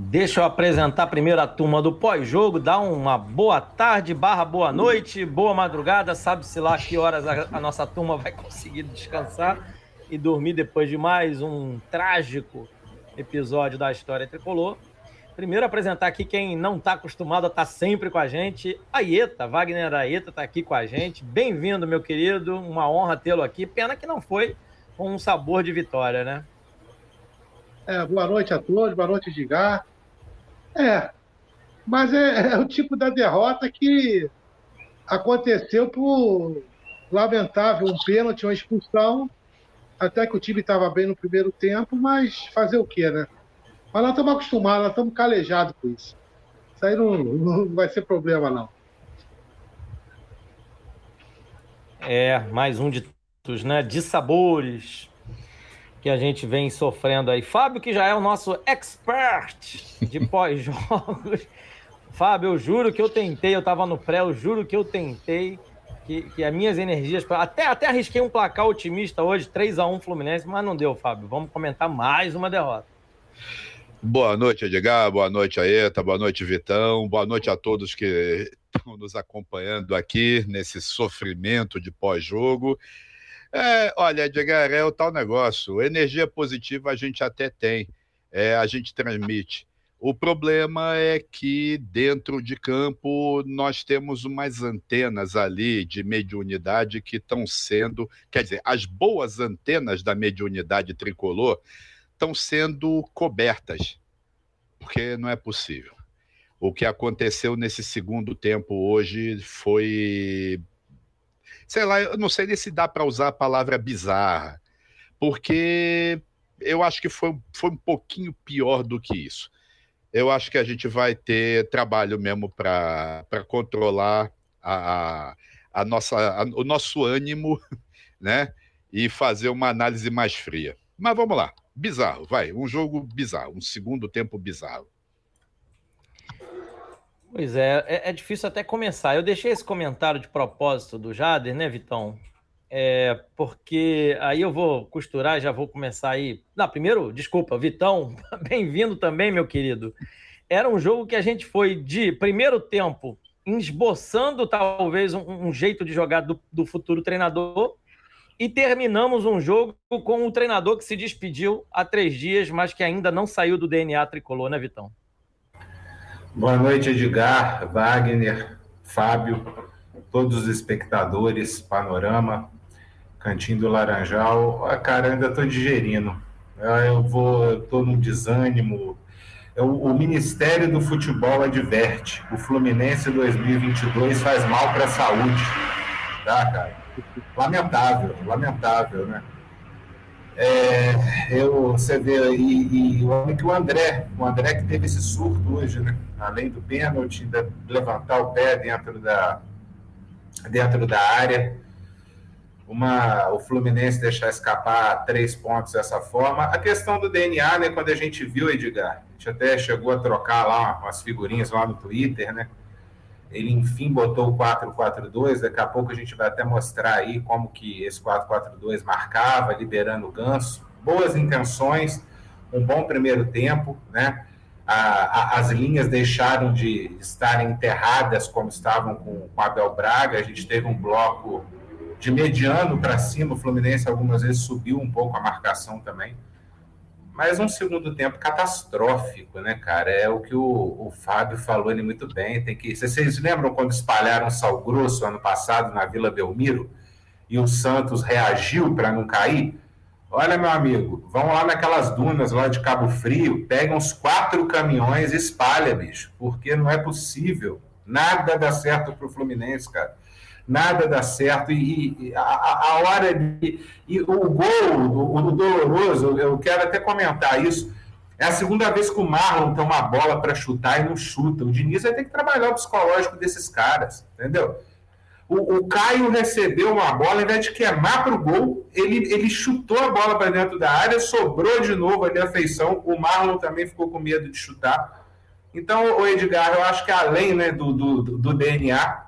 Deixa eu apresentar primeiro a turma do pós-jogo, dar uma boa tarde, barra boa noite, boa madrugada, sabe-se lá que horas a, a, nossa turma vai conseguir descansar e dormir depois de mais um trágico episódio da história tricolor. Primeiro apresentar aqui quem não está acostumado a estar tá sempre com a gente, a Ieta, Wagner Aeta está aqui com a gente. Bem-vindo, meu querido, uma honra tê-lo aqui. Pena que não foi com um sabor de vitória, né? É, boa noite a todos, boa noite, Edgar. É, mas é, é, o tipo da derrota que aconteceu por lamentável um pênalti, uma expulsão. Até que o time estava bem no primeiro tempo, mas fazer o quê, né? Mas nós estamos acostumados, nós estamos calejados com isso. Isso aí não, não vai ser problema, não. É, mais um de né? De sabores que a gente vem sofrendo aí. Fábio, que já é o nosso expert de pós-jogos. Fábio, eu juro que eu tentei, eu tava no pré, eu juro que eu tentei que, que as minhas energias. Até, até arrisquei um placar otimista hoje, 3 a 1 Fluminense, mas não deu, Fábio. Vamos comentar mais uma derrota. Boa noite, Edgar. Boa noite, Aeta. Boa noite, Vitão. Boa noite a todos que estão nos acompanhando aqui nesse sofrimento de pós-jogo. É, olha, Edgar, é o tal negócio. Energia positiva a gente até tem, é, a gente transmite. O problema é que dentro de campo nós temos umas antenas ali de mediunidade que estão sendo, quer dizer, as boas antenas da mediunidade tricolor estão sendo cobertas, porque não é possível. O que aconteceu nesse segundo tempo hoje foi sei lá, eu não sei se dá para usar a palavra bizarra, porque eu acho que foi, foi um pouquinho pior do que isso. Eu acho que a gente vai ter trabalho mesmo para controlar a, a, nossa, a, o nosso ânimo, né? E fazer uma análise mais fria. Mas vamos lá. Bizarro, vai. Um jogo bizarro, um segundo tempo bizarro. Pois é, é, é, difícil até começar. Eu deixei esse comentário de propósito do Jader, né, Vitão? É, porque aí eu vou costurar, já vou começar aí. Não, primeiro, desculpa, Vitão, bem-vindo também, meu querido. Era um jogo que a gente foi de primeiro tempo esboçando talvez um, um jeito de jogar do, do futuro treinador e terminamos um jogo com um treinador que se despediu há três dias, mas que ainda não saiu do DNA tricolor, né, Vitão? Boa noite, Edgar, Wagner, Fábio, todos os espectadores, Panorama, Cantinho do Laranjal. Ah, cara, ainda estou digerindo. Ah, eu vou, estou num desânimo. É o, Ministério do Futebol adverte: o Fluminense 2022 faz mal para a saúde. Tá, cara? Lamentável, lamentável, né? É, eu, você vê, e, e o que o André, o André que teve esse surto hoje, né? Além do pênalti, de levantar o pé dentro da, dentro da área. Uma, o Fluminense deixar escapar três pontos dessa forma. A questão do DNA, né? Quando a gente viu, Edgar, a gente até chegou a trocar lá umas figurinhas lá no Twitter, né? Ele, enfim, botou o 4-4-2. Daqui a pouco a gente vai até mostrar aí como que esse 4-4-2 marcava, liberando o ganso. Boas intenções, um bom primeiro tempo, né? A, a, as linhas deixaram de estarem enterradas como estavam com, com Abel Braga. A gente teve um bloco de mediano para cima. O Fluminense algumas vezes subiu um pouco a marcação também mas um segundo tempo catastrófico, né, cara? É o que o, o Fábio falou ele muito bem. Tem que. Vocês lembram quando espalharam sal grosso ano passado na Vila Belmiro e o Santos reagiu para não cair? Olha, meu amigo, vão lá naquelas dunas lá de Cabo Frio, pegam uns quatro caminhões e espalha, bicho, porque não é possível. Nada dá certo para o Fluminense, cara nada dá certo. E, e a, a, hora de. E o gol, o, doloroso, eu quero até comentar isso. É a segunda vez que o Marlon tem uma bola para chutar e não chuta. O Diniz vai ter que trabalhar o psicológico desses caras, entendeu? O, o Caio recebeu uma bola, ao invés de queimar para o gol, ele, ele chutou a bola para dentro da área, sobrou de novo ali a feição. O Marlon também ficou com medo de chutar. Então, o Edgar, eu acho que além né, do, do, do DNA,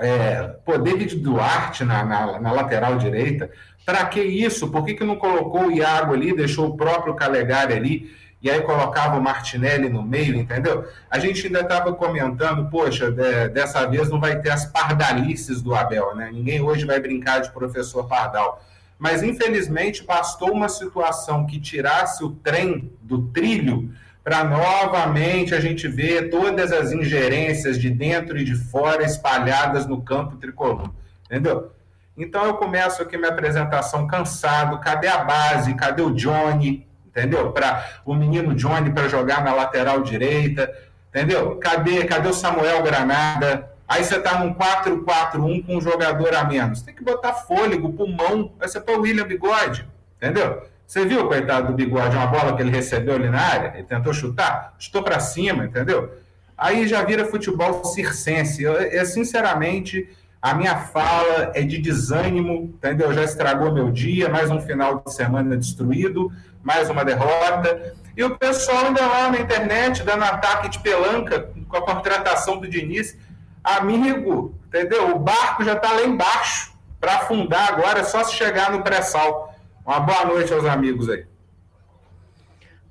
é, pô, David Duarte na, na, na lateral direita. Para que isso? Por que, que não colocou o Iago ali, deixou o próprio Calegari ali? e aí colocava o Martinelli no meio, entendeu? A gente ainda estava comentando, poxa, de, dessa vez não vai ter as pardalices do Abel, né? Ninguém hoje vai brincar de professor Pardal. Mas, infelizmente, bastou uma situação que tirasse o trem do trilho para novamente a gente ver todas as ingerências de dentro e de fora espalhadas no campo tricolor, entendeu? Então eu começo aqui minha apresentação cansado, cadê a base, cadê o Johnny, entendeu? Para o menino Johnny para jogar na lateral direita, entendeu? Cadê, cadê o Samuel Granada? Aí você tá num 4-4-1 com um jogador a menos. Tem que botar fôlego, pulmão. Vai ser para o William Bigode, entendeu? Você viu, coitado do Bigode, uma bola que ele recebeu ali na área? Ele tentou chutar, chutou para cima, entendeu? Aí já vira futebol circense. Eu, eu, sinceramente, a minha fala é de desânimo, entendeu? Já estragou meu dia, mais um final de semana destruído, mais uma derrota. E o pessoal ainda lá na internet, dando ataque de pelanca com a contratação do Diniz. Amigo, entendeu? O barco já está lá embaixo. Para afundar agora é só se chegar no pré-sal. Uma boa noite aos amigos aí.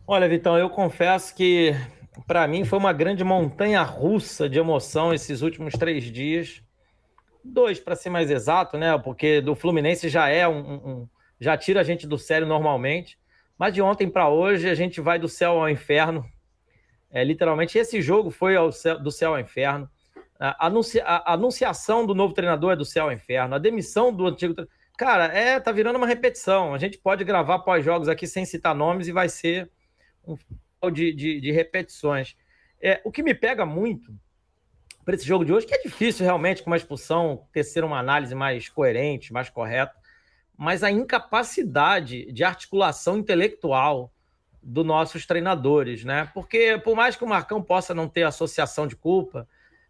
Olha, Vitão, eu confesso que para mim foi uma grande montanha russa de emoção esses últimos três dias. Dois, para ser mais exato, né? Porque do Fluminense já é um, um, já tira a gente do sério normalmente. Mas de ontem para hoje a gente vai do céu ao inferno. É, literalmente, esse jogo foi céu, do céu ao inferno. A, anuncia, a, anunciação do novo treinador é do céu ao inferno. A demissão do antigo treinador Cara, é, tá virando uma repetição. A gente pode gravar pós-jogos aqui sem citar nomes e vai ser um de, de, de repetições. É, o que me pega muito para esse jogo de hoje, que é difícil realmente com uma expulsão ter ser uma análise mais coerente, mais correta, mas a incapacidade de articulação intelectual dos nossos treinadores, né? Porque por mais que o Marcão possa não ter associação de culpa,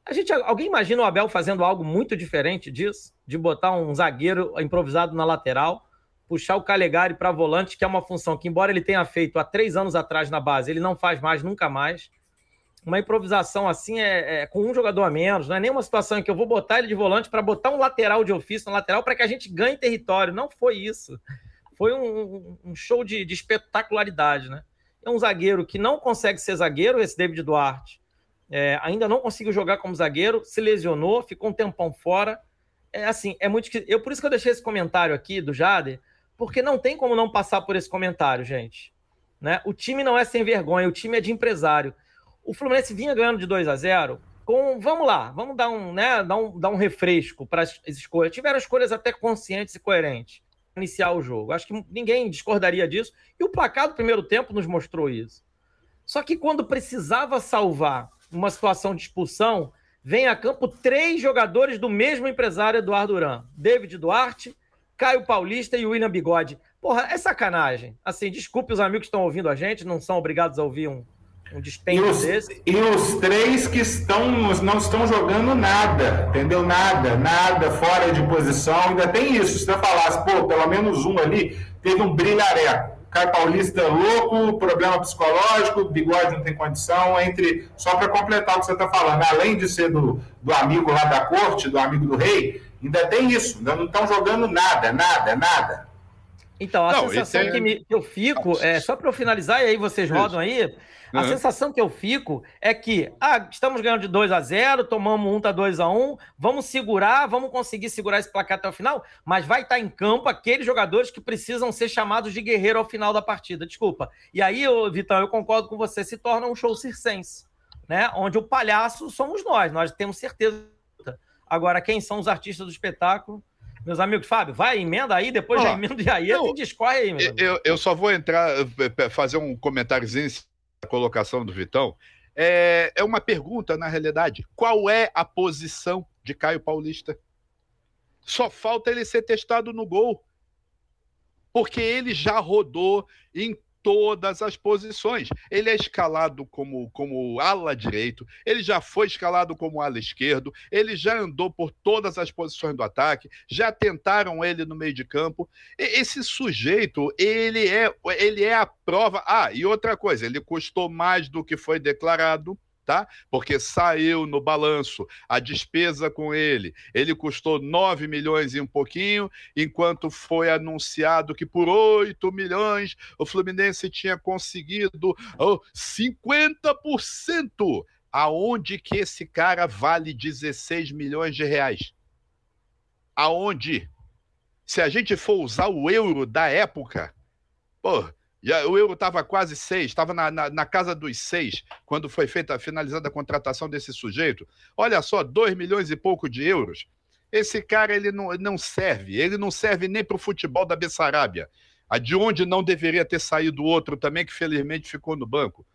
a gente, alguém imagina o Abel fazendo algo muito diferente disso? De botar um zagueiro improvisado na lateral, puxar o Calegari para volante, que é uma função que, embora ele tenha feito há três anos atrás na base, ele não faz mais, nunca mais. Uma improvisação assim é, é com um jogador a menos, não é nenhuma situação em que eu vou botar ele de volante para botar um lateral de ofício na lateral para que a gente ganhe território. Não foi isso. Foi um, um show de, de espetacularidade, né? É um zagueiro que não consegue ser zagueiro, esse David Duarte é, ainda não conseguiu jogar como zagueiro, se lesionou, ficou um tempão fora. É assim, é muito. Eu por isso que eu deixei esse comentário aqui do Jader, porque não tem como não passar por esse comentário, gente. Né? O time não é sem vergonha, o time é de empresário. O Fluminense vinha ganhando de 2 a 0 com. Vamos lá, vamos dar um, né, dar um, dar um refresco para as escolhas. Tiveram escolhas até conscientes e coerentes iniciar o jogo. Acho que ninguém discordaria disso. E o placar do primeiro tempo nos mostrou isso. Só que quando precisava salvar numa situação de expulsão, vem a campo três jogadores do mesmo empresário Eduardo Duran: David Duarte, Caio Paulista e William Bigode. Porra, é sacanagem. Assim, desculpe os amigos que estão ouvindo a gente, não são obrigados a ouvir um, um dispêndio e os, desse. E os três que estão não estão jogando nada, entendeu? Nada, nada, fora de posição. Ainda tem isso. Se você falasse, pô, pelo menos um ali teve um brilhareco. Caio Paulista louco, problema psicológico, bigode não tem condição, entre. Só para completar o que você está falando, além de ser do, do amigo lá da corte, do amigo do rei, ainda tem isso, ainda não estão jogando nada, nada, nada. Então, a não, sensação tem... que, me, que, eu fico, é, só para eu finalizar, e aí vocês rodam aí, a uhum. sensação que eu fico é que ah, estamos ganhando de 2 a 0 tomamos um, tá 2 a 1 vamos segurar, vamos conseguir segurar esse placar até o final, mas vai estar tá em campo aqueles jogadores que precisam ser chamados de guerreiro ao final da partida. Desculpa. E aí, Vitão, eu concordo com você, se torna um show circense, né? Onde o palhaço somos nós, nós temos certeza. Agora, quem são os artistas do espetáculo? Meus amigos, Fábio, vai, emenda aí, depois já emenda e aí, e discorre aí, meu eu, eu só vou entrar, fazer um comentáriozinho a colocação do Vitão, é, é uma pergunta, na realidade. Qual é a posição de Caio Paulista? Só falta ele ser testado no gol. Porque ele já rodou em todas as posições. Ele é escalado como, como ala direito, ele já foi escalado como ala esquerdo, ele já andou por todas as posições do ataque, já tentaram ele no meio de campo. Esse sujeito, ele é, ele é a prova. Ah, e outra coisa, ele custou mais do que foi declarado tá? Porque saiu no balanço a despesa com ele. Ele custou 9 milhões e um pouquinho, enquanto foi anunciado que por 8 milhões o Fluminense tinha conseguido oh, 50%. Aonde que esse cara vale 16 milhões de reais? Aonde? Se a gente for usar o euro da época, já, o euro estava quase seis, estava na, na, na, casa dos seis, quando foi feita, finalizada a contratação desse sujeito. Olha só, dois milhões e pouco de euros. Esse cara ele não, não serve, ele não serve nem para o futebol da Bessarabia, de onde não deveria ter saído outro também, que felizmente ficou no banco.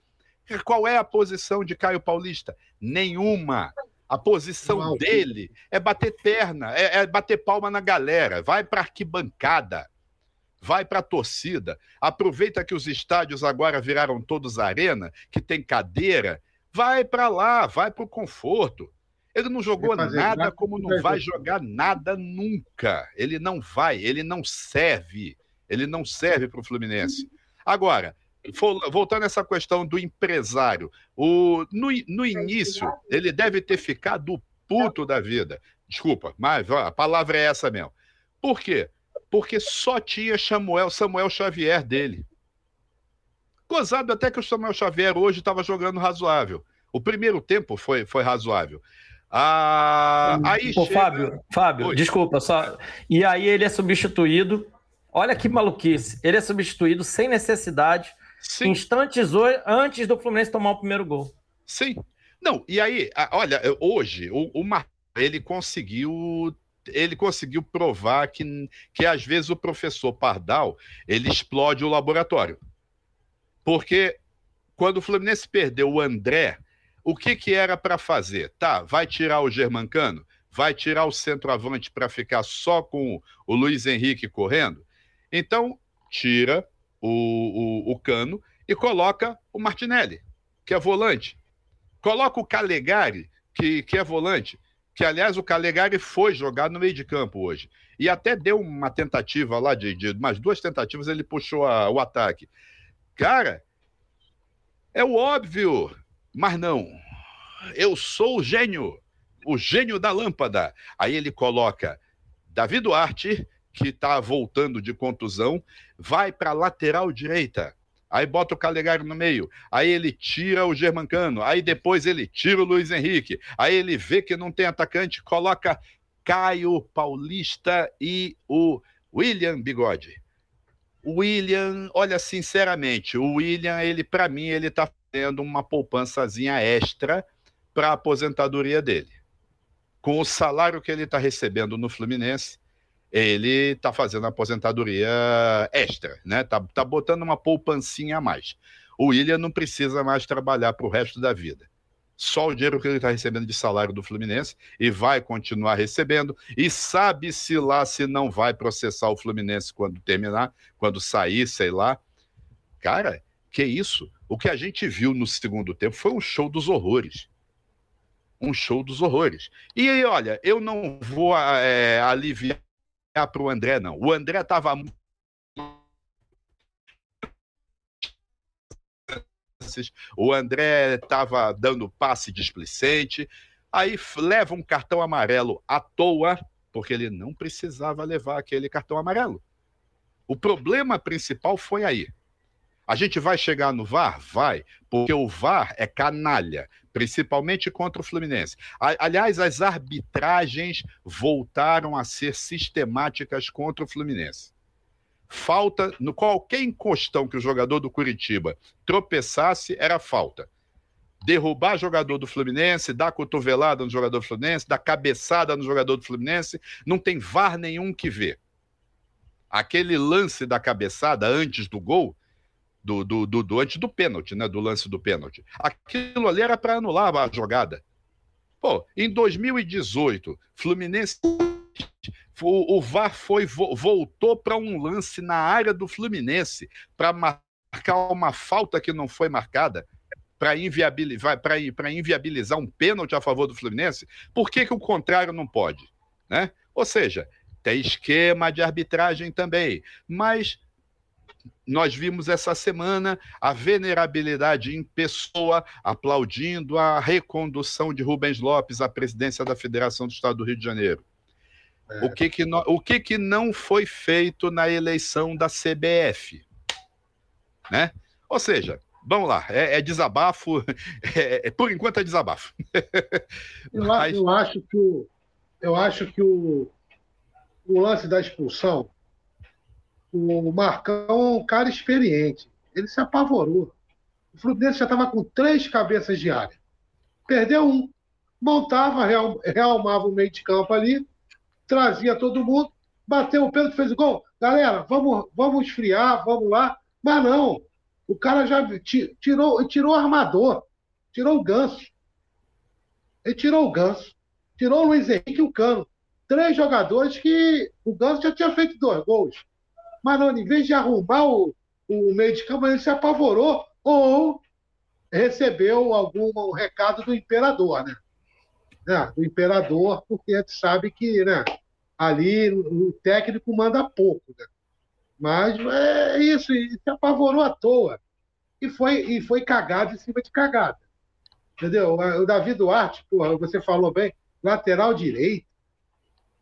Qual é a posição de Caio Paulista? Nenhuma. A posição dele é bater perna, é, é bater palma na galera, vai para arquibancada vai para a torcida. Aproveita que os estádios agora viraram todos arena, que tem cadeira, vai para lá, vai para o conforto. Ele não jogou nada como não vai jogar nada nunca. Ele não vai, ele não serve. Ele não serve para o Fluminense. Agora, voltando a essa questão do empresário, o, no, no início, ele deve ter ficado puto da vida. Desculpa, mas a palavra é essa mesmo. Por quê? Porque só tinha Samuel, Samuel Xavier dele. Gozado até que o Samuel Xavier hoje estava jogando razoável. O primeiro tempo foi, foi razoável. Ah, aí Pô, chega... Fábio, Fábio, Oi. desculpa, só. E aí ele é substituído. Olha que maluquice. Ele é substituído sem necessidade, Sim. instantes antes do Fluminense tomar o primeiro gol. Sim. Não, e aí, olha, hoje o, o Mar... ele conseguiu ele conseguiu provar que, que às vezes o professor Pardal ele explode o laboratório. Porque quando o Fluminense perdeu o André, o que, que era para fazer? Tá, vai tirar o Germancano? Vai tirar o centroavante para ficar só com o Luiz Henrique correndo? Então, tira o, o, o Cano e coloca o Martinelli, que é volante. Coloca o Calegari, que, que é volante que aliás o Calegari foi jogar no meio de campo hoje. E até deu uma tentativa lá, de, de umas duas tentativas, ele puxou a, o ataque. Cara, é o óbvio, mas não. Eu sou o gênio, o gênio da lâmpada. Aí ele coloca Davi Duarte, que está voltando de contusão, vai para a lateral direita aí bota o Calegari no meio, aí ele tira o Germancano, aí depois ele tira o Luiz Henrique, aí ele vê que não tem atacante, coloca Caio Paulista e o William Bigode. William, olha, sinceramente, o William, ele para mim, ele tá fazendo uma poupançazinha extra para a aposentadoria dele. Com o salário que ele está recebendo no Fluminense, ele está fazendo aposentadoria extra, né? Tá, tá botando uma poupancinha a mais. O William não precisa mais trabalhar para o resto da vida. Só o dinheiro que ele está recebendo de salário do Fluminense e vai continuar recebendo. E sabe-se lá se não vai processar o Fluminense quando terminar, quando sair, sei lá. Cara, que isso? O que a gente viu no segundo tempo foi um show dos horrores um show dos horrores. E aí, olha, eu não vou é, aliviar para o André, não. O André estava o André estava dando passe displicente, aí leva um cartão amarelo à toa, porque ele não precisava levar aquele cartão amarelo. O problema principal foi aí. A gente vai chegar no VAR? Vai, porque o VAR é canalha, principalmente contra o Fluminense. Aliás, as arbitragens voltaram a ser sistemáticas contra o Fluminense. Falta, no qualquer encostão que o jogador do Curitiba tropeçasse, era falta. Derrubar jogador do Fluminense, dar cotovelada no jogador do Fluminense, dar cabeçada no jogador do Fluminense, não tem VAR nenhum que ver. Aquele lance da cabeçada antes do gol do, do, do, do antes do pênalti, né? Do lance do pênalti. Aquilo ali era para anular a jogada. Pô, em 2018, Fluminense. O, o VAR foi, voltou para um lance na área do Fluminense para marcar uma falta que não foi marcada para inviabilizar, inviabilizar um pênalti a favor do Fluminense, por que, que o contrário não pode? Né? Ou seja, tem esquema de arbitragem também, mas nós vimos essa semana a venerabilidade em pessoa aplaudindo a recondução de Rubens Lopes à presidência da Federação do Estado do Rio de Janeiro. É. O, que que, no, o que que não foi feito na eleição da CBF? Né? Ou seja, vamos lá, é, é desabafo, é, é, por enquanto é desabafo. eu, Mas... eu, acho que o, eu acho que o, o lance da expulsão o Marcão é um cara experiente. Ele se apavorou. O Fluminense já estava com três cabeças de área. Perdeu um. Montava, real, realmava o meio de campo ali, trazia todo mundo, bateu o pênalti, fez o gol. Galera, vamos, vamos esfriar, vamos lá. Mas não. O cara já tirou, tirou o armador, tirou o ganso. Ele tirou o ganso. Tirou o Luiz Henrique e o Cano. Três jogadores que o Ganso já tinha feito dois gols. Mas não, em vez de arrumar o, o meio de campo, ele se apavorou ou recebeu algum um recado do imperador, né? né? Do imperador, porque a gente sabe que né, ali o técnico manda pouco, né? Mas é isso, e se apavorou à toa. E foi, e foi cagado em cima de cagada. Entendeu? O Davi Duarte, porra, você falou bem, lateral direito.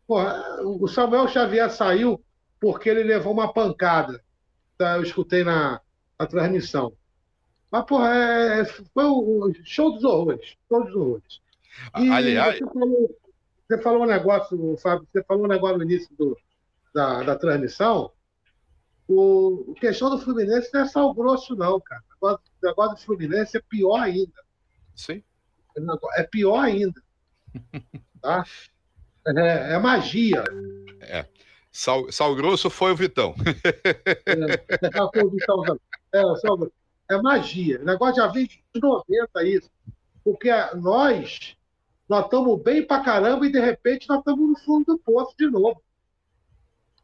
Porra, o Samuel Xavier saiu porque ele levou uma pancada. Tá? Eu escutei na, na transmissão. Mas, porra, é, é foi o show dos horrores. Show dos horrores. E Aliás... você, falou, você falou um negócio, Fábio, você falou um negócio no início do, da, da transmissão. O, a questão do Fluminense não é sal grosso, não, cara. O negócio, o negócio do Fluminense é pior ainda. Sim. É pior ainda. Tá? É, é magia. É. Sal, sal grosso foi o Vitão. é, é, é magia. O negócio já vem de 90 isso. Porque nós, nós estamos bem pra caramba e de repente nós estamos no fundo do poço de novo.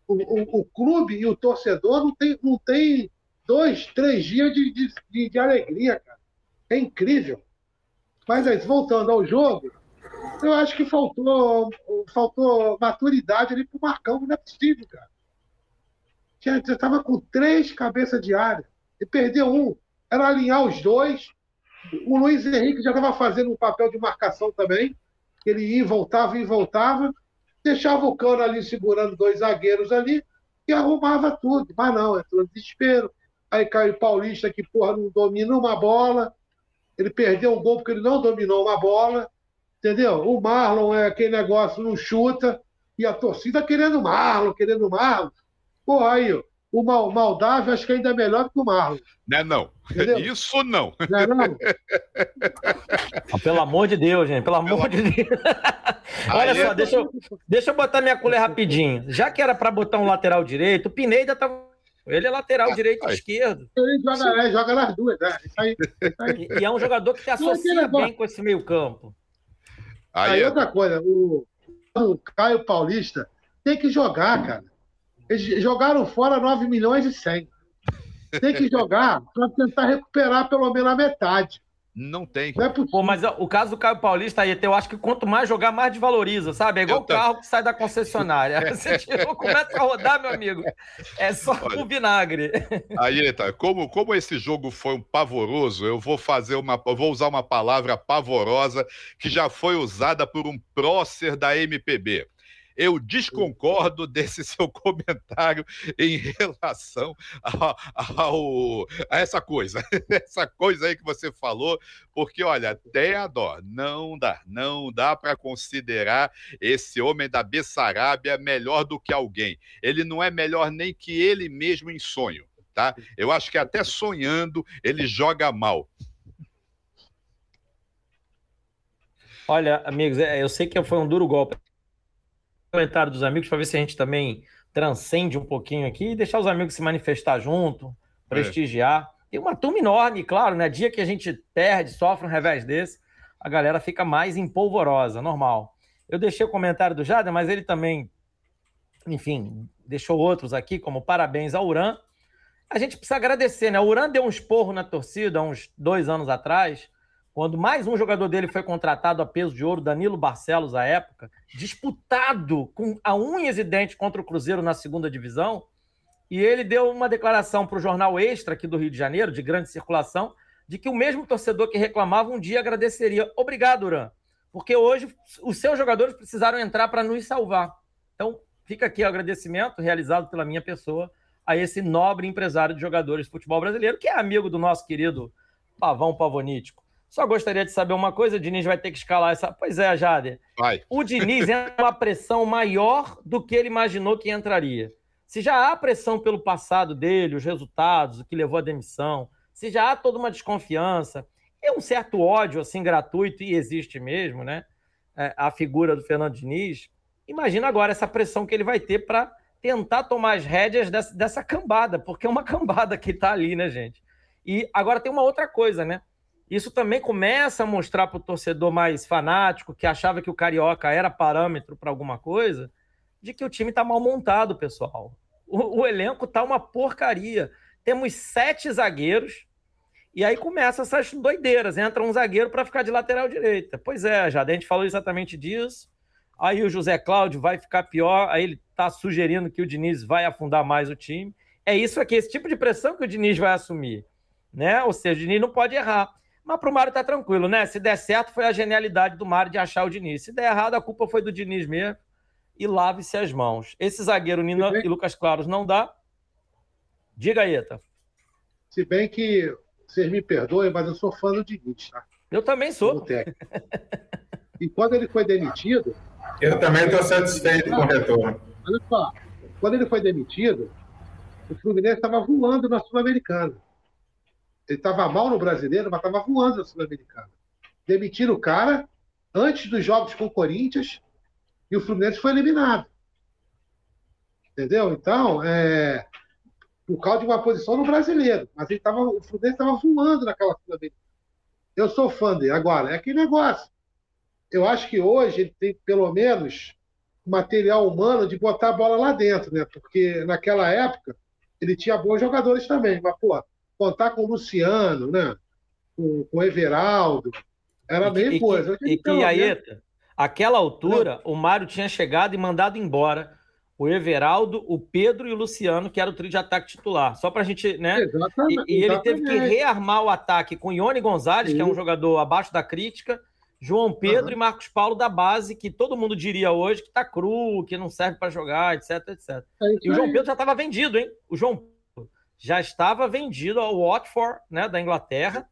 O, o, o, clube e o torcedor não tem, não tem dois, três dias de, de, de alegria, cara. É incrível. Mas voltando ao jogo, eu acho que faltou, faltou maturidade ali pro Marcão, não é possível, cara. Tinha, você estava com três cabeças de área e perdeu um. Era alinhar os dois. O Luiz Henrique já estava fazendo um papel de marcação também. Ele ia voltava, e voltava. Deixava o cano ali segurando dois zagueiros ali e arrumava tudo. Mas não, entrou desespero. Aí caiu o Paulista, que porra, não domina uma bola. Ele perdeu um gol porque ele não dominou uma bola. Entendeu? O Marlon é aquele negócio, não chuta, e a torcida querendo Marlon, querendo Marlon. Porra, aí, o Mal, Maldávio acho que ainda é melhor que o Marlon. Não é não. Entendeu? Isso não. Não é não? Ah, pelo amor de Deus, gente. Pelo amor pelo... de Deus. Olha só, é... deixa, eu, deixa eu botar minha colher rapidinho. Já que era para botar um lateral direito, o Pineda tava. Ele é lateral direito e esquerdo. Ele joga, é, joga nas duas, né? Isso aí, isso aí. E, e é um jogador que se associa bem com esse meio-campo. Aí, Aí é outra coisa, o, o Caio Paulista tem que jogar, cara. Eles jogaram fora 9 milhões e 100. Tem que jogar para tentar recuperar pelo menos a metade. Não tem. Não é Pô, mas o caso do Caio Paulista aí, eu acho que quanto mais jogar, mais desvaloriza, sabe? É igual o carro que sai da concessionária. Você tirou, começa a rodar, meu amigo. É só Olha, vinagre. Aí, tá. Como, como esse jogo foi um pavoroso, eu vou fazer uma. vou usar uma palavra pavorosa que já foi usada por um prócer da MPB eu desconcordo desse seu comentário em relação a, ao, a essa coisa, essa coisa aí que você falou, porque olha, tem a dó, não dá, não dá para considerar esse homem da Bessarábia melhor do que alguém. Ele não é melhor nem que ele mesmo em sonho, tá? Eu acho que até sonhando ele joga mal. Olha, amigos, é, eu sei que foi um duro golpe comentário dos amigos para ver se a gente também transcende um pouquinho aqui e deixar os amigos se manifestar junto, prestigiar. É. E uma turma enorme, claro, né? Dia que a gente perde, sofre um revés desse, a galera fica mais empolvorosa, normal. Eu deixei o comentário do Jader, mas ele também, enfim, deixou outros aqui, como parabéns ao Uran. A gente precisa agradecer, né? O Uran deu um esporro na torcida há uns dois anos atrás, quando mais um jogador dele foi contratado a peso de ouro, Danilo Barcelos, à época, disputado com a unhas e dentes contra o Cruzeiro na segunda divisão, E ele deu uma declaração para o jornal Extra aqui do Rio de Janeiro, de grande circulação, de que o mesmo torcedor que reclamava um dia agradeceria. Obrigado, Uran, porque hoje os seus jogadores precisaram entrar para nos salvar. Então, fica aqui o agradecimento realizado pela minha pessoa a esse nobre empresário de jogadores de futebol brasileiro, que é amigo do nosso querido Pavão Pavonítico. Só gostaria de saber uma coisa, o Diniz vai ter que escalar essa. Pois é, Jader. Vai. O Diniz é uma pressão maior do que ele imaginou que entraria. Se já há pressão pelo passado dele, os resultados, o que levou à demissão, se já há toda uma desconfiança, é um certo ódio assim gratuito e existe mesmo, né? É, a figura do Fernando Diniz. Imagina agora essa pressão que ele vai ter para tentar tomar as rédeas dessa, dessa cambada, porque é uma cambada que está ali, né, gente? E agora tem uma outra coisa, né? Isso também começa a mostrar para o torcedor mais fanático, que achava que o Carioca era parâmetro para alguma coisa, de que o time está mal montado, pessoal. O, o elenco está uma porcaria. Temos sete zagueiros, e aí começa essas doideiras. Entra um zagueiro para ficar de lateral direita. Pois é, já a gente falou exatamente disso. Aí o José Cláudio vai ficar pior, aí ele está sugerindo que o Diniz vai afundar mais o time. É isso aqui, esse tipo de pressão que o Diniz vai assumir. Né? Ou seja, o Diniz não pode errar. Mas para o Mário tá tranquilo, né? Se der certo, foi a genialidade do Mário de achar o Diniz. Se der errado, a culpa foi do Diniz mesmo. E lave-se as mãos. Esse zagueiro Nino e Lucas Claros não dá. Diga aí, Eta. Se bem que vocês me perdoem, mas eu sou fã do Diniz, tá? Eu também sou. E quando ele foi demitido. Eu também estou satisfeito com o retorno. Olha só, quando ele foi demitido, o Fluminense estava voando na Sul-Americana. Ele estava mal no brasileiro, mas estava voando na Sul-Americana. Demitiram o cara antes dos jogos com o Corinthians e o Fluminense foi eliminado. Entendeu? Então, é, por causa de uma posição no brasileiro. Mas ele tava, o Fluminense estava voando naquela Sul-Americana. Eu sou fã dele. Agora, é aquele negócio. Eu acho que hoje ele tem, pelo menos, material humano de botar a bola lá dentro, né? Porque naquela época ele tinha bons jogadores também. Mas, pô, contar com o Luciano, né? com, com o Everaldo, era bem coisa. E que, e aí, aquela altura, o Mário tinha chegado e mandado embora o Everaldo, o Pedro e o Luciano, que era o trio de ataque titular. Só para a gente, né? Exatamente, e, e ele teve que rearmar o ataque com Ione Gonzalez, Sim. que é um jogador abaixo da crítica, João Pedro uhum. e Marcos Paulo da base, que todo mundo diria hoje que tá cru, que não serve para jogar, etc, etc. É e o João Pedro já estava vendido, hein? O João já estava vendido ao Watford, né, da Inglaterra.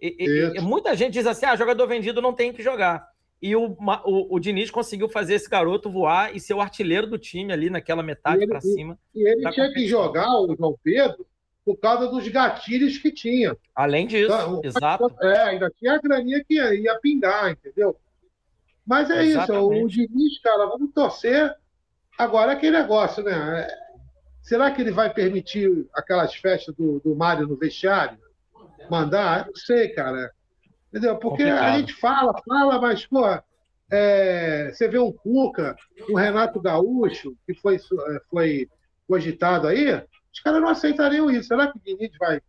E, e, muita gente diz assim: ah, jogador vendido não tem que jogar. E o, o, o Diniz conseguiu fazer esse garoto voar e ser o artilheiro do time ali naquela metade para cima. E ele tinha que jogar o João Pedro por causa dos gatilhos que tinha. Além disso, então, exato. É, ainda tinha a graninha que ia, ia pingar, entendeu? Mas é Exatamente. isso, o Diniz, cara, vamos torcer. Agora é aquele negócio, né? Será que ele vai permitir aquelas festas do, do Mário no vestiário? Mandar? Não sei, cara. Entendeu? Porque Complicado. a gente fala, fala, mas, pô, é, você vê um Cuca, um Renato Gaúcho, que foi, é, foi cogitado aí, os caras não aceitariam isso. Será que o Diniz vai,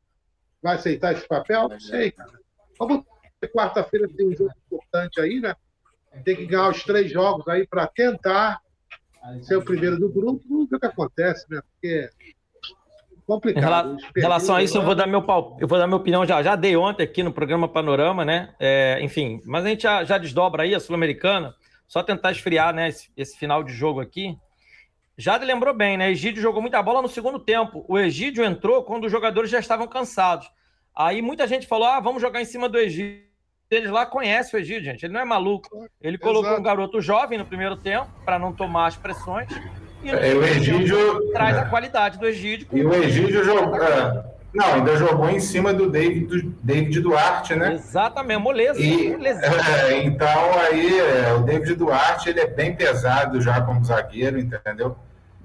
vai aceitar esse papel? Não sei, cara. Vamos quarta-feira tem um jogo importante aí, né? Tem que ganhar os três jogos aí para tentar ser o primeiro do grupo, vamos ver o que acontece, né? Porque complicado. Em relação a isso, eu vou dar meu eu vou dar minha opinião já. Já dei ontem aqui no programa Panorama, né? É, enfim, mas a gente já, já desdobra aí a Sul-Americana. Só tentar esfriar, né? Esse, esse, final de jogo aqui. Já lembrou bem, né? Egídio jogou muita bola no segundo tempo. O Egídio entrou quando os jogadores já estavam cansados. Aí muita gente falou: ah, vamos jogar em cima do Egídio eles lá conhecem o Egídio, gente. Ele não é maluco. Ele colocou Exato. um garoto jovem no primeiro tempo para não tomar as pressões. E é, o Egídio traz a qualidade do Egídio. E o Egídio jogou. É, não, ainda jogou em cima do David, do David Duarte, né? Exatamente, moleza. E, é, então aí é, o David Duarte ele é bem pesado já como zagueiro, entendeu?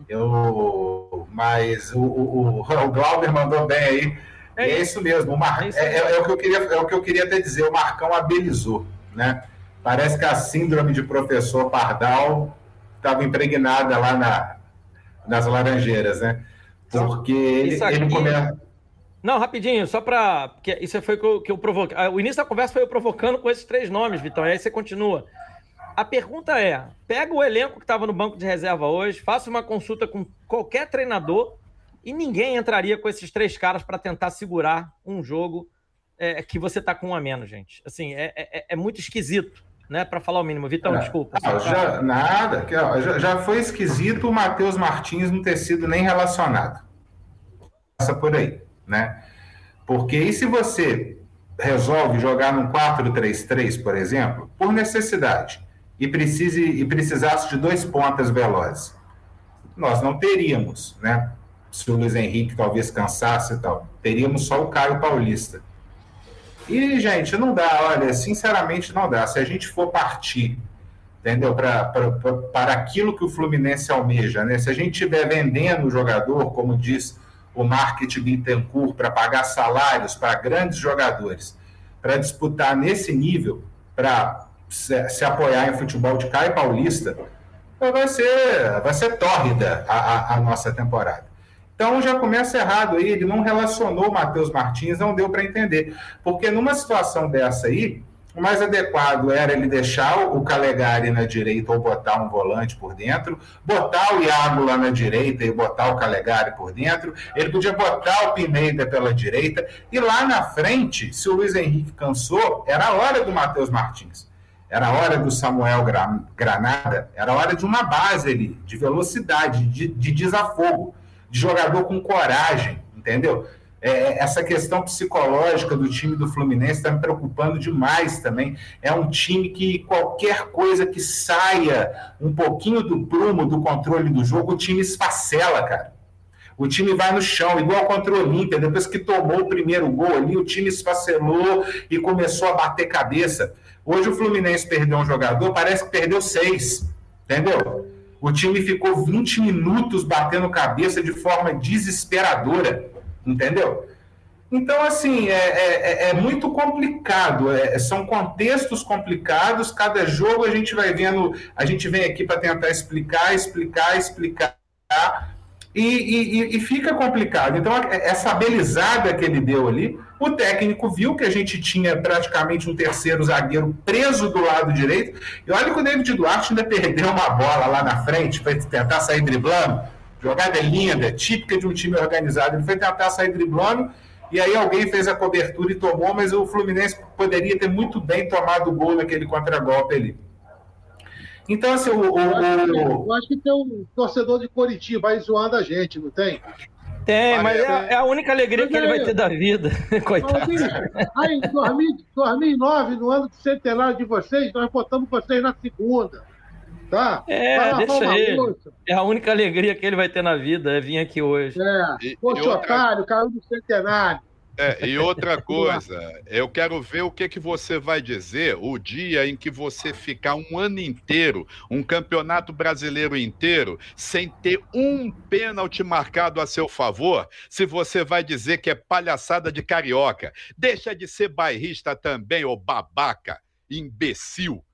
Eu, mas o, o, o Glauber mandou bem aí é, é isso mesmo. Mar... É, é, é, o que eu queria, é o que eu queria até dizer. O Marcão habilizou, né? Parece que a síndrome de professor Pardal estava impregnada lá na, nas Laranjeiras, né? Porque ele, aqui... ele começa. Não, rapidinho, só para. Porque isso foi que eu, que eu provoquei. Ah, o início da conversa foi eu provocando com esses três nomes, Vitão, e aí você continua. A pergunta é: pega o elenco que estava no banco de reserva hoje, faça uma consulta com qualquer treinador e ninguém entraria com esses três caras para tentar segurar um jogo é, que você tá com um a menos, gente. Assim, é, é, é muito esquisito, né? Para falar o mínimo. Vitão, é. desculpa. Não, já, nada. Já, já foi esquisito o Matheus Martins não ter sido nem relacionado. Passa por aí, né? Porque e se você resolve jogar num 4-3-3, por exemplo, por necessidade, e, precise, e precisasse de dois pontas velozes, nós não teríamos, né? Se o Luiz Henrique talvez cansasse e tal, teríamos só o Caio Paulista. E, gente, não dá, olha, sinceramente não dá. Se a gente for partir, entendeu, para aquilo que o Fluminense almeja, né? Se a gente estiver vendendo o jogador, como diz o marketing Bittencourt para pagar salários para grandes jogadores, para disputar nesse nível, para se, se, apoiar em futebol de Caio Paulista, vai ser, vai ser tórrida a, a, a, nossa temporada. Então já começa errado aí, ele não relacionou o Matheus Martins, não deu para entender. Porque numa situação dessa aí, o mais adequado era ele deixar o Calegari na direita ou botar um volante por dentro, botar o Iago lá na direita e botar o Calegari por dentro. Ele podia botar o Pineda pela direita. E lá na frente, se o Luiz Henrique cansou, era a hora do Matheus Martins. Era a hora do Samuel Granada. Era a hora de uma base ali, de velocidade, de, de desafogo, de jogador com coragem, entendeu? É, essa questão psicológica do time do Fluminense está me preocupando demais também. É um time que qualquer coisa que saia um pouquinho do prumo do controle do jogo, o time esfacela, cara. O time vai no chão, igual contra o Olímpia. Depois que tomou o primeiro gol ali, o time esfacelou e começou a bater cabeça. Hoje o Fluminense perdeu um jogador, parece que perdeu seis. Entendeu? O time ficou 20 minutos batendo cabeça de forma desesperadora entendeu? Então, assim, é, é, é, é muito complicado, é, são contextos complicados, cada jogo a gente vai vendo, a gente vem aqui para tentar explicar, explicar, explicar, e, e, e, fica complicado. Então, essa belizada que ele deu ali, o técnico viu que a gente tinha praticamente um terceiro zagueiro preso do lado direito, e olha que o David Duarte ainda perdeu uma bola lá na frente para tentar sair driblando, Jogada linda, típica de um time organizado. Ele foi tentar sair driblando e aí alguém fez a cobertura e tomou, mas o Fluminense poderia ter muito bem tomado o gol naquele contragolpe ali. Então, assim, o. o, eu, acho que, eu acho que tem um torcedor de Coritiba aí zoando a gente, não tem? Tem, mas é, é, a única alegria que ele vai ter da vida. Coitado. Assim, aí, em 2009, no ano do centenário de vocês, nós botamos vocês na segunda. Tá? É, deixa ele. É a única alegria que ele vai ter na vida, é vir aqui hoje. É, poxa, outra... otário, caiu do centenário. É, e outra coisa, eu quero ver o que, que você vai dizer o dia em que você ficar um ano inteiro, um campeonato brasileiro inteiro, sem ter um pênalti marcado a seu favor, se você vai dizer que é palhaçada de carioca. Deixa de ser bairrista também, ô babaca, imbecil.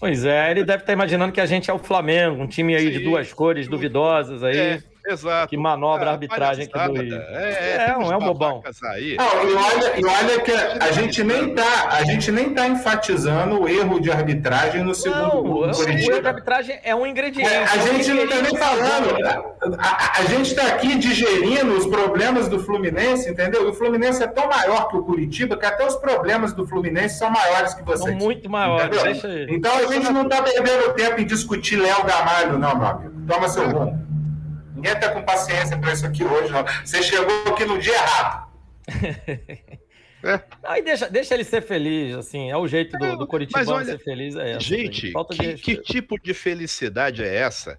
Pois é, ele deve estar imaginando que a gente é o Flamengo, um time aí Sim, de duas cores duvidosas aí. É. Exato. Que manobra a é, arbitragem aqui do Rio. É, é, é, um, é um bobão. Aí. Não, e, olha, e olha que a gente nem tá, a gente nem tá enfatizando o erro de arbitragem no segundo não, gol. O erro de arbitragem é um ingrediente. É, a gente não está nem falando. A, a, gente está aqui digerindo os problemas do Fluminense, entendeu? E o Fluminense é tão maior que o Curitiba que até os problemas do Fluminense são maiores que vocês. São muito maiores. Então a gente não está perdendo tempo em discutir Léo Gamalho, não, meu amigo. Toma seu rumo. Ninguém está com paciência para isso aqui hoje, não. Você chegou aqui no dia errado. É. Aí deixa, deixa ele ser feliz, assim, é o jeito do, do olha, ser feliz. É essa, gente, que, que tipo de felicidade é essa?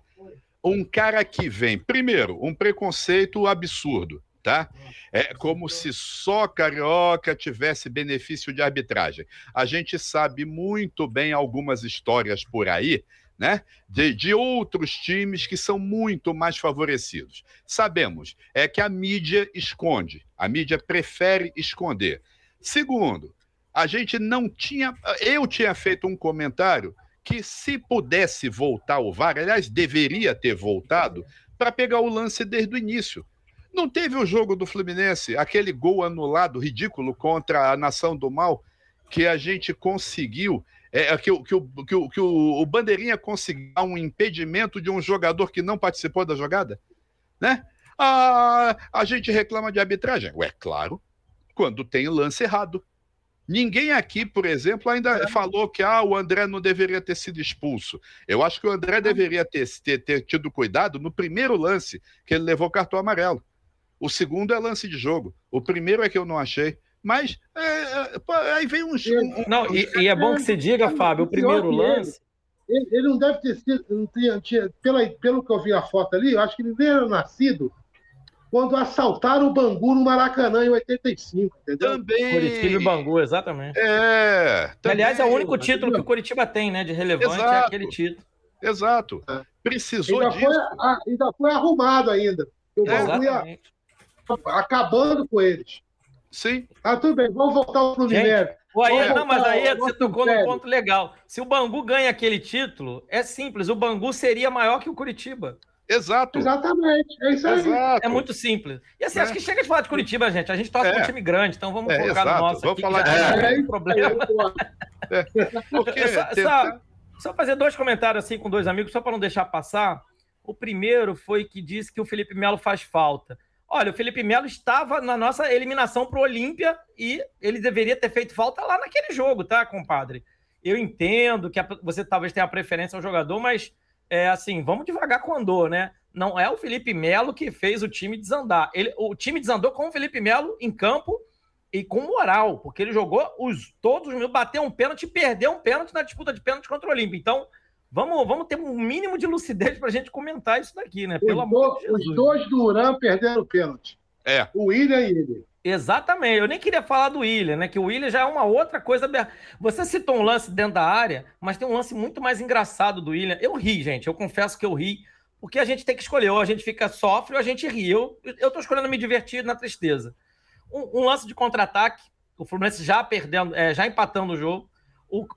Um cara que vem, primeiro, um preconceito absurdo, tá? É como se só carioca tivesse benefício de arbitragem. A gente sabe muito bem algumas histórias por aí né? De, de, outros times que são muito mais favorecidos. Sabemos é que a mídia esconde, a mídia prefere esconder. Segundo, a gente não tinha. Eu tinha feito um comentário que, se pudesse voltar o VAR, aliás, deveria ter voltado, para pegar o lance desde o início. Não teve o jogo do Fluminense, aquele gol anulado ridículo contra a Nação do Mal, que a gente conseguiu é, é, que, que, o, que, o, que o, o Bandeirinha conseguiu um impedimento de um jogador que não participou da jogada? Né? Ah, a gente reclama de arbitragem. Ué, claro, quando tem lance errado. Ninguém aqui, por exemplo, ainda é. falou que ah, o André não deveria ter sido expulso. Eu acho que o André deveria ter, ter, ter tido cuidado no primeiro lance, que ele levou cartão amarelo. O segundo é lance de jogo. O primeiro é que eu não achei. Mas é, é, aí vem um. um não, e, e, é bom que se diga, Fábio, o primeiro lance. Ele, ele, não deve ter sido. Não tinha, tinha, pela, pelo que eu vi a foto ali, eu acho que ele nem era nascido quando assaltaram o Bangu no Maracanã em 85, entendeu? Também. Curitiba e Bangu, exatamente. É. Também. Aliás, é o único título que o Curitiba tem, né, de relevante, é Exato. é aquele título. Exato. É. Precisou ainda disso. Foi, ainda foi arrumado ainda. O Bangu ia acabando com eles. Sim. Ah, tudo bem, vamos voltar ao Fluminense. Aí, não, mas aí você tocou num ponto legal. Se o Bangu ganha aquele título, é simples, o Bangu seria maior que o Curitiba. Exato. Exatamente. É isso aí. Exato. É muito simples. E assim, é. acho que chega de falar de Curitiba, gente. A gente torce é. um time grande, então vamos é, focar exato. no nosso. Vamos aqui, falar de é, é, problema. É. Porque, só, só, só, fazer dois comentários assim com dois amigos, só para não deixar passar. O primeiro foi que disse que o Felipe Melo faz falta. Olha, o Felipe Melo estava na nossa eliminação para o Olímpia e ele deveria ter feito falta lá naquele jogo, tá, compadre? Eu entendo que você talvez tenha preferência ao jogador, mas é assim, vamos devagar com o Andor, né? Não é o Felipe Melo que fez o time desandar. Ele, o time desandou com o Felipe Melo em campo e com moral, porque ele jogou os todos os bateu um pênalti perdeu um pênalti na disputa de pênalti contra o Olímpia. Então, vamos, vamos ter um mínimo de lucidez para a gente comentar isso daqui, né? Pelo os amor de Jesus. Os dois do Uran perderam o pênalti. É. O William e ele. Exatamente. Eu nem queria falar do William, né? Que o William já é uma outra coisa. Você citou um lance dentro da área, mas tem um lance muito mais engraçado do William. Eu ri, gente. Eu confesso que eu ri, porque a gente tem que escolher. Ou a gente fica sofre ou a gente ri. Eu, eu tô escolhendo me divertir na tristeza. Um, um lance de contra-ataque, o Fluminense já perdendo, é, já empatando o jogo.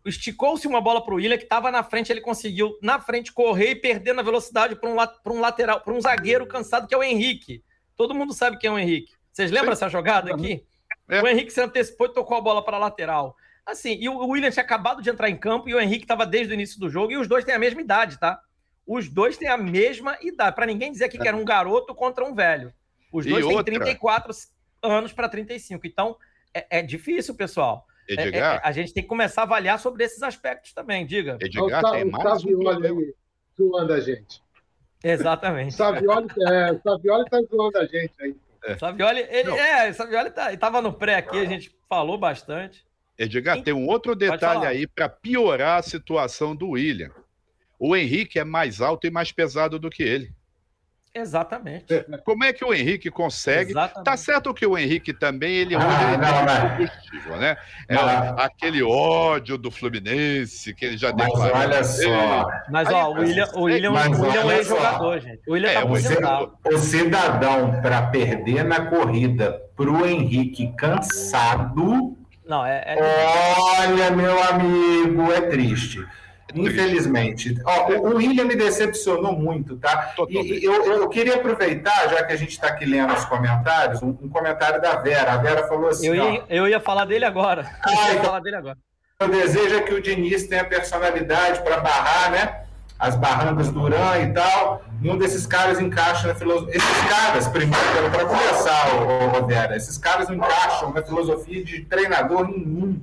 Esticou-se uma bola para o William, que estava na frente, ele conseguiu, na frente, correr e perder na velocidade para um, um lateral, para um zagueiro cansado, que é o Henrique. Todo mundo sabe quem é o Henrique. Vocês lembram Sim. essa jogada aqui? É. O Henrique se antecipou e tocou a bola para a lateral. Assim, e o William tinha acabado de entrar em campo e o Henrique estava desde o início do jogo e os dois têm a mesma idade, tá? Os dois têm a mesma idade. Para ninguém dizer aqui que era um garoto contra um velho. Os dois e têm outra? 34 anos para 35. Então, é, é difícil, pessoal. Edgar? É, é, a gente tem que começar a avaliar sobre esses aspectos também, diga. Edgar, o, tem mais um problema. Aí, zoando a gente. Exatamente. Savioli, é, Savioli tá zoando a gente aí. É. Savioli, ele, é, Savioli tá, estava no pré aqui, a gente falou bastante. Edgar, tem um outro detalhe aí para piorar a situação do William. O Henrique é mais alto e mais pesado do que ele. Exatamente. Como é que o Henrique consegue? Tá Exatamente. Tá certo que o Henrique também ele usa ah, não, combustível, né? É não. aquele ódio do Fluminense que ele já mas declarou. Olha só. Mas ó, o William, o William, o William é um ex-jogador, gente. O William é, tá aposentado. O cidadão para perder na corrida pro Henrique cansado. Não, é, é... Olha, meu amigo, é triste. Infelizmente. Ó, o, William me decepcionou muito, tá? E, eu, eu queria aproveitar, já que a gente está aqui lendo os comentários, um, um, comentário da Vera. A Vera falou assim. Eu ia, eu ia falar dele agora. Ah, eu ia então, falar dele agora. Eu desejo que o Diniz tenha personalidade para barrar, né? As barrancas do Uran e tal. E um desses caras encaixa na filosofia. Esses caras, primeiro, para começar, ô, ô, Vera, esses caras encaixam na filosofia de treinador nenhum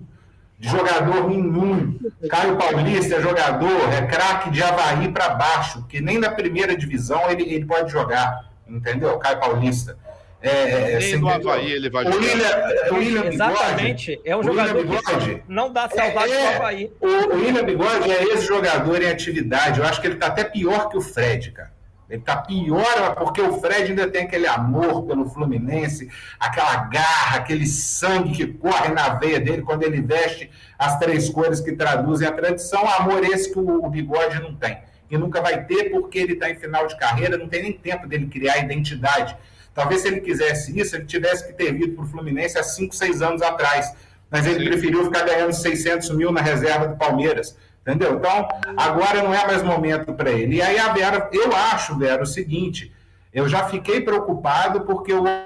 de jogador nenhum. Caio Paulista é jogador, é craque de Havaí para baixo, que nem na primeira divisão ele, ele pode jogar, entendeu? Caio Paulista. É, é nem no Havaí ele vai jogar. O William, o William Exatamente, é um jogador Bigode, que não dá saudade é, do Havaí. O, o William Bigode é esse jogador em atividade, eu acho que ele está até pior que o Fred, cara. Ele está pior porque o Fred ainda tem aquele amor pelo Fluminense, aquela garra, aquele sangue que corre na veia dele quando ele veste as três cores que traduzem a tradição. Amor esse que o, o Bigode não tem. E nunca vai ter porque ele está em final de carreira, não tem nem tempo dele criar identidade. Talvez se ele quisesse isso, ele tivesse que ter vindo para o Fluminense há 5, 6 anos atrás. Mas ele Sim. preferiu ficar ganhando 600 mil na reserva do Palmeiras. Entendeu? Então, agora não é mais momento para ele. E aí a Vera, eu acho, Vera, o seguinte: eu já fiquei preocupado porque eu não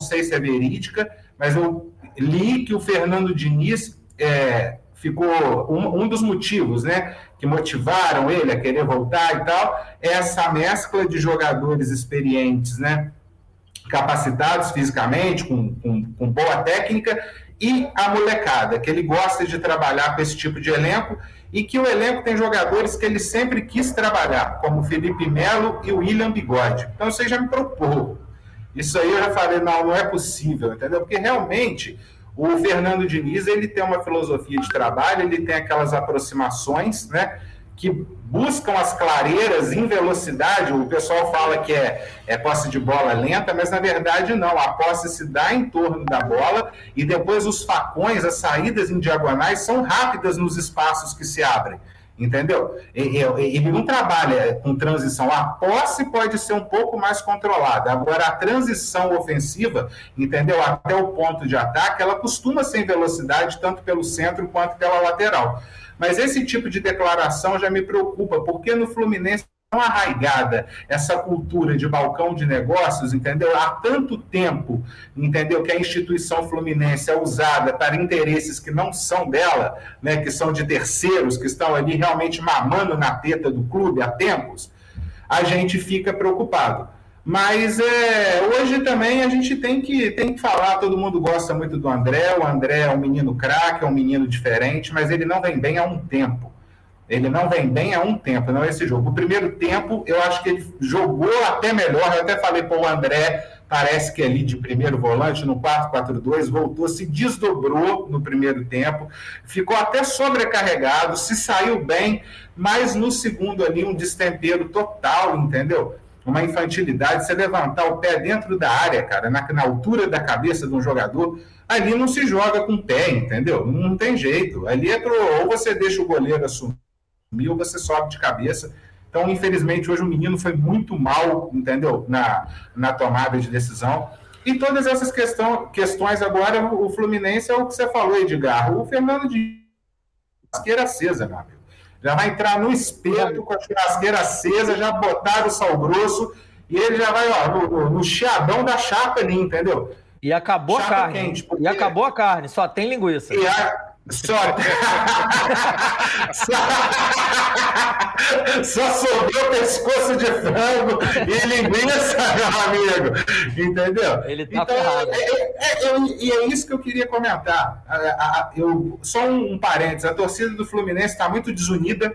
sei se é verídica, mas eu li que o Fernando Diniz é, ficou. Um, um, dos motivos né, que motivaram ele a querer voltar e tal é essa mescla de jogadores experientes, né? capacitados fisicamente, com, com, com boa técnica, e a molecada, que ele gosta de trabalhar com esse tipo de elenco e que o elenco tem jogadores que ele sempre quis trabalhar, como Felipe Melo e William Bigode. Então você já me propôs. Isso aí eu já falei, não, não é possível, entendeu? Porque realmente o Fernando Diniz ele tem uma filosofia de trabalho, ele tem aquelas aproximações, né? Que buscam as clareiras em velocidade. O pessoal fala que é, é posse de bola lenta, mas na verdade não. A posse se dá em torno da bola e depois os facões, as saídas em diagonais são rápidas nos espaços que se abrem. Entendeu? Ele não trabalha com transição. A posse pode ser um pouco mais controlada. Agora, a transição ofensiva, entendeu? Até o ponto de ataque, ela costuma ser em velocidade, tanto pelo centro quanto pela lateral. Mas esse tipo de declaração já me preocupa, porque no Fluminense tão arraigada essa cultura de balcão de negócios, entendeu? Há tanto tempo, entendeu? Que a instituição fluminense é usada para interesses que não são dela, né? Que são de terceiros, que estão ali realmente mamando na teta do clube há tempos, a gente fica preocupado. Mas é, hoje também a gente tem que, tem que falar, todo mundo gosta muito do André, o André é um menino craque, é um menino diferente, mas ele não vem bem há um tempo. Ele não vem bem há um tempo, não é esse jogo. O primeiro tempo, eu acho que ele jogou até melhor. Eu até falei para o André, parece que ali de primeiro volante, no 4-4-2, voltou, se desdobrou no primeiro tempo, ficou até sobrecarregado, se saiu bem, mas no segundo ali um destempero total, entendeu? Uma infantilidade, você levantar o pé dentro da área, cara, na, na altura da cabeça de um jogador, ali não se joga com o pé, entendeu? Não tem jeito. Ali é pro, ou você deixa o goleiro assumir, ou você sobe de cabeça. Então, infelizmente, hoje o menino foi muito mal, entendeu? Na, na tomada de decisão. E todas essas questão, questões agora, o Fluminense é o que você falou, Edgar. O Fernando de Asqueira acesa, meu amigo já vai entrar no espeto com a churrasqueira acesa, já botar o sal grosso e ele já vai ó, no, no, no chiadão da chapa ali, entendeu? E acabou chapa a carne. Quente, porque... E acabou a carne, só tem linguiça. E a... Só... só... Só sobrou pescoço de frango e linguiça, meu amigo. Entendeu? Ele tá então, ferrado. É, é, é, e é isso que eu queria comentar. Eu, só um, um parênteses: a torcida do Fluminense está muito desunida.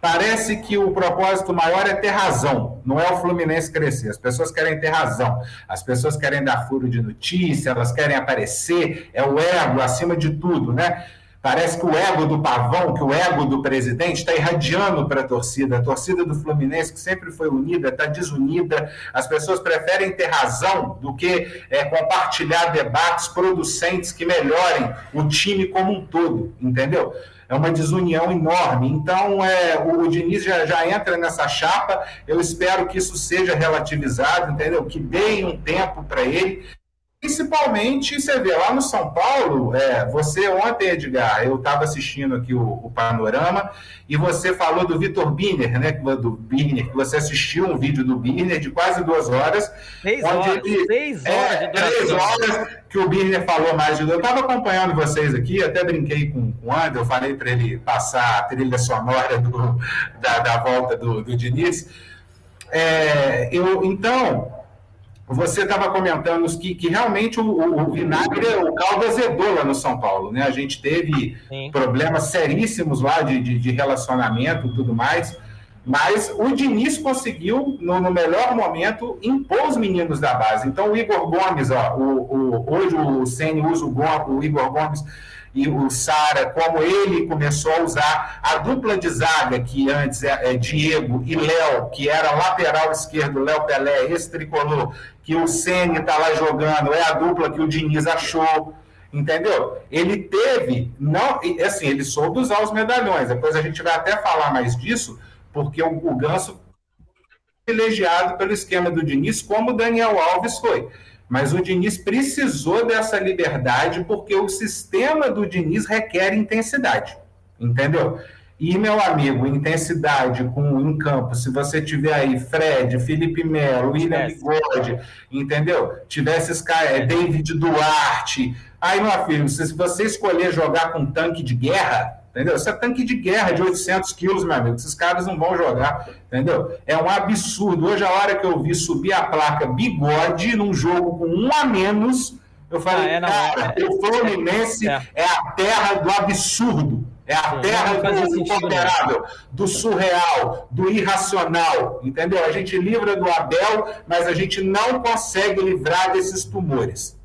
Parece que o propósito maior é ter razão, não é o Fluminense crescer. As pessoas querem ter razão, as pessoas querem dar furo de notícia, elas querem aparecer, é o ego acima de tudo, né? Parece que o ego do Pavão, que o ego do presidente está irradiando para a torcida. A torcida do Fluminense, que sempre foi unida, está desunida. As pessoas preferem ter razão do que é, compartilhar debates producentes que melhorem o time como um todo, entendeu? É uma desunião enorme. Então, é, o, o Diniz já, já entra nessa chapa. Eu espero que isso seja relativizado, entendeu? Que deem um tempo para ele. Principalmente, você vê lá no São Paulo, é, você ontem, Edgar, eu estava assistindo aqui o, o, Panorama, e você falou do Vitor Biner, né? Do Biner, que você assistiu um vídeo do Biner de quase duas horas. Seis horas, ele, seis horas é, Três horas que o Biner falou mais de Eu estava acompanhando vocês aqui, até brinquei com, com o André, eu falei para ele passar a trilha sonora do, da, da volta do, do Diniz. É, eu, então, você estava comentando que, que realmente o, o, vinagre, o caldo azedou lá no São Paulo, né? A gente teve Sim. problemas seríssimos lá de, de, de relacionamento e tudo mais, mas o Diniz conseguiu, no, no, melhor momento, impor os meninos da base. Então, o Igor Gomes, ó, o, o, hoje o Ceni usa o, o Igor Gomes e o Sara, como ele começou a usar a dupla de zaga, que antes é, é Diego e Léo, que era lateral esquerdo, Léo Pelé, esse tricolor, que o Ceni está lá jogando, é a dupla que o Diniz achou. Entendeu? Ele teve, não, assim, ele soube usar os medalhões. Depois a gente vai até falar mais disso, porque o, o Ganso privilegiado pelo esquema do Diniz, como o Daniel Alves foi. Mas o Diniz precisou dessa liberdade porque o sistema do Diniz requer intensidade, entendeu? E, meu amigo, intensidade com em campo, se você tiver aí Fred, Felipe Melo, William Bigode, entendeu? Tivesse esses caras, é, David Duarte. Aí, meu filho, se você escolher jogar com tanque de guerra, entendeu? Isso é tanque de guerra de 800 quilos, meu amigo. Esses caras não vão jogar, entendeu? É um absurdo. Hoje, a hora que eu vi subir a placa Bigode num jogo com um a menos, eu falei, ah, é, não, cara, é, o Fluminense é, é a terra do absurdo. É a terra do intolerável, do surreal, do irracional, entendeu? A gente livra do Abel, mas a gente não consegue livrar desses tumores.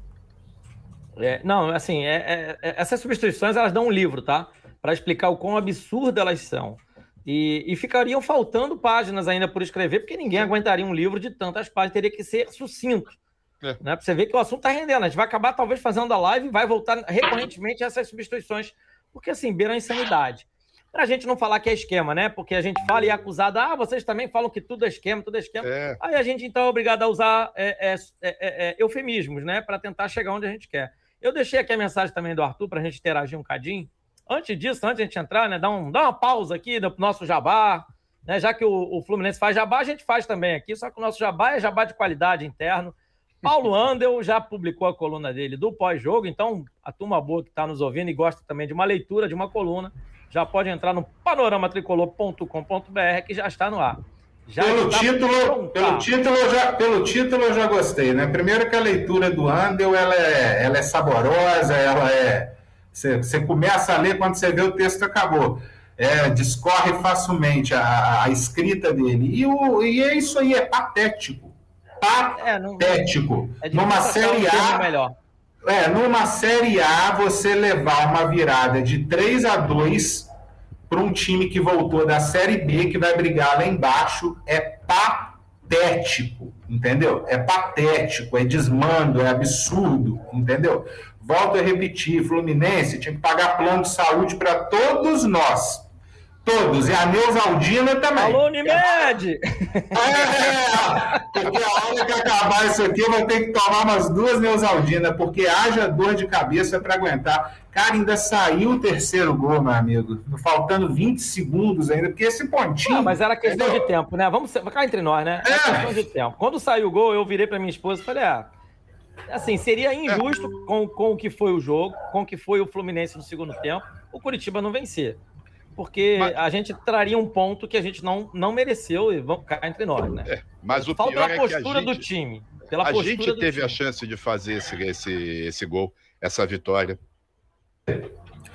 É, não, assim, é, é, essas substituições elas dão um livro, tá? Para explicar o quão absurdo elas são. E, e, ficariam faltando páginas ainda por escrever, porque ninguém aguentaria um livro de tantas páginas, teria que ser sucinto. É. Né? Pra você ver que o assunto está rendendo. A gente vai acabar talvez fazendo a live e vai voltar recorrentemente a essas substituições porque assim, beira a insanidade. Pra gente não falar que é esquema, né? Porque a gente fala e é acusado, ah, vocês também falam que tudo é esquema, tudo é esquema. É. Aí a gente então é obrigado a usar é, é, é, é eufemismos, né? Para tentar chegar onde a gente quer. Eu deixei aqui a mensagem também do Arthur para a gente interagir um cadinho. Antes disso, antes de a gente entrar, né? Dá, um, dá uma pausa aqui do nosso jabá. Né? Já que o, o Fluminense faz jabá, a gente faz também aqui, só que o nosso jabá é jabá de qualidade interno. Paulo Andel já publicou a coluna dele do pós-jogo, então a turma boa que está nos ouvindo e gosta também de uma leitura de uma coluna, já pode entrar no panoramatricolor.com.br que já está no ar. Já pelo, título, pelo, título, já, pelo título eu já gostei, né? Primeiro que a leitura do Andel ela é, ela é saborosa, ela é. Você, você começa a ler quando você vê o texto acabou. É, discorre facilmente a, a escrita dele. E, o, e é isso aí, é patético patético. É, numa série A. Melhor. É, numa série A, você levar uma virada de 3 a 2 para um time que voltou da série B, que vai brigar lá embaixo, é patético, entendeu? É patético, é desmando, é absurdo, entendeu? Volto a repetir, Fluminense tinha que pagar plano de saúde para todos nós Todos. E a Neusaldina também. Alô, Unimed! É, porque a hora que acabar isso aqui, eu vou ter que tomar umas duas Neusaldinas, porque haja dor de cabeça para aguentar. Cara, ainda saiu o terceiro gol, meu amigo. Faltando 20 segundos ainda, porque esse pontinho. Não, mas era questão entendeu? de tempo, né? Vamos ficar entre nós, né? É. Era questão de tempo. Quando saiu o gol, eu virei para minha esposa e falei: ah, assim, seria injusto é. com, com o que foi o jogo, com o que foi o Fluminense no segundo tempo, o Curitiba não vencer porque mas... a gente traria um ponto que a gente não, não mereceu e vamos cá entre nós, né? É, mas o Falta pior é postura gente, do time. Pela a gente teve time. a chance de fazer esse, esse, esse gol, essa vitória.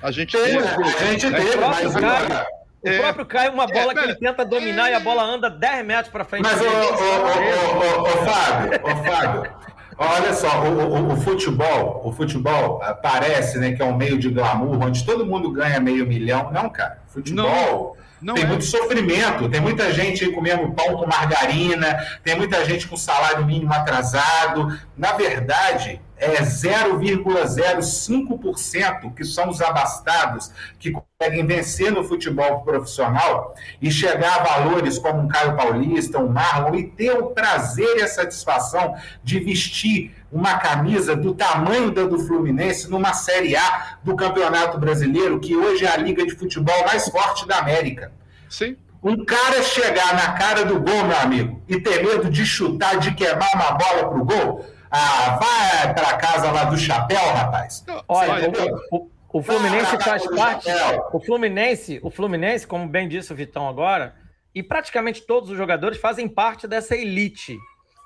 A gente teve. A gente né? teve, mas... O é, próprio Caio, uma bola é, que ele tenta dominar é, e a bola anda 10 metros para frente. Mas, ô, ô, ô, Fábio, ô, Fábio, Olha só, o, o, o, futebol, o futebol ah, parece né, que é um meio de glamour, onde todo mundo ganha meio milhão. Não, cara. Futebol não, não tem é. muito sofrimento, tem muita gente comendo pão com margarina, tem muita gente com salário mínimo atrasado. Na verdade, é 0,05% que são os abastados que conseguem vencer no futebol profissional e chegar a valores como um Caio Paulista, um Marlon, e ter o prazer e a satisfação de vestir uma camisa do tamanho da do Fluminense numa Série A do Campeonato Brasileiro, que hoje é a liga de futebol mais forte da América. Sim. Um cara chegar na cara do gol, meu amigo, e ter medo de chutar, de queimar uma bola pro gol, ah, vai para casa lá do chapéu, rapaz. Olha, o, o, o, Fluminense faz parte. O Fluminense, o Fluminense, como bem disse o Vitão agora, e praticamente todos os jogadores fazem parte dessa elite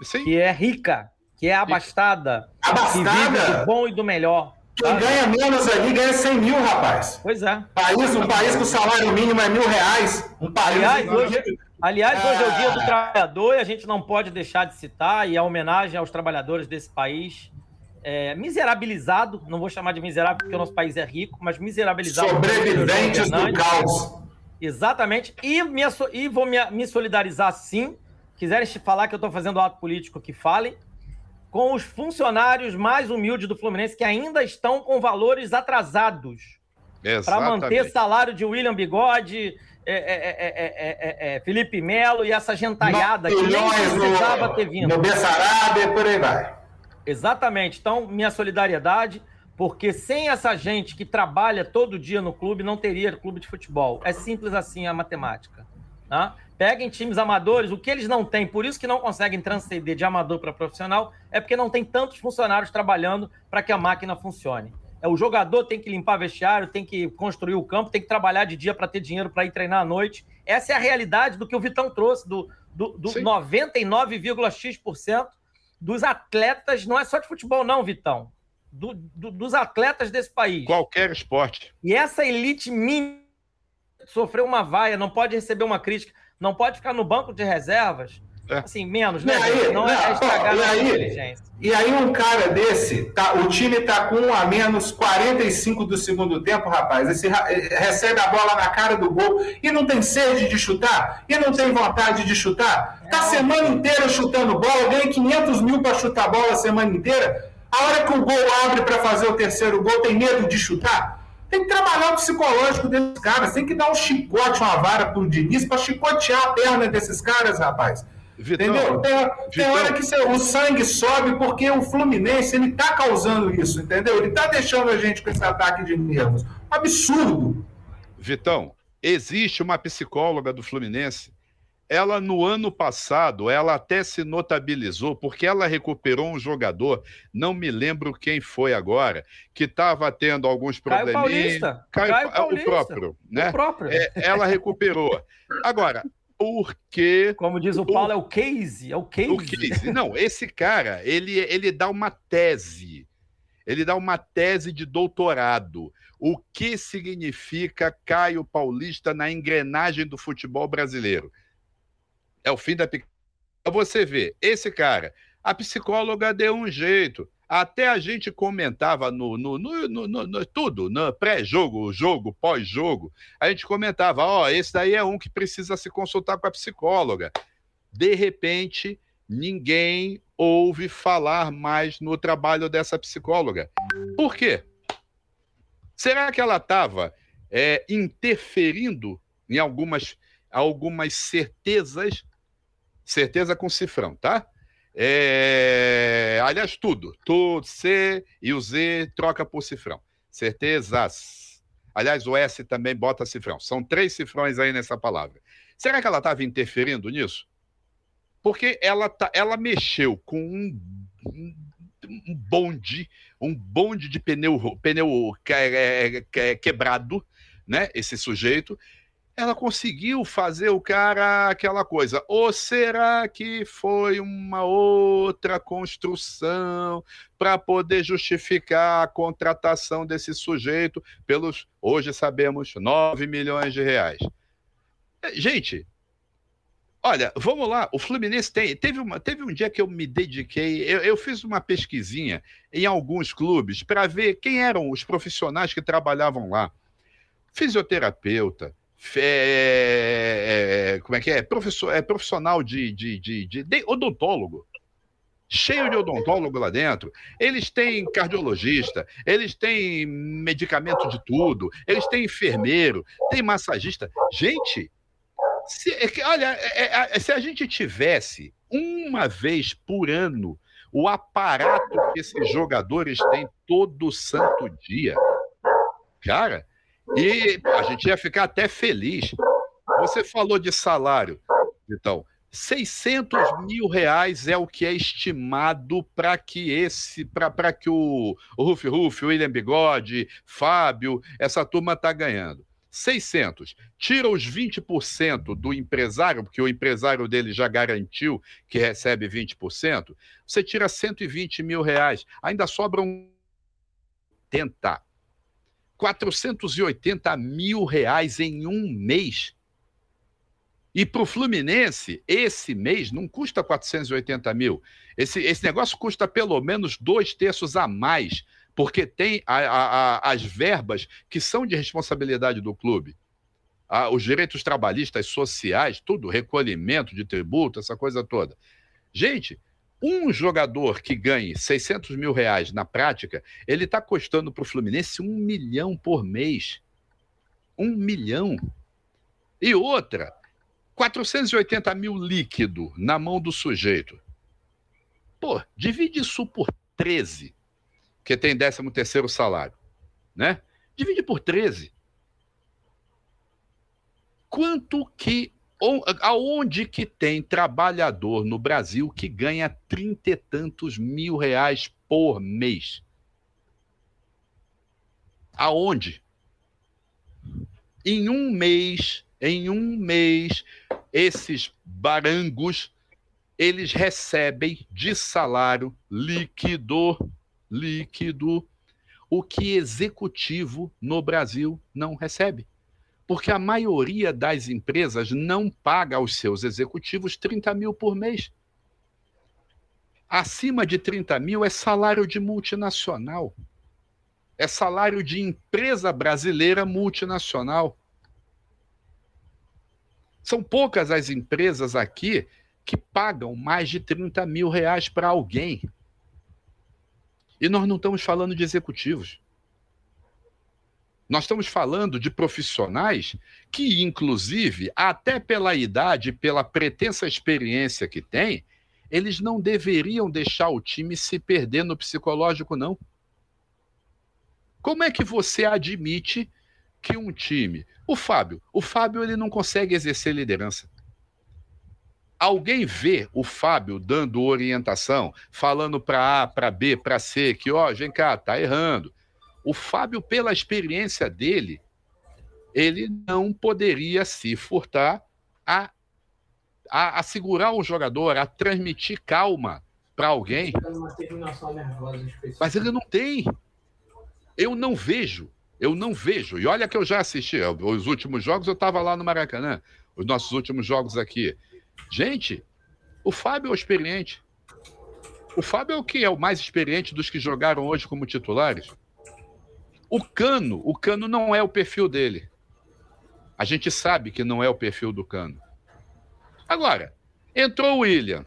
Sim. que é rica, que é abastada, abastada. que vive do bom e do melhor. Quem ganha menos ali ganha 100 mil, rapaz. Pois é. País, um país com salário mínimo é mil reais. Um país. Aliás, hoje, Aliás, hoje é o dia do ah. trabalhador e a gente não pode deixar de citar, e a homenagem aos trabalhadores desse país. É, miserabilizado, não vou chamar de miserável porque o nosso país é rico, mas miserabilizado. Sobreviventes do caos. Exatamente. E, minha, e vou me, me solidarizar sim. Quiserem falar que eu estou fazendo ato político, que falem. Com os funcionários mais humildes do Fluminense que ainda estão com valores atrasados. Para manter salário de William Bigode, é é é, é, é, Felipe Melo e essa gentalhada que nem precisava ter vindo. No Bessarabia, por aí vai. Exatamente. Então, minha solidariedade. Porque sem essa gente que trabalha todo dia no clube, não teria clube de futebol. É simples assim a matemática. Tá? Peguem times amadores, o que eles não têm, por isso que não conseguem transcender de amador para profissional, é porque não tem tantos funcionários trabalhando para que a máquina funcione. É, o jogador tem que limpar vestiário, tem que construir o campo, tem que trabalhar de dia para ter dinheiro para ir treinar à noite. Essa é a realidade do que o Vitão trouxe, do, do, do 99,x% dos atletas, não é só de futebol, não, Vitão do, do, dos atletas desse país. Qualquer esporte. E essa elite mínima sofreu uma vaia, não pode receber uma crítica, não pode ficar no banco de reservas. É. Assim, menos, né? Aí, não, não é estragar e aí, inteligência. E aí um cara desse, tá, o time tá com um a menos 45 do segundo tempo, rapaz. Esse recebe a bola na cara do gol e não tem sede de chutar, e não tem vontade de chutar. Tá a é semana inteira chutando bola, ganha 500 mil para chutar bola a semana inteira. A hora que o gol abre para fazer o terceiro gol, tem medo de chutar? Tem que trabalhar o psicológico desses caras. Tem que dar um chicote, uma vara pro Diniz para chicotear a perna desses caras, rapaz. Vitão, entendeu? Tem, tem hora que o sangue sobe porque o Fluminense ele tá causando isso, entendeu? Ele tá deixando a gente com esse ataque de nervos. Absurdo. Vitão, existe uma psicóloga do Fluminense ela no ano passado, ela até se notabilizou, porque ela recuperou um jogador, não me lembro quem foi agora, que estava tendo alguns probleminhas. Caio Paulista. Caio, Caio Paulista. O próprio, né? O próprio. É, ela recuperou. Agora, porque... Como diz o Paulo, o, é o case, é o case. O case. Não, esse cara, ele, ele dá uma tese, ele dá uma tese de doutorado. O que significa Caio Paulista na engrenagem do futebol brasileiro? É o fim da Você vê, esse cara, a psicóloga deu um jeito. Até a gente comentava no, no, no, no, no tudo, no pré-jogo, jogo, pós-jogo. A gente comentava: ó, oh, esse daí é um que precisa se consultar com a psicóloga. De repente, ninguém ouve falar mais no trabalho dessa psicóloga. Por quê? Será que ela estava é, interferindo em algumas, algumas certezas certeza com cifrão, tá? É... Aliás, tudo. Tudo, C e o Z troca por cifrão. Certezas. Aliás, o S também bota cifrão. São três cifrões aí nessa palavra. Será que ela estava interferindo nisso? Porque ela, tá, ela mexeu com um, um bonde, um bonde de pneu, pneu que, que, quebrado, né? Esse sujeito, ela conseguiu fazer o cara aquela coisa. Ou será que foi uma outra construção para poder justificar a contratação desse sujeito pelos, hoje sabemos, 9 milhões de reais? É, gente, olha, vamos lá. O Fluminense tem. Teve, uma, teve um dia que eu me dediquei, eu, eu fiz uma pesquisinha em alguns clubes para ver quem eram os profissionais que trabalhavam lá. Fisioterapeuta, é, é, como é que é? Professor, é profissional de, de, de, de, de odontólogo cheio de odontólogo lá dentro. Eles têm cardiologista, eles têm medicamento de tudo, eles têm enfermeiro, tem massagista. Gente, se, é olha, é, é, se a gente tivesse uma vez por ano o aparato que esses jogadores têm todo santo dia, cara, e a gente ia ficar até feliz. Você falou de salário, então. 600 mil reais é o que é estimado para que esse, para que o, o Ruf Ruf, o William Bigode, Fábio, essa turma está ganhando. 600. Tira os 20% do empresário, porque o empresário dele já garantiu que recebe 20%. Você tira 120 mil reais. Ainda sobram 80. 480 mil reais em um mês. E para o Fluminense, esse mês não custa 480 mil. Esse, esse negócio custa pelo menos dois terços a mais, porque tem a, a, a, as verbas que são de responsabilidade do clube. os direitos trabalhistas, sociais, tudo, recolhimento de tributo, essa coisa toda. Gente, um jogador que ganhe 600 mil reais na prática, ele está custando para o Fluminense um milhão por mês. Um milhão. E outra, 480 mil líquido na mão do sujeito. Pô, divide isso por 13. que tem 13 terceiro salário, né? Divide por 13. Quanto que aonde que tem trabalhador no Brasil que ganha trinta e tantos mil reais por mês? Aonde? Em um mês, em um mês, esses barangos eles recebem de salário líquido, líquido, o que executivo no Brasil não recebe. Porque a maioria das empresas não paga aos seus executivos 30 mil por mês. Acima de 30 mil é salário de multinacional. É salário de empresa brasileira multinacional. São poucas as empresas aqui que pagam mais de 30 mil reais para alguém. E nós não estamos falando de executivos. Nós estamos falando de profissionais que, inclusive, até pela idade, pela pretensa experiência que têm, eles não deveriam deixar o time se perder no psicológico, não. Como é que você admite que um time. O Fábio, o Fábio ele não consegue exercer liderança. Alguém vê o Fábio dando orientação, falando para A, para B, para C, que, ó, vem cá, tá errando. O Fábio, pela experiência dele, ele não poderia se furtar a, a, a segurar o jogador, a transmitir calma para alguém. Mas ele não tem. Eu não vejo, eu não vejo. E olha que eu já assisti, os últimos jogos eu estava lá no Maracanã, os nossos últimos jogos aqui. Gente, o Fábio é o experiente. O Fábio é o que é o mais experiente dos que jogaram hoje como titulares. O Cano, o Cano não é o perfil dele. A gente sabe que não é o perfil do Cano. Agora, entrou o William.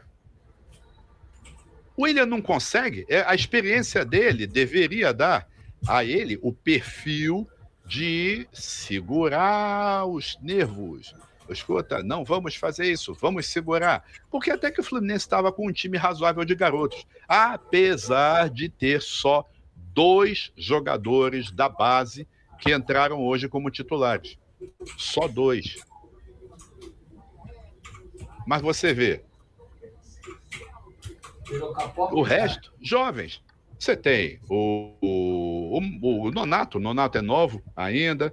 O William não consegue, é, a experiência dele deveria dar a ele o perfil de segurar os nervos. Escuta, não vamos fazer isso, vamos segurar. Porque até que o Fluminense estava com um time razoável de garotos, apesar de ter só dois jogadores da base que entraram hoje como titulares. Só dois. Mas você vê. O resto, jovens. Você tem o, o, o, o Nonato, o Nonato é novo ainda.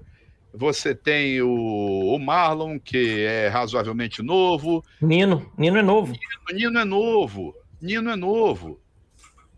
Você tem o, o, Marlon, que é razoavelmente novo. Nino, Nino é novo. Nino, Nino é novo. Nino é novo.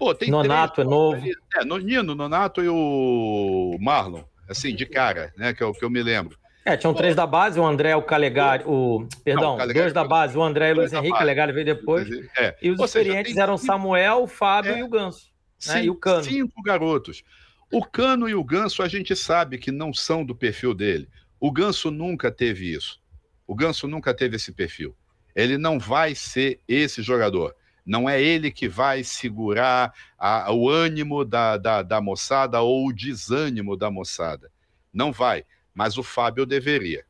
Pô, tem Nonato três, é novo. É, no, Nino, Nonato e o Marlon, assim, de cara, né? Que é o que eu me lembro. É, tinham Pô, três da base, o André, o Calegari, o. Perdão, Não, o Calegari, dois da base, o André e o Luiz Henrique, o Calegari veio depois. É. E os Ou experientes seja, eram o Samuel, o Fábio é, e o Ganso. Cinco, né? E o Cano. Cinco garotos. O Cano e o Ganso a gente sabe que não são do perfil dele. O Ganso nunca teve isso. O Ganso nunca teve esse perfil. Ele não vai ser esse jogador. Não é ele que vai segurar a, o ânimo da, da, da moçada ou o desânimo da moçada. Não vai. Mas o Fábio deveria.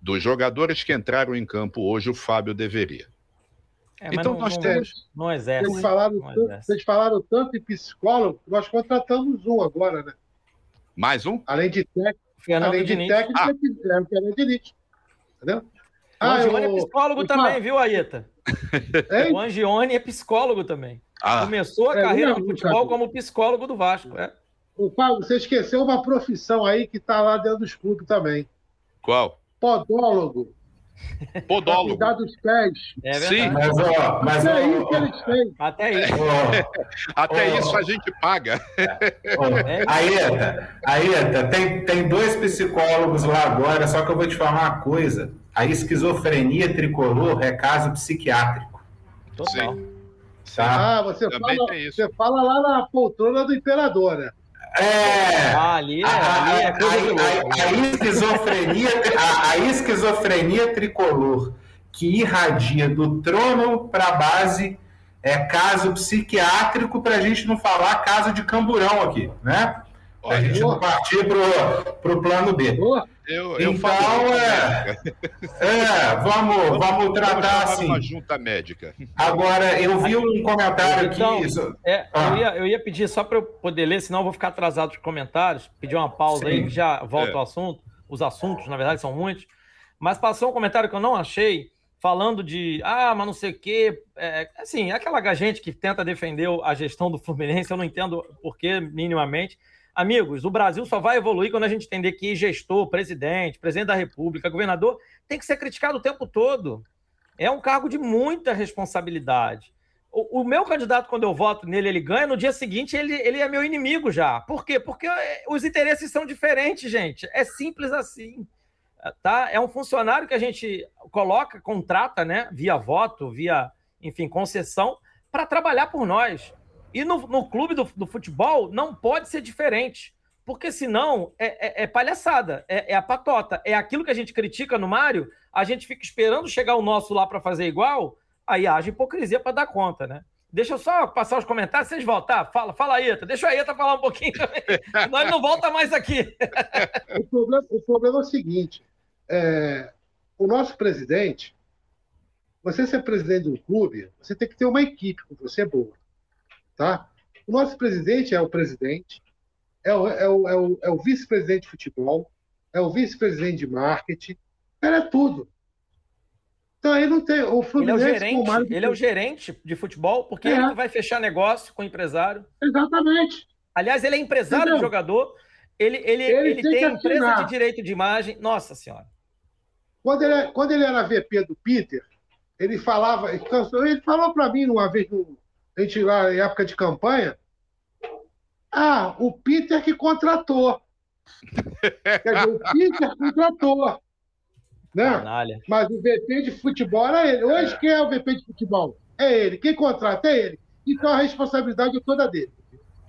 Dos jogadores que entraram em campo hoje, o Fábio deveria. É, então não, nós não, temos. Não exerce. Vocês falaram, não tanto, vocês falaram tanto em psicólogo, nós contratamos um agora, né? Mais um? Além de técnico. Fernando além de técnico, ah. é o Fernando Diniz. Entendeu? Ah, o Angione eu... é psicólogo eu... também, viu, Aeta? o Angione é psicólogo também. Ah. Começou a é, carreira no futebol como psicólogo do Vasco. É. O Paulo, você esqueceu uma profissão aí que está lá dentro dos clubes também. Qual? Podólogo. Podólogo. Cuidar dos pés. É Sim. Mas, ó, mas, Até ó, isso ó, eles têm. Até isso. Até isso a gente paga. Aeta, Aeta, tem, tem dois psicólogos lá agora, só que eu vou te falar uma coisa. A esquizofrenia tricolor é caso psiquiátrico. Total. Sim. Tá? Ah, você fala, você fala lá na poltrona do imperador, né? É. Ah, ali é, ali é coisa a. A, a, esquizofrenia, a, a, esquizofrenia tricolor que irradia do trono para a base é caso psiquiátrico para a gente não falar caso de camburão aqui, né? a gente não partir para o plano B. Eu, eu então, é, é, vamos, vamos tratar assim. Uma junta médica. Agora, eu vi um comentário aqui. Então, é, ah. eu, ia, eu ia pedir só para eu poder ler, senão eu vou ficar atrasado de comentários. Pedir uma pausa Sim. aí, já volto é. ao assunto. Os assuntos, na verdade, são muitos. Mas passou um comentário que eu não achei, falando de, ah, mas não sei o quê. É, assim, aquela gente que tenta defender a gestão do Fluminense, eu não entendo por que minimamente Amigos, o Brasil só vai evoluir quando a gente entender que gestor, presidente, presidente da República, governador, tem que ser criticado o tempo todo. É um cargo de muita responsabilidade. O, o meu candidato, quando eu voto nele, ele ganha, no dia seguinte ele, ele é meu inimigo já. Por quê? Porque é, os interesses são diferentes, gente. É simples assim. Tá? É um funcionário que a gente coloca, contrata, né, via voto, via, enfim, concessão, para trabalhar por nós. E no, no clube do, do, futebol não pode ser diferente. Porque senão é, é, é palhaçada, é, é, a patota. É aquilo que a gente critica no Mário, a gente fica esperando chegar o nosso lá para fazer igual, aí haja hipocrisia para dar conta, né? Deixa eu só passar os comentários, vocês voltar. Fala, fala aí, Deixa a Eta falar um pouquinho também. Nós não volta mais aqui. o, problema, o problema é o seguinte: é, o nosso presidente, você ser presidente de um clube, você tem que ter uma equipe com você boa. Tá? O nosso presidente é o presidente, é o, é o, é o, é o vice-presidente de futebol, é o vice-presidente de marketing, ele é tudo. Então aí não tem. O Fluminense, ele é o gerente, ele é o gerente de futebol, porque é. ele vai fechar negócio com o empresário. Exatamente. Aliás, ele é empresário Entendeu? de jogador, ele, ele, ele, ele tem, tem empresa de direito de imagem. Nossa Senhora. Quando ele, quando ele era VP do Peter, ele falava. Ele falou para mim uma vez no, a gente lá em época de campanha, ah, o Peter que contratou. Quer dizer, o Peter contratou. Né? Mas o VP de futebol era ele. Hoje, é. quem é o VP de futebol? É ele. Quem contrata é ele. Então a responsabilidade é toda dele.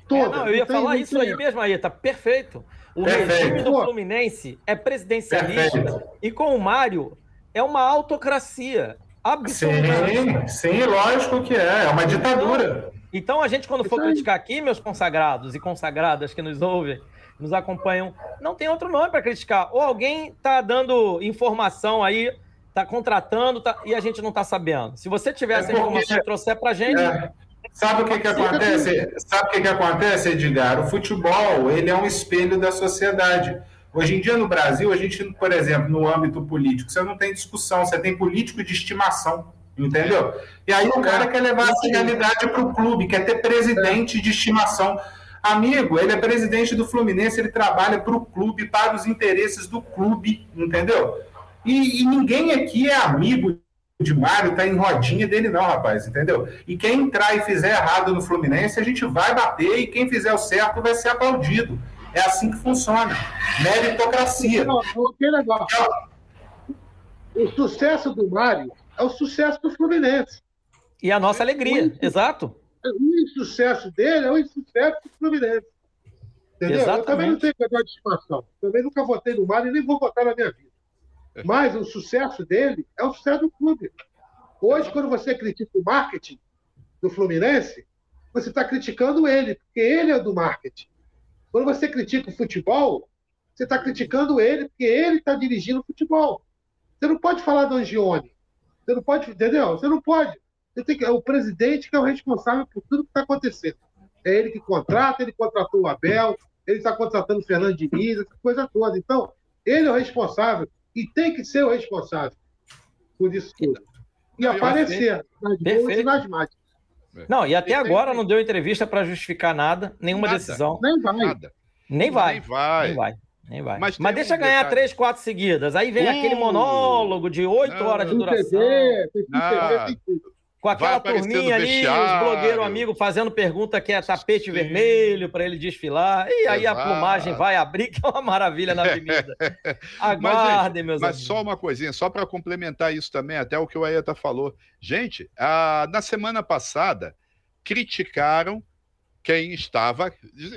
Toda. É, não, eu ia falar isso aí mesmo, aí, tá perfeito. O perfeito. regime do Fluminense é presidencialista perfeito. e com o Mário é uma autocracia. Absolutamente. Sim, sim, lógico que é. É uma ditadura. Então, a gente, quando for criticar aqui, meus consagrados e consagradas que nos ouvem, nos acompanham, não tem outro nome para criticar. Ou alguém está dando informação aí, está contratando tá, e a gente não está sabendo. Se você tiver é essa informação e trouxer para a gente. É. Sabe o que, que acontece? Sabe o que, que acontece, Edgar? O futebol ele é um espelho da sociedade. Hoje em dia, no Brasil, a gente, por exemplo, no âmbito político, você não tem discussão, você tem político de estimação, entendeu? E aí o cara quer levar essa realidade para o clube, quer ter presidente de estimação. Amigo, ele é presidente do Fluminense, ele trabalha para o clube, para os interesses do clube, entendeu? E, e ninguém aqui é amigo de Mário, tá em rodinha dele, não, rapaz, entendeu? E quem entrar e fizer errado no Fluminense, a gente vai bater, e quem fizer o certo vai ser aplaudido. É assim que funciona. Meritocracia. Não, o sucesso do Mário é o sucesso do Fluminense. E a nossa alegria, o, exato. O insucesso dele é o insucesso do Fluminense. Entendeu? Exatamente. Eu também não tenho negócio de estimação. Também nunca votei no Mário e nem vou votar na minha vida. Mas o sucesso dele é o sucesso do clube. Hoje, quando você critica o marketing do Fluminense, você está criticando ele, porque ele é do marketing. Quando você critica o futebol, você está criticando ele porque ele está dirigindo o futebol. Você não pode falar do Angione. Você não pode, entendeu? Você não pode. Você tem que, é o presidente que é o responsável por tudo que está acontecendo. É ele que contrata, ele contratou o Abel, ele está contratando o Fernando Diniz, essa coisa toda. Então, ele é o responsável e tem que ser o responsável por isso tudo. E aparecer nas boas e nas máquinas. É. Não, e até agora não deu entrevista para justificar nada, nenhuma nada. decisão. Nem vai. Nada. Nem vai. Nem vai. Nem vai. Nem vai. Mas, Mas deixa um ganhar detalhe. três, quatro seguidas. Aí vem uh, aquele monólogo de oito horas de duração. TV, tem TV, tem tudo. Com aquela turminha ali, os blogueiros amigos fazendo pergunta que é tapete Sim. vermelho para ele desfilar. E aí Exato. a plumagem vai abrir, que é uma maravilha na avenida. Aguardem, mas, meus mas amigos. só uma coisinha, só para complementar isso também, até o que o Aeta falou. Gente, a, na semana passada, criticaram quem estava,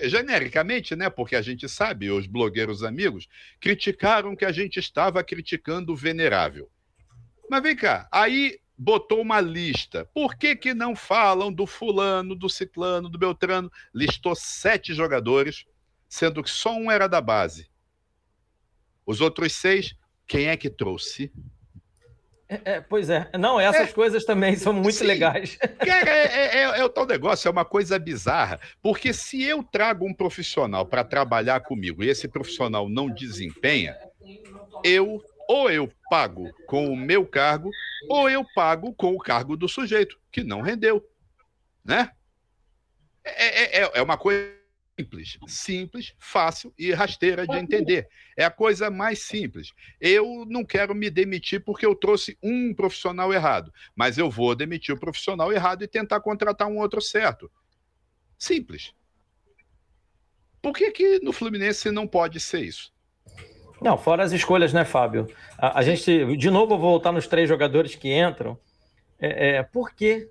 genericamente, né? Porque a gente sabe, os blogueiros amigos, criticaram que a gente estava criticando o venerável. Mas vem cá, aí botou uma lista. Por que, que não falam do fulano, do ciclano, do beltrano? Listou sete jogadores sendo que só um era da base. Os outros seis, quem é que trouxe? É, é, pois é. Não, essas é. coisas também são muito Sim. legais. É, é, é, é, o tal negócio, é uma coisa bizarra. Porque se eu trago um profissional para trabalhar comigo e esse profissional não desempenha, eu ou eu pago com o meu cargo ou eu pago com o cargo do sujeito, que não rendeu. Né? É, é, é uma coisa simples, simples, fácil e rasteira de entender. É a coisa mais simples. Eu não quero me demitir porque eu trouxe um profissional errado, mas eu vou demitir o profissional errado e tentar contratar um outro certo. Simples. Por que, que no Fluminense não pode ser isso? Não, fora as escolhas, né, Fábio? A, a gente, de novo, vou voltar nos três jogadores que entram. É, é, por quê?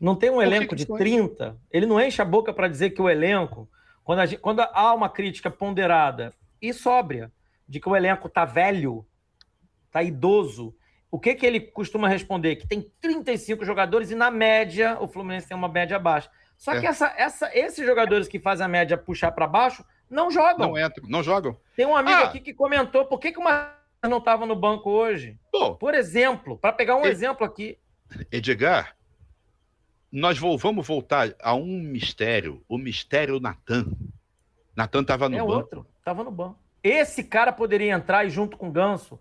Não tem um elenco de 30. Ele não enche a boca para dizer que o elenco quando, gente, quando há uma crítica ponderada e sóbria de que o elenco está velho, está idoso, o que, que ele costuma responder? Que tem 35 jogadores e, na média, o Fluminense tem uma média baixa. Só é. que essa, essa, esses jogadores que fazem a média puxar para baixo não jogam. Não entram, não jogam. Tem um amigo ah. aqui que comentou por que, que o Marcos não estava no banco hoje. Por exemplo, para pegar um exemplo aqui. Edgar, nós vamos voltar a um mistério, o mistério Natan. Natan estava no é banco. É outro, estava no banco. Esse cara poderia entrar e junto com o Ganso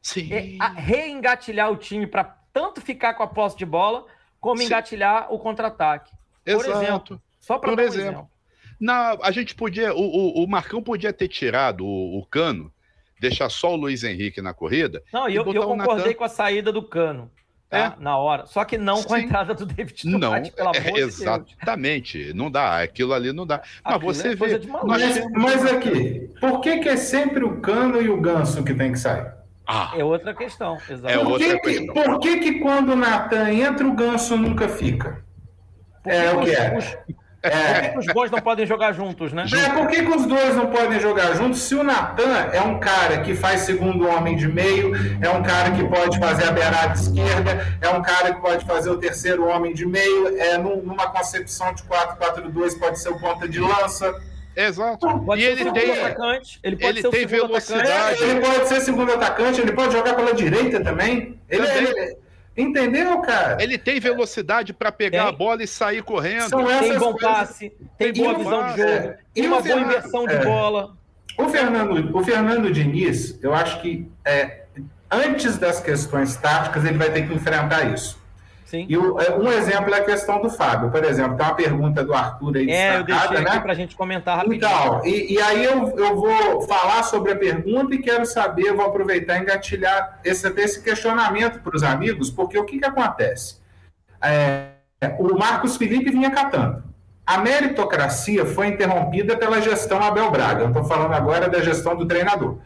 Sim. reengatilhar o time para tanto ficar com a posse de bola, como Sim. engatilhar o contra-ataque. Por Exato. exemplo. Só para dar exemplo. Um exemplo. Na, a gente podia, o, o, o, Marcão podia ter tirado o, o, cano, deixar só o Luiz Henrique na corrida. Não, e eu, eu concordei com a saída do cano tá? É. Na hora. Só que não com a entrada do David não, pelo amor é, Exatamente. Deus. Não dá. Aquilo ali não dá. Mas você é vê. Mas, mas aqui, por que, que é sempre o Cano e o Ganso que tem que sair? Ah, é outra questão. Exatamente. É outra por que, questão. Por que, que quando o Natan entra, o Ganso nunca fica? Porque é o que é. Os, é. Por que, os dois não podem jogar juntos, né? É, por que, que os dois não podem jogar juntos? Se o Natan é um cara que faz segundo homem de meio, é um cara que pode fazer a beirada esquerda, é um cara que pode fazer o terceiro homem de meio, é numa concepção de 4-4-2 pode ser o ponta de lança. Exato. Pode e ele tem atacante, ele pode ele ser tem velocidade. Atacante. Ele pode ser segundo atacante, ele pode jogar pela direita também. Ele, também. ele Entendeu, cara? Ele tem velocidade para pegar tem. a bola e sair correndo. tem bom coisas. passe, tem, tem boa visão passe. de jogo, é. tem uma boa inversão de é. bola. O Fernando, o Fernando Diniz, eu acho que é, antes das questões táticas, ele vai ter que enfrentar isso. Sim. E o, é, um exemplo é a questão do Fábio. Por exemplo, tem uma pergunta do Arthur aí É, eu deixei né? para a gente comentar rapidinho. Então, e, e, aí eu, eu vou falar sobre a pergunta e quero saber, vou aproveitar e engatilhar esse, esse questionamento para os amigos, porque o que, que acontece? É, o Marcos Felipe vinha catando. A meritocracia foi interrompida pela gestão Abel Braga. Eu estou falando agora da gestão do treinador,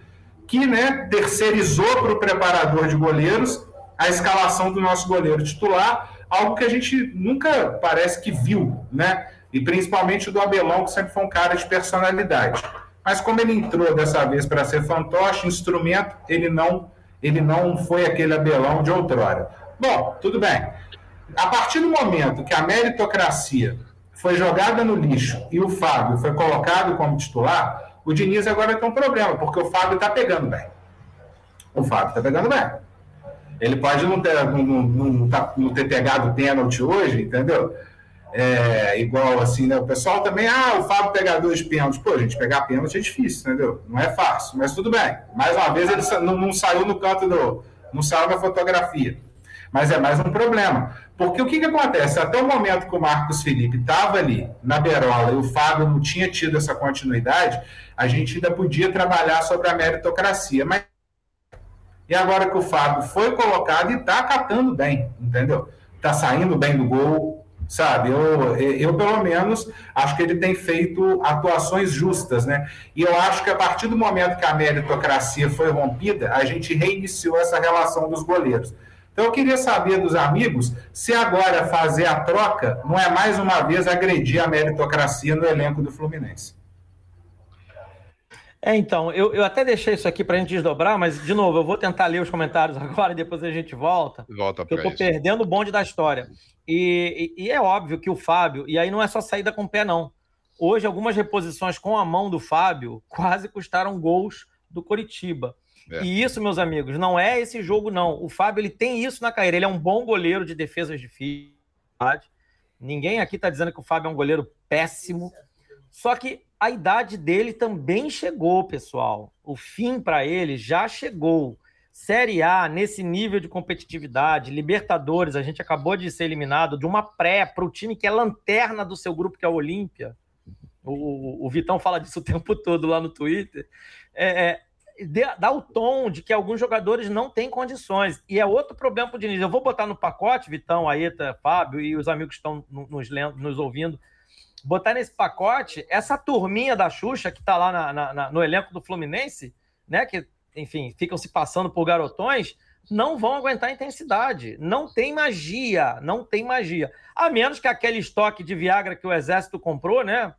que né, terceirizou para o preparador de goleiros a escalação do nosso goleiro titular, algo que a gente nunca parece que viu, né? E principalmente do Abelão, que sempre foi um cara de personalidade. Mas como ele entrou dessa vez para ser fantoche, instrumento, ele não, ele não foi aquele Abelão de outrora. Bom, tudo bem. A partir do momento que a meritocracia foi jogada no lixo e o Fábio foi colocado como titular, o Diniz agora tem um problema, porque o Fábio está pegando bem. O Fábio está pegando bem. Ele pode não ter, não, não, tá, não ter pegado pênalti hoje, entendeu? É, igual assim, né? O pessoal também, ah, o Fábio pegar dois pênaltis. Pô, gente, pegar pênalti é difícil, entendeu? Não é fácil, mas tudo bem. Mais uma vez, ele não, não saiu no canto do. não saiu na fotografia. Mas é mais um problema. Porque o que, que acontece? Até o momento que o Marcos Felipe estava ali na Berola e o Fábio não tinha tido essa continuidade, a gente ainda podia trabalhar sobre a meritocracia. Mas e agora que o Fábio foi colocado e está catando bem, entendeu? Está saindo bem do gol, sabe? Eu, eu, pelo menos, acho que ele tem feito atuações justas, né? E eu acho que a partir do momento que a meritocracia foi rompida, a gente reiniciou essa relação dos goleiros. Então eu queria saber dos amigos se agora fazer a troca não é mais uma vez agredir a meritocracia no elenco do Fluminense. É, então, eu, eu até deixei isso aqui para a gente desdobrar, mas, de novo, eu vou tentar ler os comentários agora e depois a gente volta. Volta para Eu estou perdendo o bonde da história. E, e, e, é óbvio que o Fábio, e aí não é só saída com o pé, não. Hoje, algumas reposições com a mão do Fábio quase custaram gols do Coritiba. É. E isso, meus amigos, não é esse jogo, não. O Fábio ele tem isso na carreira. Ele é um bom goleiro de defesas difíceis. Ninguém aqui está dizendo que o Fábio é um goleiro péssimo. Só que a idade dele também chegou, pessoal. O fim para ele já chegou. Série A, nesse nível de competitividade, Libertadores, a gente acabou de ser eliminado de uma pré para o time que é lanterna do seu grupo, que é o Olímpia. O, o, Vitão fala disso o tempo todo lá no Twitter. É, é, dá o tom de que alguns jogadores não têm condições. E é outro problema para o Diniz. Eu vou botar no pacote, Vitão, Aeta, Fábio e os amigos que estão nos, nos ouvindo, botar nesse pacote essa turminha da Xuxa que está lá na, na, na, no elenco do Fluminense, né? Que, enfim, ficam se passando por garotões, não vão aguentar a intensidade. Não tem magia, não tem magia. A menos que aquele estoque de Viagra que o Exército comprou, né?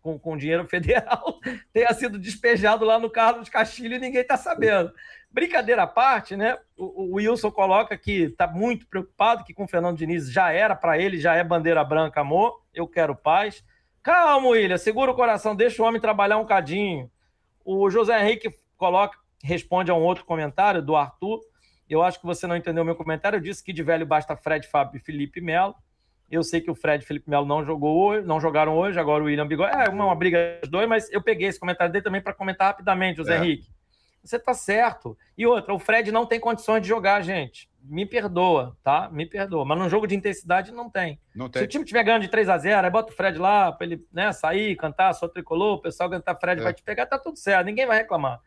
com, com dinheiro federal tenha sido despejado lá no Carlos Castilho e ninguém está sabendo. Brincadeira à parte, né? O, o Wilson coloca que está muito preocupado, que com o Fernando Diniz já era para ele, já é bandeira branca, amor. Eu quero paz. Calma, William, segura o coração, deixa o homem trabalhar um cadinho. O José Henrique coloca, responde a um outro comentário do Arthur. Eu acho que você não entendeu meu comentário. Eu disse que de velho basta Fred, Fábio e Felipe Melo. Eu sei que o Fred e Felipe Melo não jogou hoje, não jogaram hoje, agora o William Bigode. É uma, uma briga dos dois, mas eu peguei esse comentário dele também para comentar rapidamente, José é. Henrique. Você tá certo. E outra, o Fred não tem condições de jogar, gente. Me perdoa, tá? Me perdoa. Mas num jogo de intensidade não tem. Não tem. Se o time tiver ganhando de 3 a 0 aí bota o Fred lá para ele né, sair, cantar, só tricolor, o pessoal cantar Fred é. vai te pegar, tá tudo certo, ninguém vai reclamar.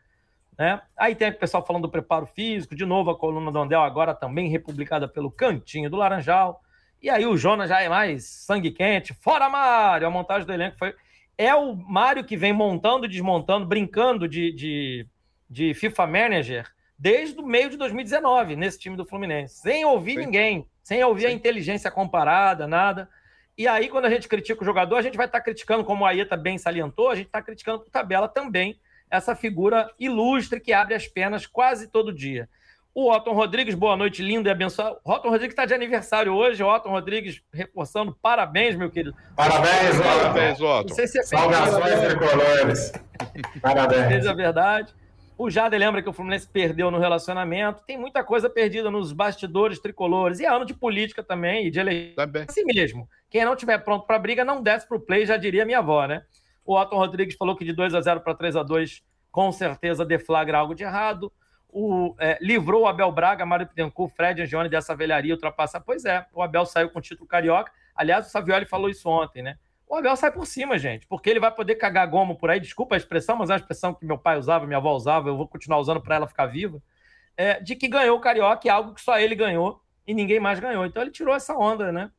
Né? Aí tem o pessoal falando do preparo físico, de novo a coluna do Andel agora também republicada pelo Cantinho do Laranjal. E aí o Jonas já é mais sangue quente. Fora Mário! A montagem do elenco foi. É o Mário que vem montando, desmontando, brincando de, de, de FIFA Manager desde o meio de 2019, nesse time do Fluminense. Sem ouvir Sim. ninguém, sem ouvir Sim. a inteligência comparada, nada. E aí, quando a gente critica o jogador, a gente vai estar tá criticando, como a Aeta bem salientou, a gente está criticando por tabela também essa figura ilustre que abre as penas quase todo dia. O Otton Rodrigues, boa noite, lindo e abençoado. O Otton Rodrigues está de aniversário hoje. O Otton Rodrigues reforçando, parabéns, meu querido. Parabéns, Otton. Parabéns, Otton. Se é Saudações tricolores. parabéns. Seja verdade. O Jade lembra que o Fluminense perdeu no relacionamento. Tem muita coisa perdida nos bastidores tricolores. E é ano de política também e de eleição. Também. Assim mesmo. Quem não estiver pronto para briga, não desce para o play, já diria minha avó, né? O Otton Rodrigues falou que de 2 a 0 para 3 a 2 com certeza deflagra algo de errado o, é, livrou o Abel Braga, Mário Pittencourt, Fred Angione dessa velharia ultrapassar. Pois é, o Abel saiu com o título carioca. Aliás, o Savioli falou isso ontem, né? O Abel sai por cima, gente, porque ele vai poder cagar gomo por aí. Desculpa a expressão, mas é uma expressão que meu pai usava, minha avó usava, eu vou continuar usando para ela ficar viva. É, de que ganhou o carioca, é algo que só ele ganhou e ninguém mais ganhou. Então ele tirou essa onda, né?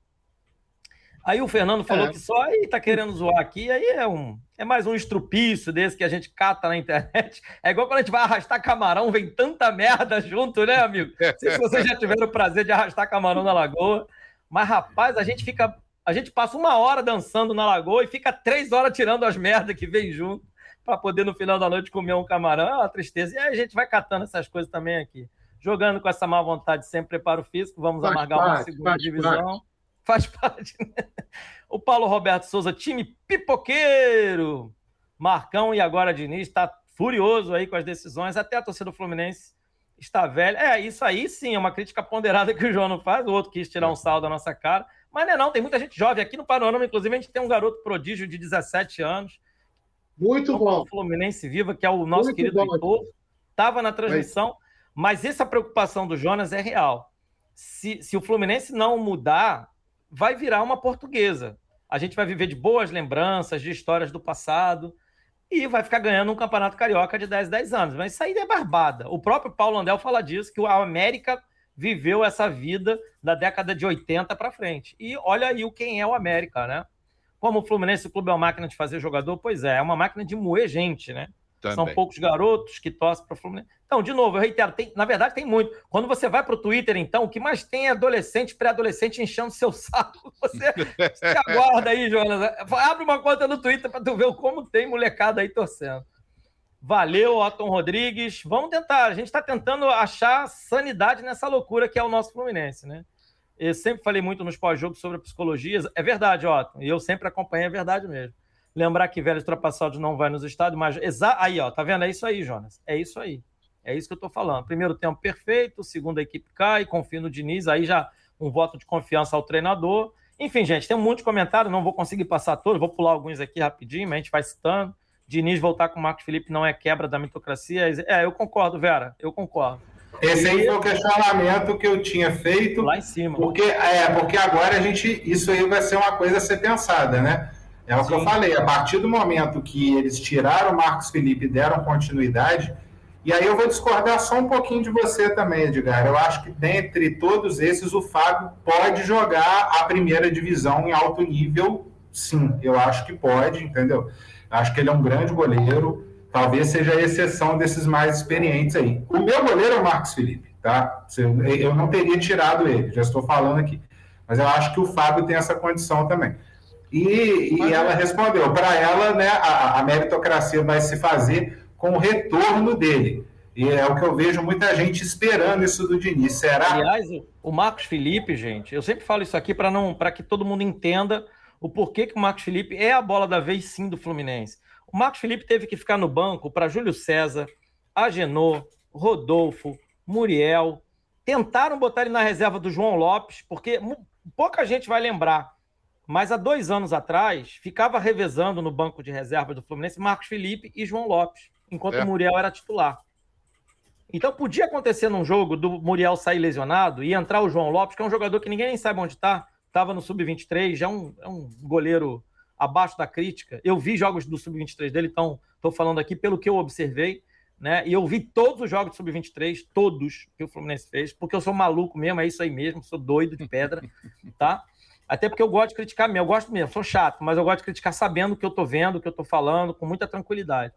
Aí o Fernando falou é. que só aí tá querendo zoar aqui, aí é um é mais um estrupício desse que a gente cata na internet. É igual quando a gente vai arrastar camarão, vem tanta merda junto, né, amigo? Não sei se vocês já tiveram o prazer de arrastar camarão na lagoa, mas rapaz, a gente fica a gente passa uma hora dançando na lagoa e fica três horas tirando as merdas que vem junto para poder no final da noite comer um camarão. É uma tristeza. E aí a gente vai catando essas coisas também aqui. Jogando com essa má vontade sem preparo físico, vamos faz amargar parte, uma segunda divisão. Parte faz parte. Né? O Paulo Roberto Souza, time pipoqueiro. Marcão e agora Diniz está furioso aí com as decisões. Até a torcida do Fluminense está velha. É, isso aí sim é uma crítica ponderada que o João não faz. O outro quis tirar um sal da nossa cara. Mas não é não, tem muita gente jovem. Aqui no Panorama, inclusive, a gente tem um garoto prodígio de 17 anos. Muito bom. Fluminense Viva, que é o nosso Muito querido Heitor. Estava na transmissão. Mas essa preocupação do Jonas é real. Se, se o Fluminense não mudar, vai virar uma portuguesa. A gente vai viver de boas lembranças, de histórias do passado, e vai ficar ganhando um campeonato carioca de 10, 10 anos. Mas isso aí é barbada. O próprio Paulo Andel fala disso, que o América viveu essa vida da década de 80 para frente. E olha aí o quem é o América, né? Como o Fluminense o clube é uma máquina de fazer jogador, pois é, é uma máquina de moer gente, né? Também. São poucos garotos que torcem para o Fluminense. Então, de novo, eu reitero, tem, na verdade tem muito. Quando você vai para o Twitter, então, o que mais tem é adolescente, pré-adolescente enchendo seu saco. Você, você aguarda aí, Jonas. Abre uma conta no Twitter para tu ver como tem molecada aí torcendo. Valeu, Otton Rodrigues. Vamos tentar. A gente está tentando achar sanidade nessa loucura que é o nosso Fluminense, né? Eu sempre falei muito nos pós-jogos sobre a psicologia. É verdade, Otton. E eu sempre acompanhei a verdade mesmo Lembrar que Vélez Ultrapassados não vai nos estádios, mas. Exa... Aí, ó, tá vendo? É isso aí, Jonas. É isso aí. É isso que eu tô falando. Primeiro tempo perfeito, segunda equipe cai, confio no Diniz, aí já um voto de confiança ao treinador. Enfim, gente, tem um monte de comentário, não vou conseguir passar todos, vou pular alguns aqui rapidinho, mas a gente vai citando. Diniz voltar com o Marcos Felipe não é quebra da mitocracia. É, eu concordo, Vera, eu concordo. Esse aí foi o questionamento que eu tinha feito. Lá em cima. Porque, é, porque agora a gente. Isso aí vai ser uma coisa a ser pensada, né? É o Sim. que eu falei. A partir do momento que eles tiraram o Marcos Felipe e deram continuidade. E aí eu vou discordar só um pouquinho de você também, Edgar. Eu acho que dentre todos esses, o Fábio pode jogar a primeira divisão em alto nível, sim. Eu acho que pode, entendeu? Acho que ele é um grande goleiro talvez seja a exceção desses mais experientes aí. O meu goleiro é o Marcos Felipe, tá? Eu não teria tirado ele, já estou falando aqui. Mas eu acho que o Fábio tem essa condição também. E, e ela é. respondeu, para ela, né, a, a meritocracia vai se fazer com o retorno dele. E é o que eu vejo muita gente esperando isso do Diniz. Será? Aliás, o Marcos Felipe, gente, eu sempre falo isso aqui para não para que todo mundo entenda o porquê que o Marcos Felipe é a bola da vez sim do Fluminense. O Marcos Felipe teve que ficar no banco para Júlio César, Agenor, Rodolfo, Muriel. Tentaram botar ele na reserva do João Lopes, porque pouca gente vai lembrar. Mas há dois anos atrás, ficava revezando no banco de reserva do Fluminense Marcos Felipe e João Lopes, enquanto é. o Muriel era titular. Então podia acontecer num jogo do Muriel sair lesionado e entrar o João Lopes, que é um jogador que ninguém nem sabe onde está, estava no Sub-23, já é um, é um goleiro abaixo da crítica. Eu vi jogos do Sub-23 dele, então estou falando aqui pelo que eu observei, né? E eu vi todos os jogos do Sub-23, todos que o Fluminense fez, porque eu sou maluco mesmo, é isso aí mesmo, sou doido de pedra, tá? Até porque eu gosto de criticar mesmo, eu gosto mesmo, sou chato, mas eu gosto de criticar sabendo o que eu estou vendo, o que eu estou falando, com muita tranquilidade.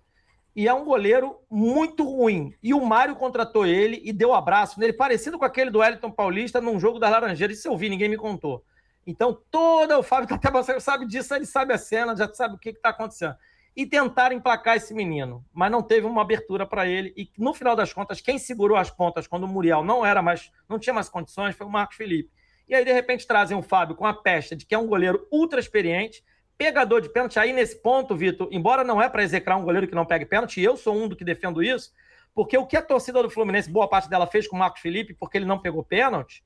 E é um goleiro muito ruim. E o Mário contratou ele e deu um abraço nele, parecido com aquele do Wellington Paulista num jogo das Laranjeiras. Isso eu vi, ninguém me contou. Então, todo o Fábio tá até sabe disso, ele sabe a cena, já sabe o que está acontecendo. E tentaram emplacar esse menino, mas não teve uma abertura para ele. E no final das contas, quem segurou as pontas quando o Muriel não era mais, não tinha mais condições, foi o Marcos Felipe. E aí, de repente, trazem o Fábio com a peste de que é um goleiro ultra experiente, pegador de pênalti. Aí, nesse ponto, Vitor, embora não é para execrar um goleiro que não pegue pênalti, eu sou um do que defendo isso, porque o que a torcida do Fluminense, boa parte dela, fez com o Marcos Felipe, porque ele não pegou pênalti,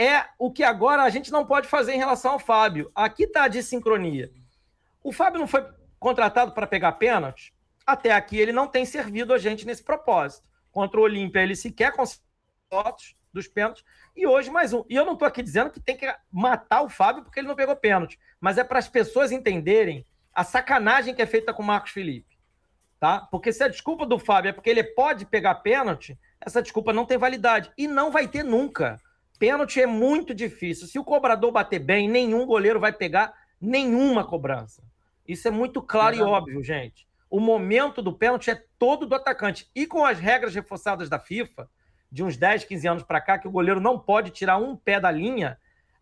é o que agora a gente não pode fazer em relação ao Fábio. Aqui está a dissincronia. O Fábio não foi contratado para pegar pênalti? Até aqui ele não tem servido a gente nesse propósito. Contra o Olímpia ele sequer conseguiu fotos dos pênaltis. E hoje mais um. E eu não estou aqui dizendo que tem que matar o Fábio porque ele não pegou pênalti. Mas é para as pessoas entenderem a sacanagem que é feita com o Marcos Felipe. Tá? Porque se a desculpa do Fábio é porque ele pode pegar pênalti, essa desculpa não tem validade. E não vai ter nunca. Pênalti é muito difícil. Se o cobrador bater bem, nenhum goleiro vai pegar nenhuma cobrança. Isso é muito claro e óbvio, gente. O momento do pênalti é todo do atacante. E com as regras reforçadas da FIFA, de uns 10, 15 anos para cá, que o goleiro não pode tirar um pé da linha,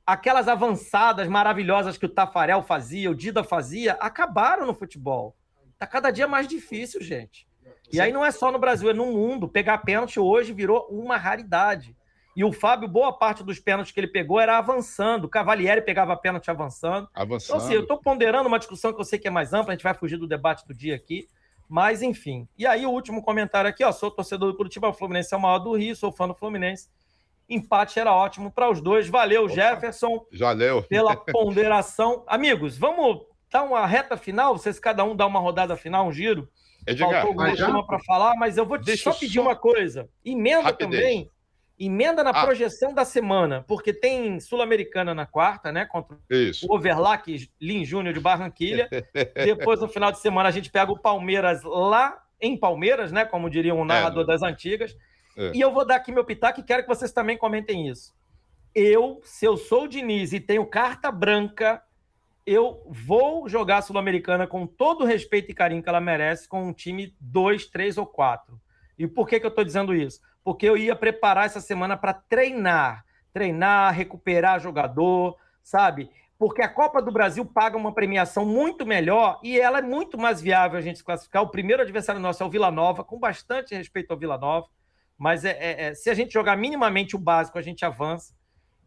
aquelas avançadas maravilhosas que o Tafarel fazia, o Dida fazia, acabaram no futebol. Tá cada dia mais difícil, gente. E aí não é só no Brasil, é no mundo. Pegar pênalti hoje virou uma raridade. E o Fábio, boa parte dos pênaltis que ele pegou era avançando. O Cavalieri pegava pênalti avançando. Avançando. Então, assim, eu estou ponderando uma discussão que eu sei que é mais ampla, a gente vai fugir do debate do dia aqui. Mas, enfim. E aí, o último comentário aqui, ó. Sou torcedor do Curitiba, o Fluminense é o maior do Rio, sou fã do Fluminense. Empate era ótimo para os dois. Valeu, Opa, Jefferson. Valeu. Pela ponderação. Amigos, vamos dar uma reta final? Vocês cada um dá uma rodada final, um giro. Edgar, Faltou alguma para falar, mas eu vou só pedir só... uma coisa. Emenda Rapidez. também Emenda na ah. projeção da semana, porque tem Sul-Americana na quarta, né? Contra Isso. o Overlack Lin Júnior de Barranquilha. Depois, no final de semana, a gente pega o Palmeiras lá em Palmeiras, né? Como diria um narrador é, das antigas. É. E eu vou dar aqui meu pitaco e quero que vocês também comentem isso. Eu, se eu sou o Diniz e tenho carta branca, eu vou jogar Sul-Americana com todo o respeito e carinho que ela merece, com um time 2, 3 ou 4. E por que, que eu estou dizendo isso? porque eu ia preparar essa semana para treinar, treinar, recuperar jogador, sabe? Porque a Copa do Brasil paga uma premiação muito melhor e ela é muito mais viável a gente se classificar. O primeiro adversário nosso é o Vila Nova, com bastante respeito ao Vila Nova, mas é, é, é, se a gente jogar minimamente o básico, a gente avança.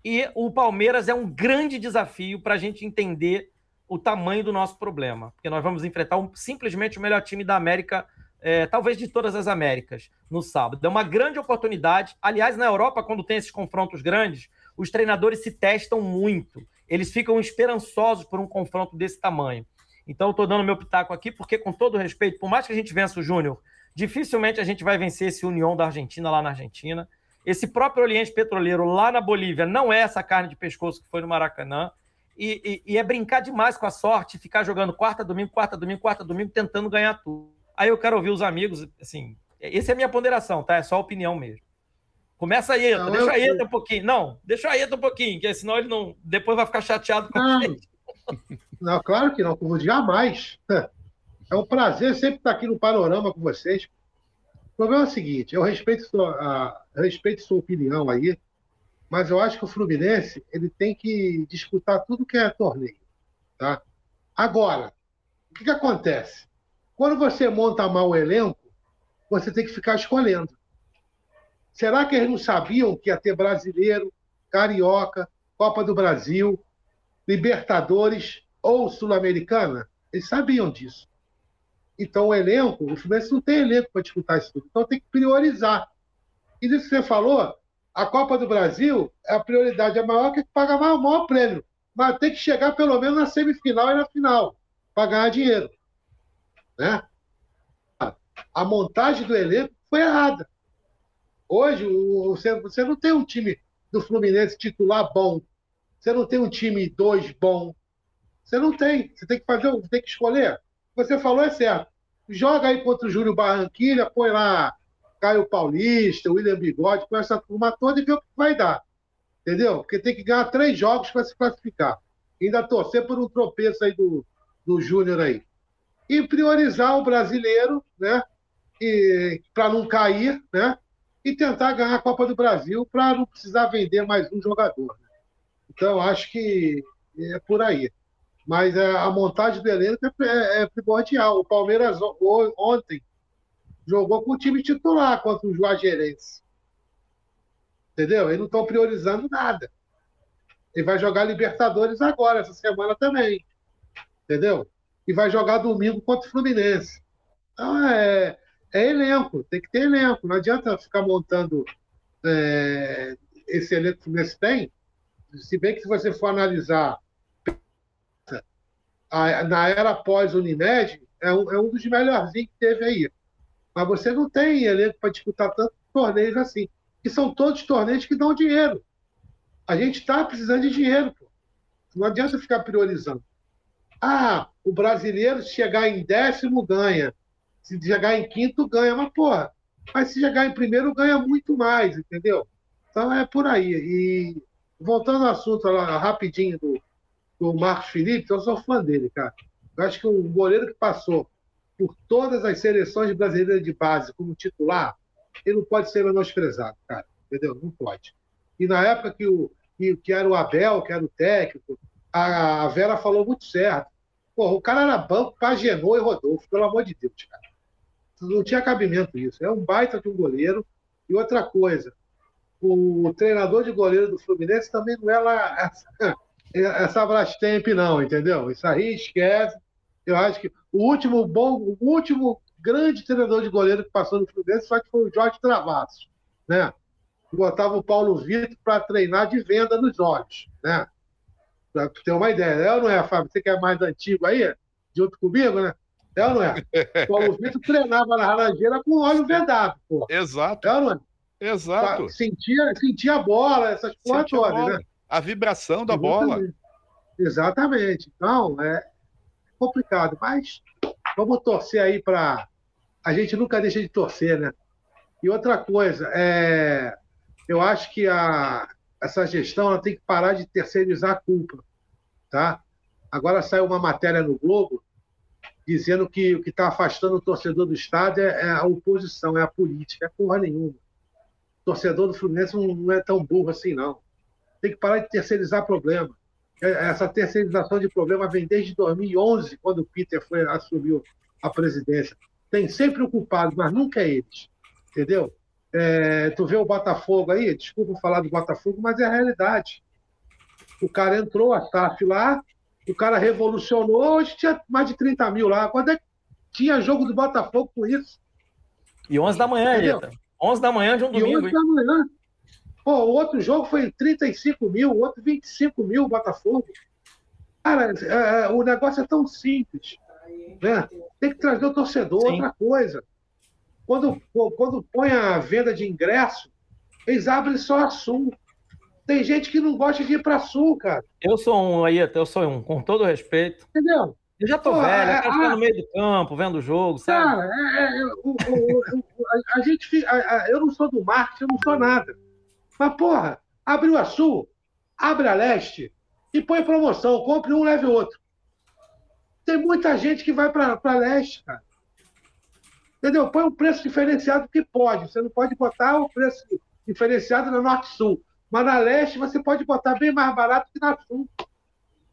E o Palmeiras é um grande desafio para a gente entender o tamanho do nosso problema, porque nós vamos enfrentar um, simplesmente o melhor time da América, é, talvez de todas as Américas, no sábado. É uma grande oportunidade. Aliás, na Europa, quando tem esses confrontos grandes, os treinadores se testam muito. Eles ficam esperançosos por um confronto desse tamanho. Então, eu estou dando meu pitaco aqui, porque, com todo respeito, por mais que a gente vença o Júnior, dificilmente a gente vai vencer esse União da Argentina lá na Argentina. Esse próprio Oriente Petroleiro lá na Bolívia não é essa carne de pescoço que foi no Maracanã. E, e, e, é brincar demais com a sorte, ficar jogando quarta, domingo, quarta, domingo, quarta, domingo, tentando ganhar tudo. Aí eu quero ouvir os amigos, assim, essa é a minha ponderação, tá? É só opinião mesmo. Começa aí, não, deixa eu... a Eta um pouquinho. Não, deixa a Eta um pouquinho, que senão ele não. Depois vai ficar chateado com não. a gente. Não, claro que não, como jamais. É um prazer sempre estar aqui no panorama com vocês. O problema é o seguinte: eu respeito sua, a, respeito sua opinião aí, mas eu acho que o Fluminense ele tem que disputar tudo que é torneio. Tá? Agora, o que, que acontece? Quando você monta mal o elenco, você tem que ficar escolhendo. Será que eles não sabiam que ia ter brasileiro, carioca, Copa do Brasil, Libertadores ou Sul-Americana? Eles sabiam disso. Então, o elenco, o Fluminense não tem elenco para disputar isso tudo. Então, tem que priorizar. E isso que você falou, a Copa do Brasil, a prioridade é maior que pagar o maior prêmio. Mas tem que chegar pelo menos na semifinal e na final para ganhar dinheiro. Né? A montagem do elenco foi errada. Hoje, você, você não tem um time do Fluminense titular bom. Você não tem um time dois bom. Você não tem. Você tem que fazer, tem que escolher. Você falou é certo. Joga aí contra o Júlio Barranquilha, põe lá Caio Paulista, William Bigode, com essa turma toda e vê o que vai dar. Entendeu? Porque tem que ganhar três jogos para se classificar. Ainda torcer por um tropeço aí do, do Júnior aí. E priorizar o brasileiro, né? Para não cair, né? e tentar ganhar a Copa do Brasil para não precisar vender mais um jogador. Né? Então, acho que é por aí. Mas é, a montagem do elenco é, é, é primordial. O Palmeiras ontem jogou com o time titular contra o Juazeirense. Entendeu? Eles não estão priorizando nada. Ele vai jogar Libertadores agora, essa semana também. Entendeu? E vai jogar domingo contra o Fluminense. Então, é, é elenco, tem que ter elenco. Não adianta ficar montando é, esse elenco que o Fluminense tem. Se bem que se você for analisar a, na era pós-Unimed, é um, é um dos melhorzinhos que teve aí. Mas você não tem elenco para disputar tantos torneios assim. Que são todos torneios que dão dinheiro. A gente está precisando de dinheiro. Pô. Não adianta ficar priorizando. Ah, o brasileiro chegar em décimo ganha. Se chegar em quinto, ganha. Mas, porra, mas se chegar em primeiro, ganha muito mais, entendeu? Então é por aí. E voltando ao assunto lá, rapidinho do, do Marcos Felipe, eu sou fã dele, cara. Eu acho que um goleiro que passou por todas as seleções brasileiras de base como titular, ele não pode ser menosprezado, cara. Entendeu? Não pode. E na época que, o, que, que era o Abel, que era o técnico, a, a Vera falou muito certo. Porra, o cara era banco, Pagenou e Rodolfo, pelo amor de Deus, cara não tinha cabimento isso. É um baita de um goleiro. E outra coisa, o treinador de goleiro do Fluminense também não é lá essa, essa Brastemp, não, entendeu? Isso aí esquece. Eu acho que o último bom, o último grande treinador de goleiro que passou no Fluminense foi o Jorge Travassos, né? Botava o Paulo Vitor para treinar de venda nos olhos, né? Para ter uma ideia. É ou não é, Fábio? Você que é mais antigo aí, junto comigo, né? É ou não é? O Paulo Vitor treinava na Laranjeira com óleo vedado, pô. Exato. É ou não é? Exato. Sentia, sentia a bola, essas coisas todas, né? A vibração da Exatamente. bola. Exatamente. Então, é complicado, mas vamos torcer aí para. A gente nunca deixa de torcer, né? E outra coisa, é... eu acho que a... essa gestão ela tem que parar de terceirizar a culpa, tá? Agora saiu uma matéria no Globo dizendo que o que está afastando o torcedor do estádio é, é, a oposição, é a política. É porra nenhuma. O torcedor do Fluminense não, é tão burro assim, não. Tem que parar de terceirizar problema. É, essa terceirização de problema vem desde 2011, quando o Peter foi, assumiu a presidência. Tem sempre o culpado, mas nunca é eles. Entendeu? É, tu vê o Botafogo aí, desculpa falar do Botafogo, mas é a realidade. O cara entrou, a SAF lá, o cara revolucionou, hoje tinha mais de 30 mil lá. Quando é que tinha jogo do Botafogo com isso? E 11 da manhã, Eita. 11 da manhã de um domingo. E 11 da manhã. Pô, o outro jogo foi 35 mil, o outro 25 mil Botafogo. Cara, é, é, o negócio é tão simples. Né? Tem que trazer o torcedor, Sim. outra coisa. Quando, quando põe a venda de ingresso, eles abrem só a Sul. Tem gente que não gosta de ir para Sul, cara. Eu sou um aí, eu sou um, com todo respeito. Entendeu? Eu já tô Pô, velho, é, eu quero ficar no meio do campo, vendo o jogo, sabe? Cara, é, é, o, a, a, gente fica, a, eu não sou do marketing, eu não sou nada. Mas, porra, abriu a Sul, abre a Leste e põe promoção. Compre um, leve outro. Tem muita gente que vai para Leste, cara. Entendeu? Põe um preço diferenciado que pode. Você não pode botar o preço diferenciado na Norte-Sul. Mas na Leste você pode botar bem mais barato que na Sul.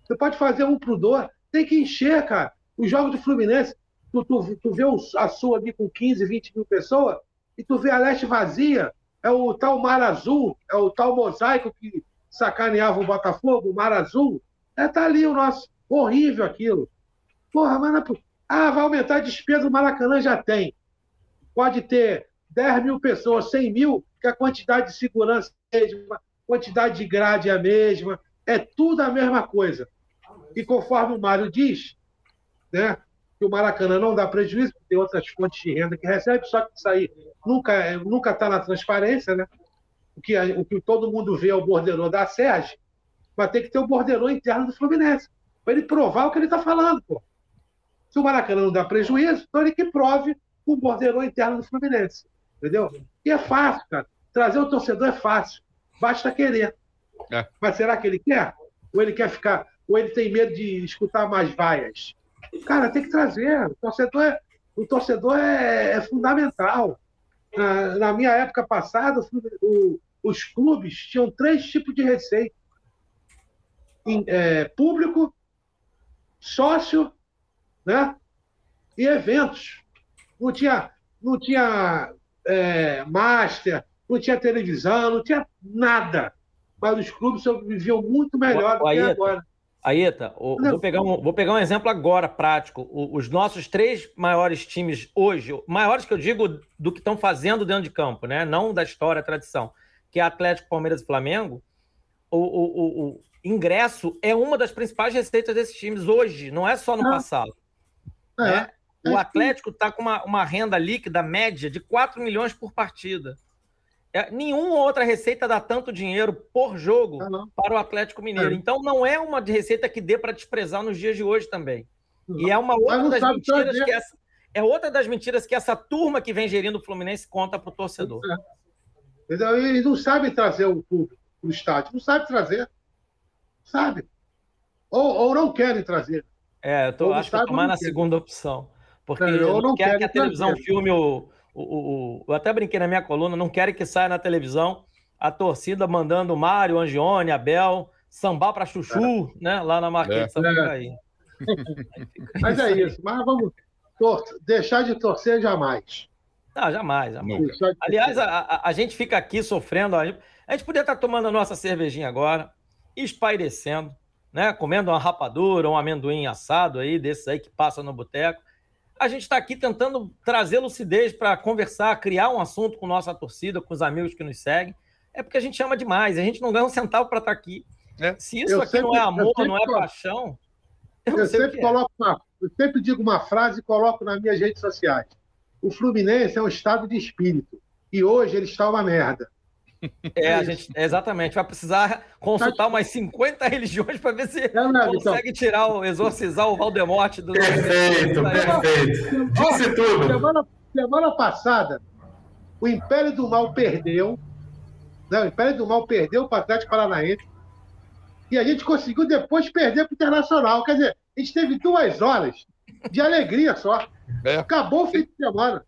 Você pode fazer um pro dois. Tem que encher, cara. Os jogos do Fluminense, tu, tu, tu vê a Sul ali com 15, 20 mil pessoas e tu vê a Leste vazia é o tal Mar Azul, é o tal mosaico que sacaneava o Botafogo, o Mar Azul. É, tá ali o nosso. Horrível aquilo. Porra, mas não é... Ah, vai aumentar a despesa, o Maracanã já tem. Pode ter 10 mil pessoas, 100 mil, que a quantidade de segurança é a mesma, quantidade de grade é a mesma, é tudo a mesma coisa. E conforme o Mário diz, né, que o Maracanã não dá prejuízo, tem outras fontes de renda que recebe, só que isso aí nunca nunca está na transparência, né? O que, o que todo mundo vê é o borderô da SERG, mas tem que ter o borderô interno do Fluminense, para ele provar o que ele está falando, pô. Se o Maracanã não dá prejuízo, então ele que prove o borderô interno do Fluminense, entendeu? E é fácil, cara. Trazer o torcedor é fácil, basta querer. É. Mas será que ele quer? Ou ele quer ficar, ou ele tem medo de escutar mais vaias? Cara, tem que trazer. O torcedor é, o torcedor é, é fundamental. Na, na, minha época passada, o, os clubes tinham três tipos de receita: em, é, público, sócio, né? E eventos. Não tinha, não tinha é, master, não tinha televisão, não tinha nada. Mas os clubes viviam muito melhor o, do que agora. Aeta, vou, pegar um, vou pegar um exemplo agora prático. O, os nossos três maiores times hoje, maiores que eu digo do que estão fazendo dentro de campo, né? não da história, tradição, que é Atlético, Palmeiras e Flamengo, o, o, o, ingresso é uma das principais receitas desses times hoje, não é só no passado. É. Né? O Atlético está com uma, uma renda líquida média de 4 milhões por partida. É, nenhuma outra receita dá tanto dinheiro por jogo ah, para o Atlético Mineiro. É. Então não é uma receita que dê para desprezar nos dias de hoje também. Não. E é uma outra das mentiras que essa, é outra das mentiras que essa turma que vem gerindo o Fluminense conta para o torcedor. É. Eles não sabem trazer o público para o estádio, não sabe trazer. Sabe? Ou, ou não querem trazer. É, eu tô, acho que tomar na segunda opção. Porque é, eu não quero que a televisão trazer. filme o o, o, eu até brinquei na minha coluna, não querem que saia na televisão a torcida mandando Mário, Angione, Abel, sambar para Chuchu, é. né? Lá na Marquês é. de aí. Mas é isso, mas vamos deixar de torcer jamais. Não, jamais, jamais. Aliás, a, a, a, gente fica aqui sofrendo. A gente, a gente podia estar tomando a nossa cervejinha agora, espairecendo, né? Comendo uma rapadura, um amendoim assado aí, desses aí que passa no boteco a gente está aqui tentando trazer lucidez para conversar, criar um assunto com nossa torcida, com os amigos que nos seguem. É porque a gente ama demais, a gente não ganha um centavo para estar tá aqui. É. Se isso eu aqui sempre, não é amor, não é paixão. Eu, eu sempre, é. coloco uma, eu sempre digo uma frase e coloco nas minhas redes sociais. O Fluminense é um estado de espírito. E hoje ele está uma merda. É, a gente, exatamente. Vai precisar consultar umas 50 religiões para ver se é, não, então. consegue então. tirar o, exorcizar o Valdemorte do. Perfeito, perfeito. Disse tudo. Semana, semana passada, o Império do Mal perdeu. Né? O Império do Mal perdeu para o Atlético Paranaense. E a gente conseguiu depois perder para o Internacional. Quer dizer, a gente teve duas horas de alegria só. É. Acabou o fim de semana.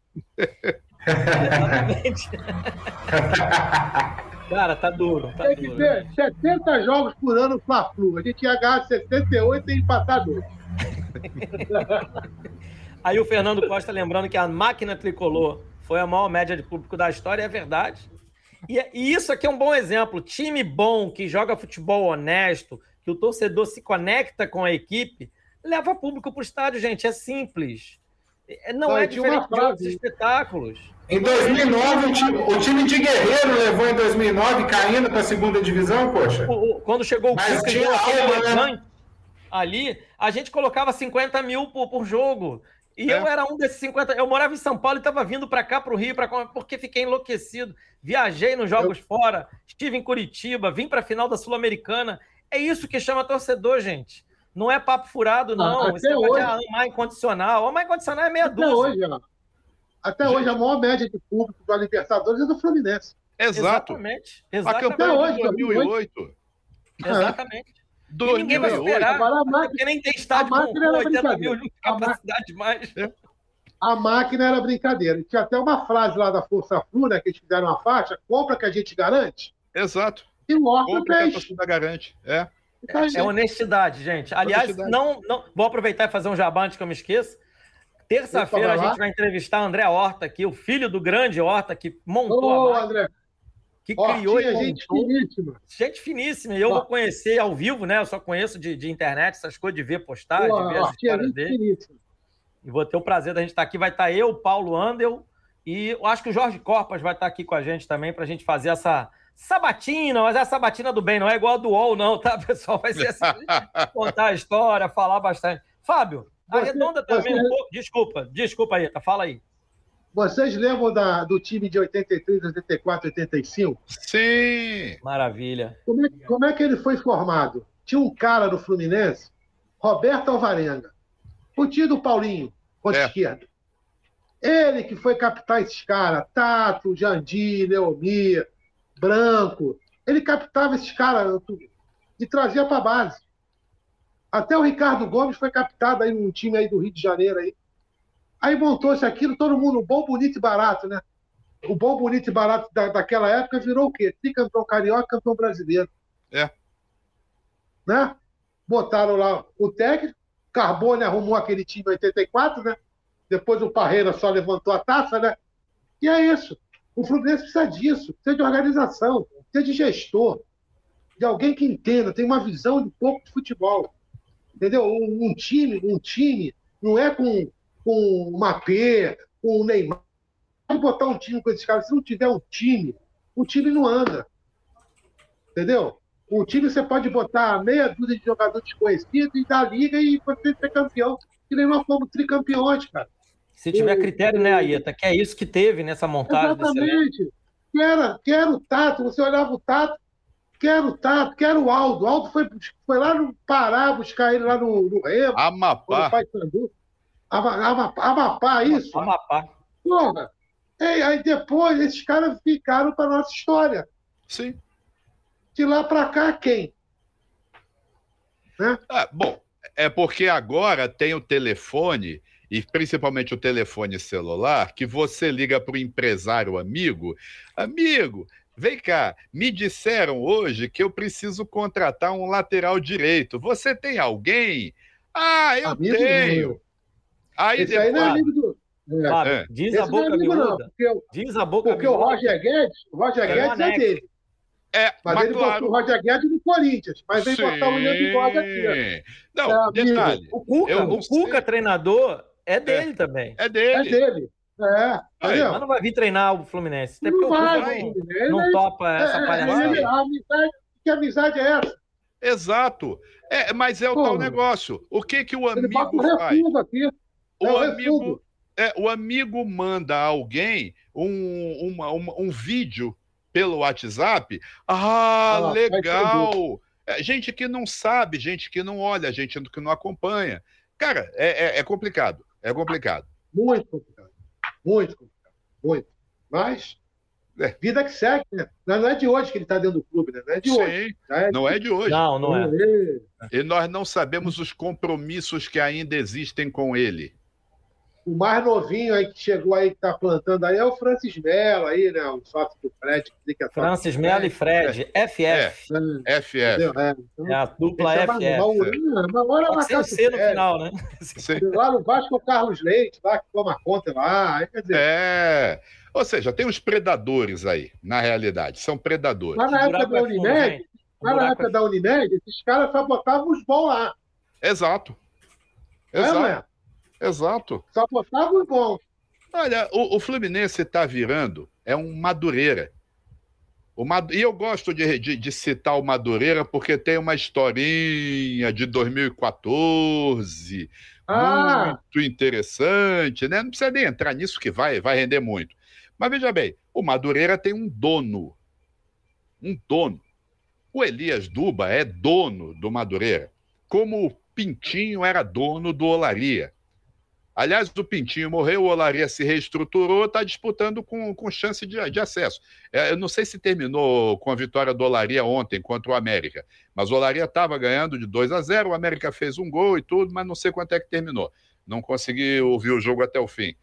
Exatamente. Cara, tá duro. Tá Tem que duro. ter 70 jogos por ano Fla-Flu. A gente ia ganhar 78 e empatar dois. Aí o Fernando Costa lembrando que a máquina tricolor foi a maior média de público da história, é verdade. E, e, isso aqui é um bom exemplo. Time bom, que joga futebol honesto, que o torcedor se conecta com a equipe, leva público para o estádio, gente. É simples. É, não é diferente de outros espetáculos. Em 2009, o time, o time, de Guerreiro levou em 2009 caindo para a segunda divisão, poxa. O, quando chegou o Mas tinha alma, né? ali, a gente colocava 50 mil por, por jogo. E é. eu era um desses 50. Eu morava em São Paulo e estava vindo para cá, para o Rio, pra, porque fiquei enlouquecido. Viajei nos jogos eu... fora, estive em Curitiba, vim para a final da Sul-Americana. É isso que chama torcedor, gente. Não é papo furado, não. Ah, até hoje... amar incondicional. Amar incondicional é meia até dúzia. Hoje, ó. Até gente... hoje, a maior média de público da Libertadores é do Fluminense. Exato. Exatamente. Exatamente. A campanha hoje, de 2008. Exatamente. E ninguém vai esperar. Agora a máquina, porque nem tem estádio com 80 mil de capacidade mais. É. A máquina era brincadeira. Tinha até uma frase lá da Força Flu, né? Que eles fizeram uma faixa, compra que a gente garante. Exato. E o compra fez. que a garante. É. Então, é, é honestidade, gente. Aliás, honestidade. Não, não, vou aproveitar e fazer um jabá antes que eu me esqueça. Terça-feira a gente vai entrevistar André Horta aqui, o filho do grande Horta que montou Ô, a André. que criou e gente finíssima. Gente finíssima. E eu vou conhecer ao vivo, né? Eu só conheço de, de internet, essas coisas, de ver postar, de ver as histórias dele. Finíssima. E vou ter o prazer da gente estar aqui. Vai estar eu, Paulo Andel, e eu acho que o Jorge Corpas vai estar aqui com a gente também para a gente fazer essa sabatina, mas é a sabatina do bem, não é igual a do UOL, não, tá, pessoal? Vai ser assim, contar a história, falar bastante. Fábio, arredonda também você... um pouco. Desculpa, desculpa aí, tá, fala aí. Vocês lembram da, do time de 83, 84, 85? Sim! Maravilha. Como é, como é que ele foi formado? Tinha um cara no Fluminense, Roberto Alvarenga. O tio do Paulinho, ponto é. esquerdo. Ele que foi captar esses caras, Tato, Jandir, Leomir, branco. Ele captava esses caras e trazia para a base. Até o Ricardo Gomes foi captado aí num time aí do Rio de Janeiro aí. Aí montou-se aquilo, todo mundo bom, bonito e barato, né? O bom, bonito e barato da, daquela época virou o quê? Tricampeão carioca, campeão brasileiro. É. Né? Botaram lá o técnico, Carbone arrumou aquele time em 84, né? Depois o Parreira só levantou a taça, né? E é isso. O Fluminense precisa disso, precisa de organização, precisa de gestor, de alguém que entenda, tem uma visão de pouco de futebol. Entendeu? Um, um time, um time não é com, com o Mapê, com o Neymar. Pode botar um time com esses caras. Se não tiver um time, o time não anda. Entendeu? O time você pode botar meia dúzia de jogadores desconhecidos e dar liga e você ser campeão. Que nem nós fomos tricampeões, cara. Se tiver critério, né, Aita? Que é isso que teve nessa montagem. Exatamente. Quero, quero o Tato. Você olhava o Tato, quero o Tato, quero o Aldo. O Aldo foi, foi lá no Pará buscar ele lá no, no Remo. Amapá. Amapá, Amapá, isso? Amapá. Porra. E aí depois esses caras ficaram para nossa história. Sim. De lá para cá, quem? Né? Ah, bom, é porque agora tem o telefone e principalmente o telefone celular, que você liga para o empresário amigo, amigo, vem cá, me disseram hoje que eu preciso contratar um lateral direito. Você tem alguém? Ah, eu amigo tenho. Meu. Aí Esse depois... aí não é amigo do... É. Fábio, é. diz a boca é amigo. Não, porque, diz a boca Porque miúda. o Roger Guedes, o Roger é Guedes é dele. É, mas, mas ele claro... botou o Roger Guedes no Corinthians, mas vem botar o William Bigode aqui. Não, é, detalhe. O Cuca, o Cuca treinador, é dele é. também. É dele. É dele. É, Aí, mas não vai vir treinar o Fluminense. Até porque não o vai, não, não topa essa é, palhaçada. A amizade, que amizade é essa? Exato. É, mas é o Pô, tal negócio. O que que o amigo faz? Aqui. O é amigo, é, o amigo manda alguém um, uma, uma, um vídeo pelo WhatsApp. Ah, ah legal! É, gente que não sabe, gente que não olha, gente que não acompanha. Cara, é, é, é complicado. É complicado. Muito complicado. Muito complicado. Muito. Mas, é. vida que segue, né? Não é de hoje que ele está dentro do clube, né? Não é de Sim, hoje. É não é de hoje. Não, não é. E nós não sabemos os compromissos que ainda existem com ele. O mais novinho aí que chegou aí, que está plantando aí, é o Francis Mello aí, né? O sócio do Fred. Que é Francis Mello e Fred, FF. É. FF. É, então, é a dupla FF. É uma, hora Pode ser C no final, né? Lá no Vasco, o Carlos Leite, lá que toma conta lá. Quer dizer... É. Ou seja, tem os predadores aí, na realidade. São predadores. Lá na época da Unimed, Lá na época da Unimed, esses caras só botavam os bons lá. Exato. Exato. Exato. Só botavam os bons. Olha, o, o Fluminense está virando, é um Madureira. O Mad... E eu gosto de, de, de, citar o Madureira porque tem uma historinha de 2014 ah. muito interessante, né? Não precisa nem entrar nisso que vai, vai render muito. Mas veja bem, o Madureira tem um dono. Um dono. O Elias Duba é dono do Madureira, como o Pintinho era dono do Olaria. Aliás, o Pintinho morreu, o Olaria se reestruturou, está disputando com, com chance de, de acesso. É, eu não sei se terminou com a vitória do Olaria ontem contra o América, mas o Olaria estava ganhando de 2 a 0, o América fez um gol e tudo, mas não sei quanto é que terminou. Não consegui ouvir o jogo até o fim.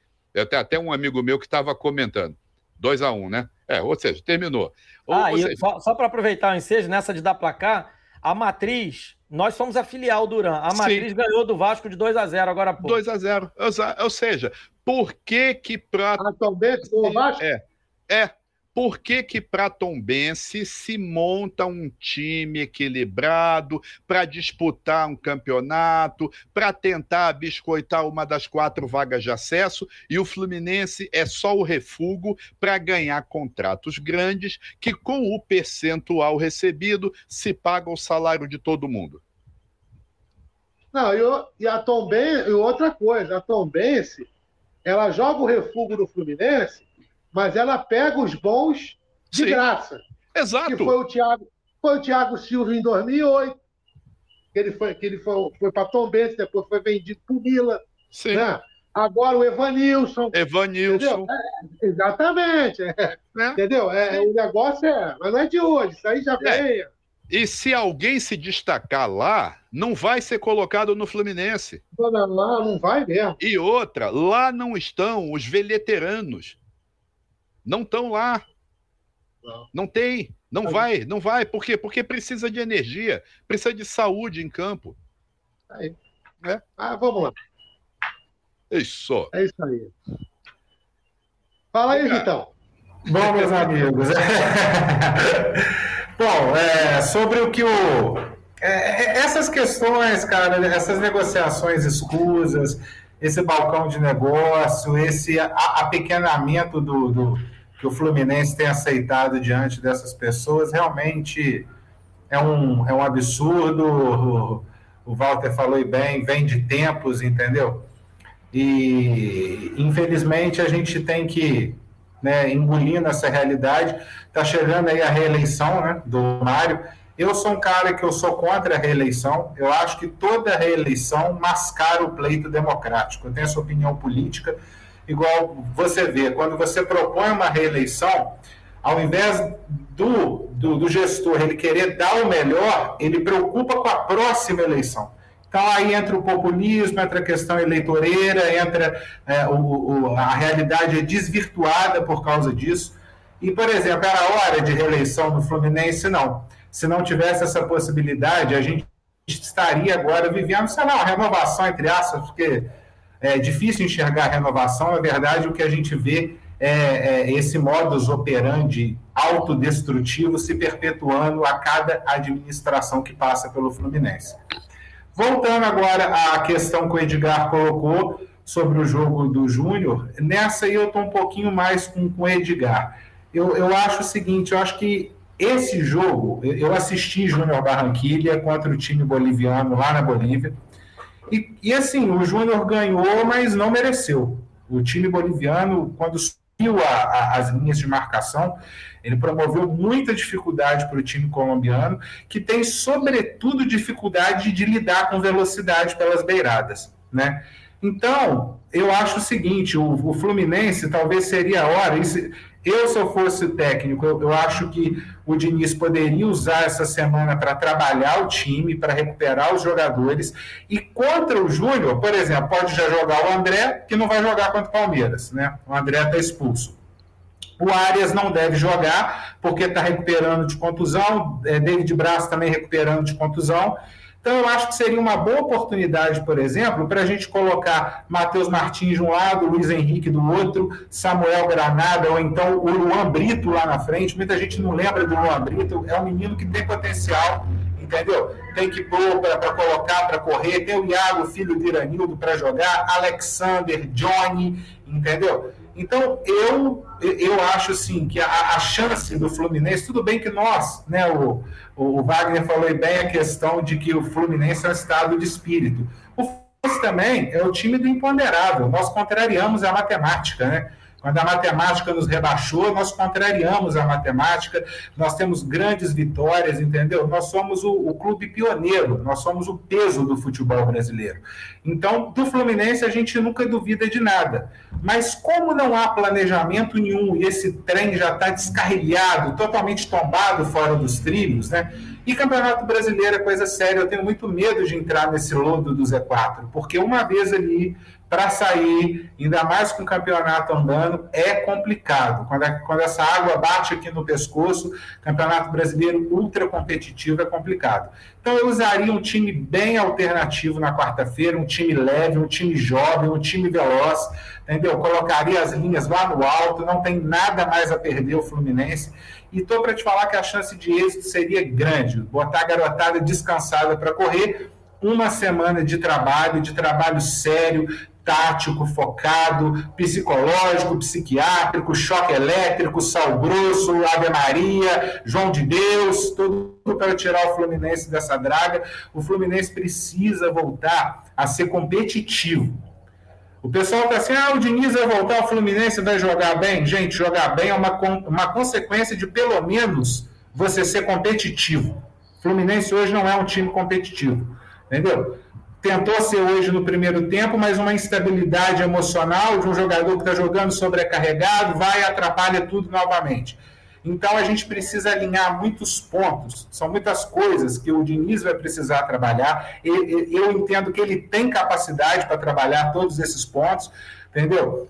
Tem até um amigo meu que estava comentando. 2 a 1 um, né? É, ou seja, terminou. Ah, ou, seja... só, só para aproveitar o ensejo, nessa de dar placar, a matriz nós somos a filial do Duran. A Matriz Sim. ganhou do Vasco de 2 a 0 agora há pouco. 2 a 0 Ou seja, por que que para... Tombense o Vasco? É, é. Por que que para Tombense se monta um time equilibrado para disputar um campeonato, para tentar biscoitar uma das quatro vagas de acesso e o Fluminense é só o refúgio para ganhar contratos grandes que com o percentual recebido se paga o salário de todo mundo? Não, eu, e a Tom Bense, e outra coisa, a Tom Bense, ela joga o refúgio do Fluminense, mas ela pega os bons de Sim. graça. Exato. Que foi o Thiago, foi o Thiago Silva em 2008, que ele foi, que ele foi, foi para Tom Bense, depois foi vendido para o Mila. Sim. Né? Agora o Evanilson. Evanilson. É, exatamente. É, é. Entendeu? É, o negócio é. Mas não é de hoje, isso aí já é. veio. E se alguém se destacar lá, não vai ser colocado no Fluminense. Lá não vai mesmo. E outra, lá não estão os veleteranos. Não estão lá. Não. não tem. Não vai, não vai. Por quê? Porque precisa de energia, precisa de saúde em campo. Aí. É? Ah, vamos lá. Isso. É isso aí. Fala aí, Vitão. Bom, meus amigos. Bom, é, sobre o que o. É, é, essas questões, cara, essas negociações escusas, esse balcão de negócio, esse apequenamento do, do, que o Fluminense tem aceitado diante dessas pessoas, realmente é um, é um absurdo. O, o Walter falou bem, vem de tempos, entendeu? E infelizmente a gente tem que né, engolindo essa realidade. Está chegando aí a reeleição né, do Mário. Eu sou um cara que eu sou contra a reeleição. Eu acho que toda reeleição mascara o pleito democrático. Eu tenho essa opinião política. Igual você vê, quando você propõe uma reeleição, ao invés do, do, do gestor ele querer dar o melhor, ele preocupa com a próxima eleição. Então aí entra o populismo, entra a questão eleitoreira, entra é, o, o, a realidade é desvirtuada por causa disso. E, por exemplo, era hora de reeleição no Fluminense? Não. Se não tivesse essa possibilidade, a gente estaria agora vivendo, sei lá, uma renovação, entre aspas, porque é difícil enxergar renovação. Na verdade, o que a gente vê é, é esse modus operandi autodestrutivo se perpetuando a cada administração que passa pelo Fluminense. Voltando agora à questão que o Edgar colocou sobre o jogo do Júnior, nessa aí eu estou um pouquinho mais com, com o Edgar. Eu, eu acho o seguinte, eu acho que esse jogo, eu assisti Júnior Barranquilha contra o time boliviano lá na Bolívia, e, e assim, o Júnior ganhou, mas não mereceu. O time boliviano, quando subiu a, a, as linhas de marcação, ele promoveu muita dificuldade para o time colombiano, que tem, sobretudo, dificuldade de lidar com velocidade pelas beiradas. Né? Então, eu acho o seguinte: o, o Fluminense talvez seria a hora. Eu, se eu fosse técnico, eu, eu, acho que o Diniz poderia usar essa semana para trabalhar o time, para recuperar os jogadores. E contra o Júnior, por exemplo, pode já jogar o André, que não vai jogar contra o Palmeiras, né? O André está expulso. O Arias não deve jogar, porque está recuperando de contusão. É, David Braz também recuperando de contusão. Então, eu acho que seria uma boa oportunidade, por exemplo, para a gente colocar Matheus Martins de um lado, Luiz Henrique do outro, Samuel Granada, ou então o Luan Brito lá na frente. Muita gente não lembra do Luan Brito, é um menino que tem potencial, entendeu? Tem que pôr para colocar, para correr. Tem o Iago, filho de Iranildo, para jogar, Alexander, Johnny, entendeu? Então, eu, eu acho assim que a, a, chance do Fluminense, tudo bem que nós, né, o, o Wagner falou bem a questão de que o Fluminense é um estado de espírito. O Fluminense também é o time do imponderável, nós contrariamos a matemática, né? Quando a matemática nos rebaixou, nós contrariamos a matemática, nós temos grandes vitórias, entendeu? Nós somos o, o, clube pioneiro, nós somos o peso do futebol brasileiro. Então, do Fluminense, a gente nunca duvida de nada. Mas como não há planejamento nenhum e esse trem já está descarrilhado, totalmente tombado fora dos trilhos, né? E Campeonato Brasileiro é coisa séria, eu tenho muito medo de entrar nesse lodo do Z4, porque uma vez ali para sair, ainda mais com o campeonato andando, é complicado. Quando, quando essa água bate aqui no pescoço, campeonato brasileiro ultra competitivo é complicado. Então eu usaria um time bem alternativo na quarta-feira, um time leve, um time jovem, um time veloz, entendeu? Colocaria as linhas lá no alto, não tem nada mais a perder o Fluminense. E estou para te falar que a chance de êxito seria grande. Botar a garotada descansada para correr, uma semana de trabalho, de trabalho sério, tático, focado, psicológico, psiquiátrico, choque elétrico, sal grosso, Ave Maria, João de Deus, tudo para tirar o Fluminense dessa draga. O Fluminense precisa voltar a ser competitivo. O pessoal está assim, ah, o Diniz vai voltar, o Fluminense vai jogar bem. Gente, jogar bem é uma, uma consequência de, pelo menos, você ser competitivo. O Fluminense hoje não é um time competitivo, entendeu? Tentou ser hoje no primeiro tempo, mas uma instabilidade emocional de um jogador que está jogando sobrecarregado, vai e atrapalha tudo novamente. Então a gente precisa alinhar muitos pontos, são muitas coisas que o Diniz vai precisar trabalhar. Eu entendo que ele tem capacidade para trabalhar todos esses pontos, entendeu?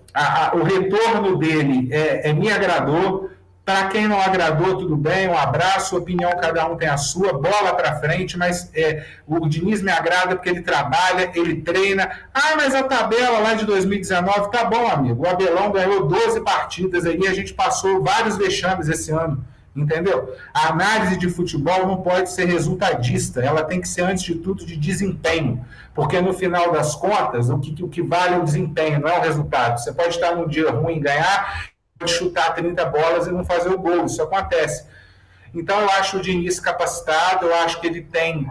o retorno dele é, é me agradou. Para quem não agradou, tudo bem, um abraço, opinião, cada um tem a sua, bola para frente, mas é, o Diniz me agrada porque ele trabalha, ele treina. Ah, mas a tabela lá de 2019, tá bom, amigo. O Abelão ganhou 12 partidas aí, a gente passou vários vexames esse ano. Entendeu? A análise de futebol não pode ser resultadista, ela tem que ser, antes de tudo, de desempenho. Porque no final das contas, o que, o que vale é o desempenho, não é o resultado. Você pode estar num dia ruim e ganhar, chutar 30 bolas e não fazer o gol. Isso acontece. Então eu acho o Diniz capacitado, eu acho que ele tem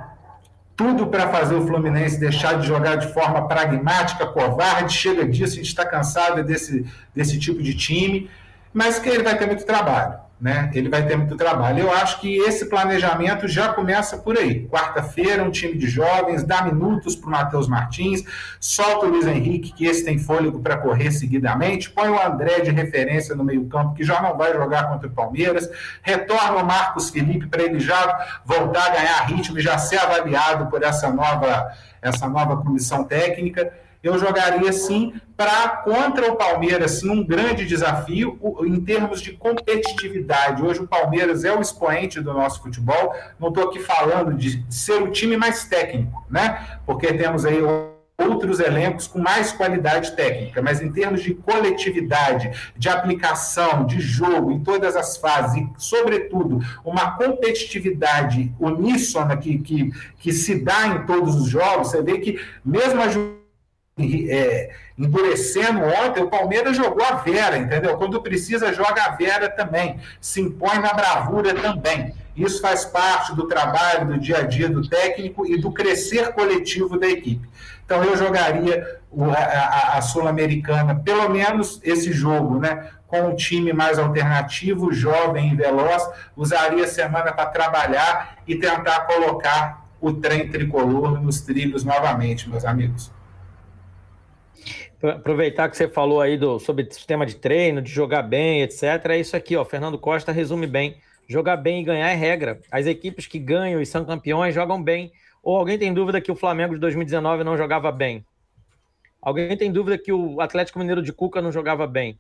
tudo para fazer o Fluminense deixar de jogar de forma pragmática, covarde. Chega disso, a gente está cansado desse, desse tipo de time, mas que ele vai ter muito trabalho né? Ele vai ter muito trabalho. Eu acho que esse planejamento já começa por aí. Quarta-feira, um time de jovens, dá minutos para o Matheus Martins, solta o Luiz Henrique, que esse tem fôlego para correr seguidamente, põe o André de referência no meio-campo, que já não vai jogar contra o Palmeiras, retorna o Marcos Felipe para ele já voltar a ganhar ritmo e já ser avaliado por essa nova, essa nova comissão técnica eu jogaria sim para contra o Palmeiras, sim, um grande desafio em termos de competitividade. Hoje o Palmeiras é o expoente do nosso futebol. Não estou aqui falando de ser o time mais técnico, né? Porque temos aí outros elencos com mais qualidade técnica, mas em termos de coletividade, de aplicação, de jogo, em todas as fases, e, sobretudo, uma competitividade uníssona que, que, que se dá em todos os jogos, você vê que mesmo a é, endurecendo ontem, o Palmeiras jogou a Vera, entendeu? Quando precisa, joga a Vera também. Se impõe na bravura também. Isso faz parte do trabalho, do dia a dia do técnico e do crescer coletivo da equipe. Então, eu jogaria a, a, a Sul-Americana, pelo menos esse jogo, né? Com um time mais alternativo, jovem e veloz. Usaria a semana para trabalhar e tentar colocar o trem tricolor nos trilhos novamente, meus amigos aproveitar que você falou aí do, sobre sistema de treino, de jogar bem, etc. É isso aqui, ó. Fernando Costa resume bem. Jogar bem e ganhar é regra. As equipes que ganham e são campeões jogam bem. Ou alguém tem dúvida que o Flamengo de 2019 não jogava bem? Alguém tem dúvida que o Atlético Mineiro de Cuca não jogava bem?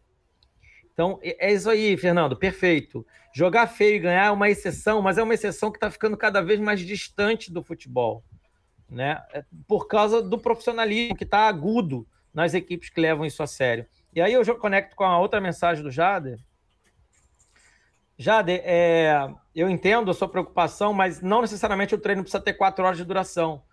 Então, é isso aí, Fernando, perfeito. Jogar feio e ganhar é uma exceção, mas é uma exceção que está ficando cada vez mais distante do futebol. né? É por causa do profissionalismo que está agudo nas equipes que levam isso a sério. E aí eu já conecto com a outra mensagem do Jader. Jader, é, eu entendo a sua preocupação, mas não necessariamente o treino precisa ter quatro horas de duração.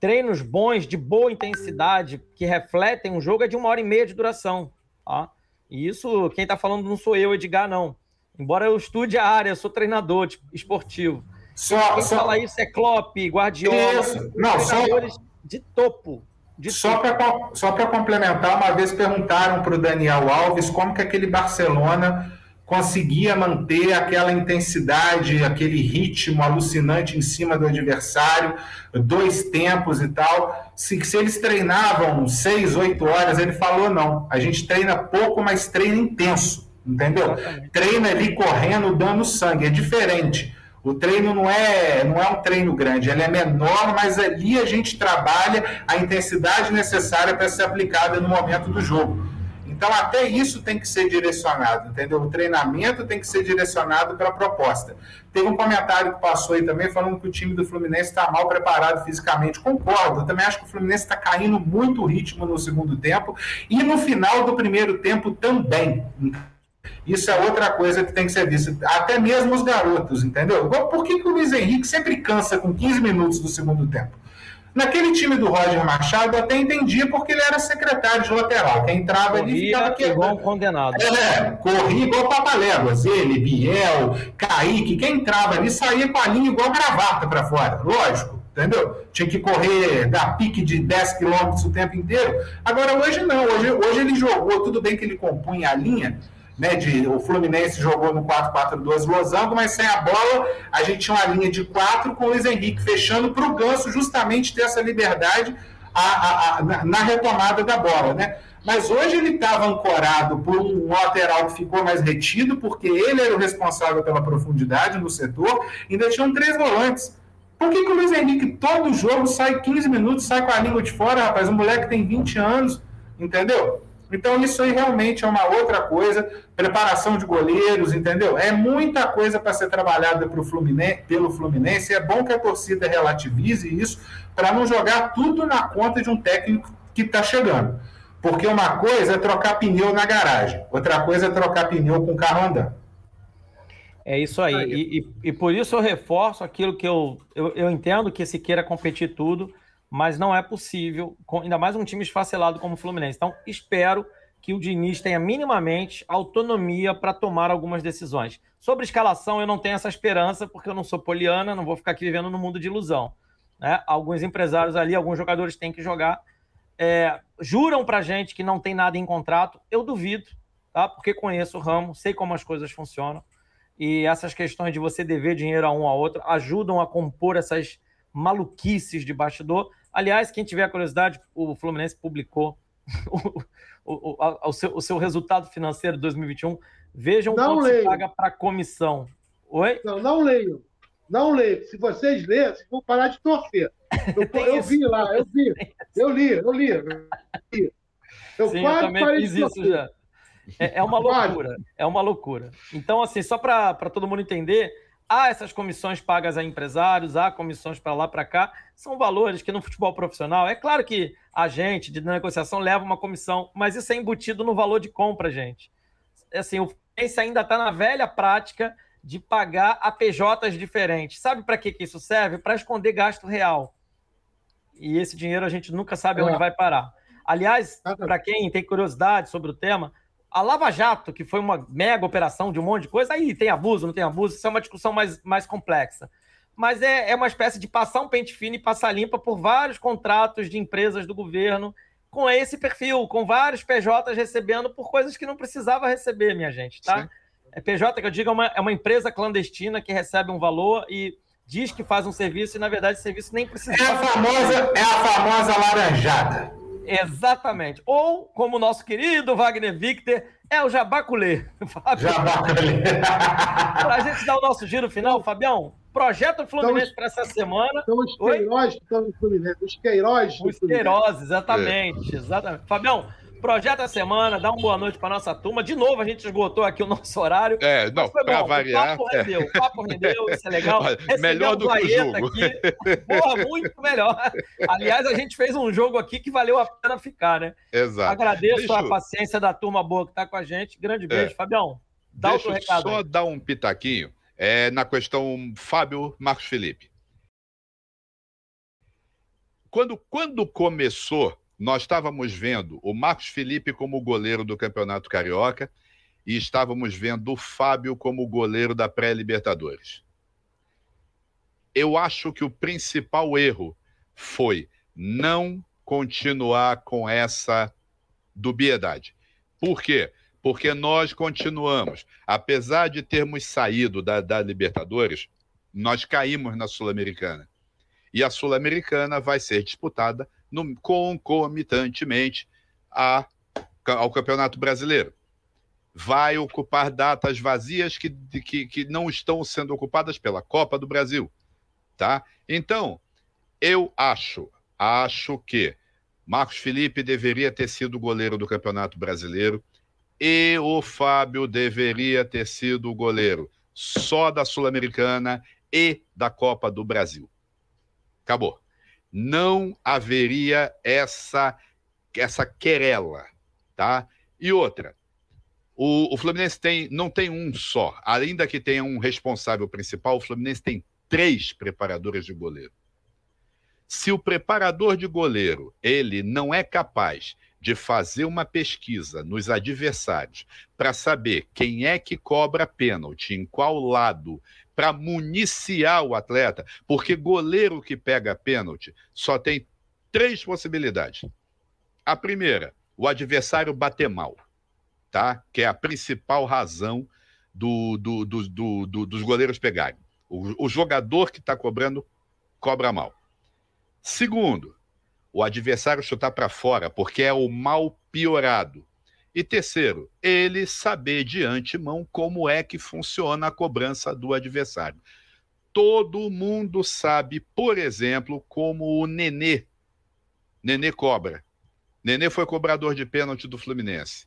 Treinos bons, de boa intensidade, que refletem um jogo, é de uma hora e meia de duração. Tá? E isso, quem está falando não sou eu, Edgar, não. Embora eu estude a área, eu sou treinador tipo, esportivo. Só, quem só... fala isso é Klopp, Guardiola, isso. Não, treinadores só... de topo. De só para só complementar, uma vez perguntaram para o Daniel Alves como que aquele Barcelona conseguia manter aquela intensidade, aquele ritmo alucinante em cima do adversário, dois tempos e tal. Se, se eles treinavam seis, oito horas, ele falou: não, a gente treina pouco, mas treina intenso, entendeu? Treina ali correndo, dando sangue, é diferente. O treino não é, não é um treino grande, ele é menor, mas ali a gente trabalha a intensidade necessária para ser aplicada no momento do jogo. Então, até isso tem que ser direcionado, entendeu? O treinamento tem que ser direcionado para a proposta. Teve um comentário que passou aí também falando que o time do Fluminense está mal preparado fisicamente. Concordo, eu também acho que o Fluminense está caindo muito ritmo no segundo tempo e no final do primeiro tempo também. Isso é outra coisa que tem que ser vista. Até mesmo os garotos, entendeu? Por que, que o Luiz Henrique sempre cansa com 15 minutos do segundo tempo? Naquele time do Roger Machado, eu até entendia porque ele era secretário de lateral. Quem entrava ali ficava aqui. Igual um condenado. É, corria igual papaléguas. Ele, Biel, Kaique, quem entrava ali saía com a linha igual gravata para fora. Lógico, entendeu? Tinha que correr da pique de 10 quilômetros o tempo inteiro. Agora, hoje não. Hoje, hoje ele jogou, tudo bem que ele compunha a linha, né, de, o Fluminense jogou no 4-4-2 losango, mas sem a bola, a gente tinha uma linha de quatro com o Luiz Henrique fechando para o Ganso justamente ter essa liberdade a, a, a, na, retomada da bola, né? Mas hoje ele estava ancorado por um lateral que ficou mais retido, porque ele era o responsável pela profundidade no setor, ainda tinham três volantes. Por que, que o Luiz Henrique todo jogo sai 15 minutos, sai com a língua de fora, rapaz? Um moleque tem 20 anos, entendeu? Então, isso aí realmente é uma outra coisa. Preparação de goleiros, entendeu? É muita coisa para ser trabalhada pro Fluminense, pelo Fluminense. É bom que a torcida relativize isso para não jogar tudo na conta de um técnico que está chegando. Porque uma coisa é trocar pneu na garagem, outra coisa é trocar pneu com o carro andando. É isso aí. E, e, e, por isso eu reforço aquilo que eu, eu, eu entendo que se queira competir tudo mas não é possível, ainda mais um time esfacelado como o Fluminense. Então, espero que o Diniz tenha minimamente autonomia para tomar algumas decisões. Sobre escalação, eu não tenho essa esperança, porque eu não sou poliana, não vou ficar aqui vivendo no mundo de ilusão. Né? Alguns empresários ali, alguns jogadores têm que jogar. É, juram para gente que não tem nada em contrato, eu duvido, tá? porque conheço o ramo, sei como as coisas funcionam. E essas questões de você dever dinheiro a um ao outro ajudam a compor essas maluquices de bastidor. Aliás, quem tiver curiosidade, o Fluminense publicou o, o, o, o, seu, o seu resultado financeiro de 2021. Vejam não quanto leio. se paga para comissão. Oi? Não, não leio. Não leio. Se vocês lerem, vocês vão parar de torcer. Eu, eu vi lá, eu vi. Eu li, eu li. Eu, li. eu Sim, eu também fiz isso já. É, é uma loucura. É uma loucura. Então, assim, só para todo mundo entender, Há essas comissões pagas a empresários, há comissões para lá, para cá. São valores que no futebol profissional, é claro que a gente de negociação leva uma comissão, mas isso é embutido no valor de compra, gente. É assim, o Fluminense ainda está na velha prática de pagar a PJs diferentes. Sabe para que, que isso serve? Para esconder gasto real. E esse dinheiro a gente nunca sabe onde vai parar. Aliás, para quem tem curiosidade sobre o tema, a Lava Jato, que foi uma mega operação de um monte de coisa, aí tem abuso, não tem abuso, isso é uma discussão mais, mais complexa. Mas é, é uma espécie de passar um pente fino e passar limpa por vários contratos de empresas do governo com esse perfil, com vários PJs recebendo por coisas que não precisava receber, minha gente, tá? Sim. É PJ que eu digo é uma, é uma empresa clandestina que recebe um valor e diz que faz um serviço e, na verdade, esse serviço nem precisa. É a famosa, é a famosa laranjada. Exatamente. Ou, como o nosso querido Wagner Victor, é o Jabaculê. Jabaculê. para a gente dar o nosso giro final, Fabião, projeto Fluminense para essa semana. São os Queiroz que estão no Fluminense. Os Queiroz. Os Queiroz, exatamente, é. exatamente. Fabião, Projeta a semana, dá uma boa noite para nossa turma. De novo, a gente esgotou aqui o nosso horário. É, não, para variar. O papo rendeu, o papo rendeu, isso é legal. melhor do que o jogo. Aqui. Porra, muito melhor. Aliás, a gente fez um jogo aqui que valeu a pena ficar, né? Exato. Agradeço Deixa... a paciência da turma boa que está com a gente. Grande beijo, é. Fabião. Dá Deixa o recado. Só aí. dar um pitaquinho é, na questão Fábio Marcos Felipe. Quando, quando começou, nós estávamos vendo o Marcos Felipe como goleiro do Campeonato Carioca e estávamos vendo o Fábio como goleiro da pré-Libertadores. Eu acho que o principal erro foi não continuar com essa dubiedade. Por quê? porque nós continuamos. Apesar de termos saído da, da Libertadores, nós caímos na Sul-Americana. E a Sul-Americana vai ser disputada no, concomitantemente a, ao Campeonato Brasileiro. Vai ocupar datas vazias que, que, que não estão sendo ocupadas pela Copa do Brasil. Tá? Então, eu acho, acho que Marcos Felipe deveria ter sido goleiro do Campeonato Brasileiro e o Fábio deveria ter sido o goleiro só da Sul-Americana e da Copa do Brasil. Acabou. Não haveria essa essa querela, tá? E outra, o, o, Fluminense tem, não tem um só. Ainda que tenha um responsável principal, o Fluminense tem três preparadores de goleiro. Se o preparador de goleiro ele não é capaz de fazer uma pesquisa nos adversários para saber quem é que cobra pênalti, em qual lado, para municiar o atleta, porque goleiro que pega pênalti só tem três possibilidades. A primeira, o adversário bater mal, tá? Que é a principal razão do, do, do, do dos goleiros pegarem. O, o jogador que está cobrando cobra mal. Segundo, o adversário chutar para fora, porque é o mal piorado. E terceiro, ele saber de antemão como é que funciona a cobrança do adversário. Todo mundo sabe, por exemplo, como o Nenê, Nenê cobra. Nenê foi cobrador de pênalti do Fluminense.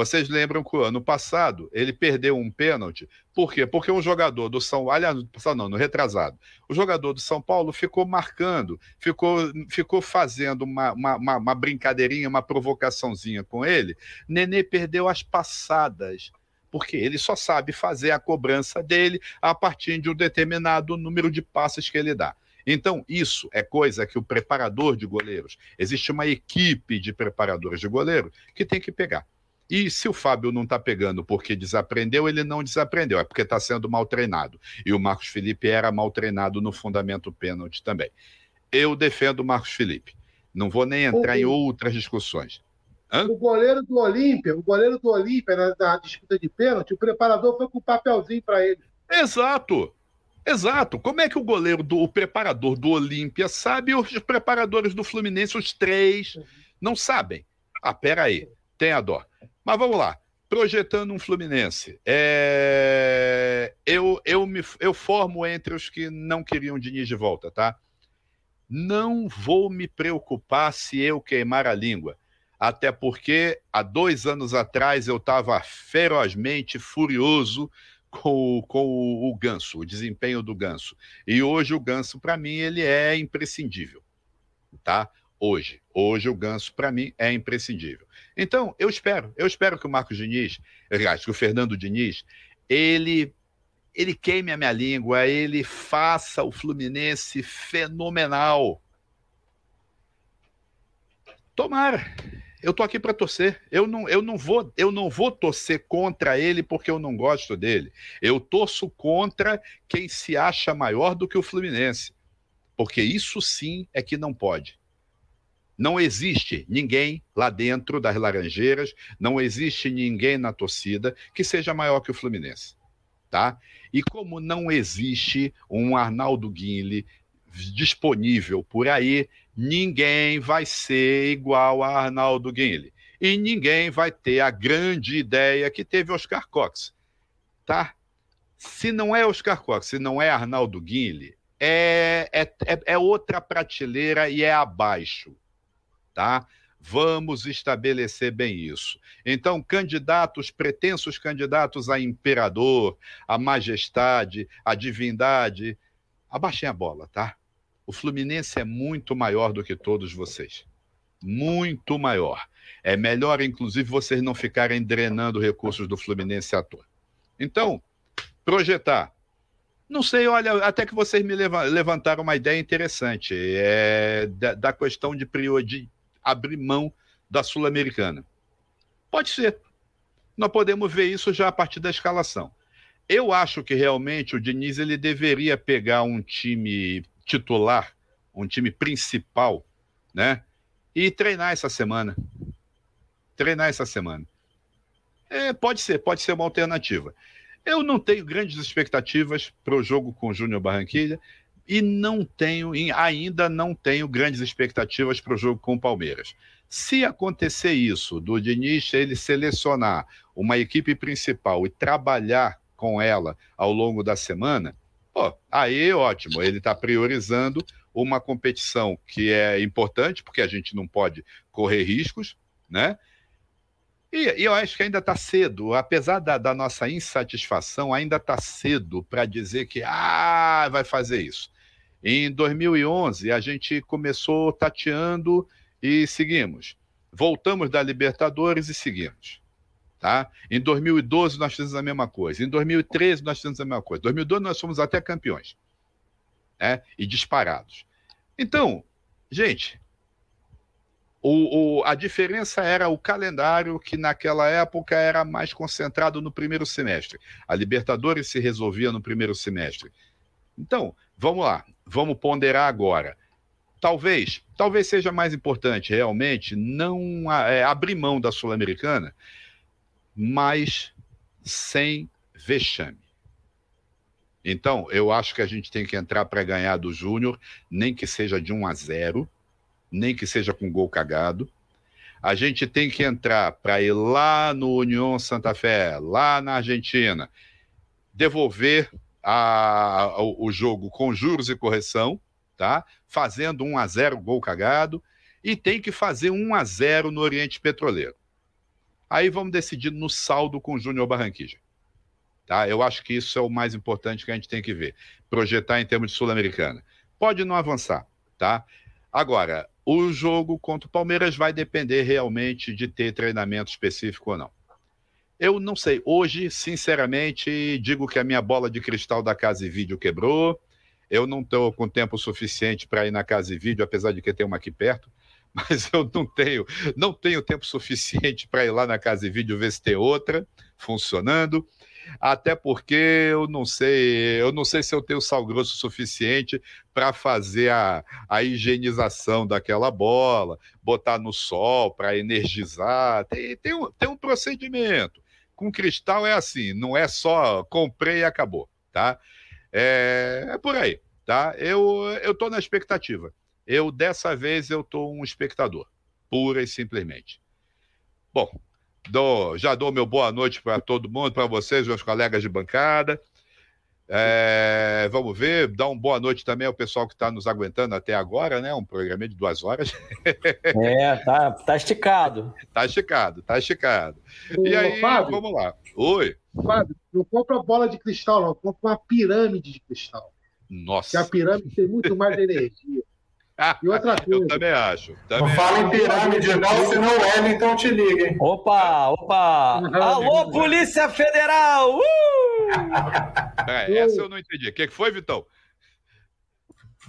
Vocês lembram que o ano passado ele perdeu um pênalti. Por quê? Porque um jogador do São aliás, não, no retrasado, o jogador do São Paulo ficou marcando, ficou, ficou fazendo uma, uma, uma, uma brincadeirinha, uma provocaçãozinha com ele. Nenê perdeu as passadas porque ele só sabe fazer a cobrança dele a partir de um determinado número de passes que ele dá. Então, isso é coisa que o preparador de goleiros, existe uma equipe de preparadores de goleiro que tem que pegar. E se o Fábio não está pegando porque desaprendeu, ele não desaprendeu, é porque está sendo mal treinado. E o Marcos Felipe era mal treinado no fundamento pênalti também. Eu defendo o Marcos Felipe. Não vou nem entrar em outras discussões. Hã? O goleiro do Olímpia, o goleiro do Olímpia, na, na, disputa de pênalti, o preparador foi com o papelzinho para ele. Exato. Exato. Como é que o goleiro do o preparador do Olímpia sabe os preparadores do Fluminense, os três, uhum. não sabem? Ah, peraí. Tenha dó. Mas vamos lá. Projetando um Fluminense. É... Eu, eu, me, eu formo entre os que não queriam Diniz de volta, tá? Não vou me preocupar se eu queimar a língua. Até porque há dois anos atrás eu estava ferozmente furioso com, com o, o Ganso, o desempenho do Ganso. E hoje o Ganso, para mim, ele é imprescindível. Tá? Hoje. Hoje o Ganso, para mim, é imprescindível. Então, eu espero, eu espero que o Marcos Diniz, aliás, que o Fernando Diniz, ele ele queime a minha língua, ele faça o Fluminense fenomenal. Tomara. Eu tô aqui para torcer. Eu não, eu não vou, eu não vou torcer contra ele porque eu não gosto dele. Eu torço contra quem se acha maior do que o Fluminense. Porque isso sim é que não pode. Não existe ninguém lá dentro das Laranjeiras, não existe ninguém na torcida que seja maior que o Fluminense, tá? E como não existe um Arnaldo Guinle disponível por aí, ninguém vai ser igual a Arnaldo Guinle. E ninguém vai ter a grande ideia que teve Oscar Cox, tá? Se não é Oscar Cox, se não é Arnaldo Guinle, é, é, é, outra prateleira e é abaixo tá? Vamos estabelecer bem isso. Então, candidatos, pretensos candidatos a imperador, a majestade, a divindade, abaixem a bola, tá? O Fluminense é muito maior do que todos vocês. Muito maior. É melhor, inclusive, vocês não ficarem drenando recursos do Fluminense à toa. Então, projetar. Não sei, olha, até que vocês me levantaram uma ideia interessante é, da, questão de, de abrir mão da Sul-Americana. Pode ser. Nós podemos ver isso já a partir da escalação. Eu acho que realmente o Diniz ele deveria pegar um time titular, um time principal, né? E treinar essa semana. Treinar essa semana. É, pode ser, pode ser uma alternativa. Eu não tenho grandes expectativas para o jogo com o Júnior Barranquilha e não tenho, ainda não tenho grandes expectativas para o jogo com o Palmeiras. Se acontecer isso, do Diniz ele selecionar uma equipe principal e trabalhar com ela ao longo da semana, pô, aí ótimo, ele está priorizando uma competição que é importante, porque a gente não pode correr riscos, né? E, e eu acho que ainda está cedo, apesar da, da, nossa insatisfação, ainda está cedo para dizer que ah, vai fazer isso. Em 2011, a gente começou tateando e seguimos. Voltamos da Libertadores e seguimos. Tá? Em 2012, nós fizemos a mesma coisa. Em 2013, nós fizemos a mesma coisa. Em 2012, nós fomos até campeões. Né? E disparados. Então, gente, o, o, a diferença era o calendário, que naquela época era mais concentrado no primeiro semestre. A Libertadores se resolvia no primeiro semestre. Então, vamos lá, vamos ponderar agora. Talvez, talvez seja mais importante realmente não é, abrir mão da Sul-Americana, mas sem vexame. Então, eu acho que a gente tem que entrar para ganhar do Júnior, nem que seja de 1 a 0 nem que seja com gol cagado. A gente tem que entrar para ir lá no União Santa Fé, lá na Argentina, devolver a, o, o, jogo com juros e correção, tá? Fazendo 1 a 0 gol cagado e tem que fazer 1 a 0 no Oriente Petroleiro. Aí vamos decidir no saldo com o Júnior Barranquilla. Tá? Eu acho que isso é o mais importante que a gente tem que ver. Projetar em termos de Sul-Americana. Pode não avançar, tá? Agora, o jogo contra o Palmeiras vai depender realmente de ter treinamento específico ou não. Eu não sei. Hoje, sinceramente, digo que a minha bola de cristal da Casa e Vídeo quebrou. Eu não estou com tempo suficiente para ir na Casa e Vídeo, apesar de que tem uma aqui perto. Mas eu não tenho, não tenho tempo suficiente para ir lá na Casa e Vídeo ver se tem outra funcionando até porque eu não sei, eu não sei se eu tenho sal grosso suficiente para fazer a, a higienização daquela bola, botar no sol para energizar. Tem, tem, um, tem um procedimento. Com cristal é assim, não é só comprei e acabou, tá? É, é por aí, tá? Eu eu tô na expectativa. Eu dessa vez eu tô um espectador, pura e simplesmente. Bom, Dou, já dou meu boa noite para todo mundo, para vocês, meus colegas de bancada. É, vamos ver, dá uma boa noite também ao pessoal que está nos aguentando até agora, né? Um programa de duas horas. É, tá, tá esticado. Tá esticado, tá esticado. Ô, e aí, Fábio, vamos lá. Oi. Fábio, não compra bola de cristal, não, compra uma pirâmide de cristal. Nossa. Que a pirâmide tem muito mais energia. E outra coisa. Eu também acho. Também não fala em pirâmide, não, senão o Wellington te liga, hein? Opa, opa! Alô, Polícia Federal! Uh! É, essa eu não entendi. O que foi, Vitão?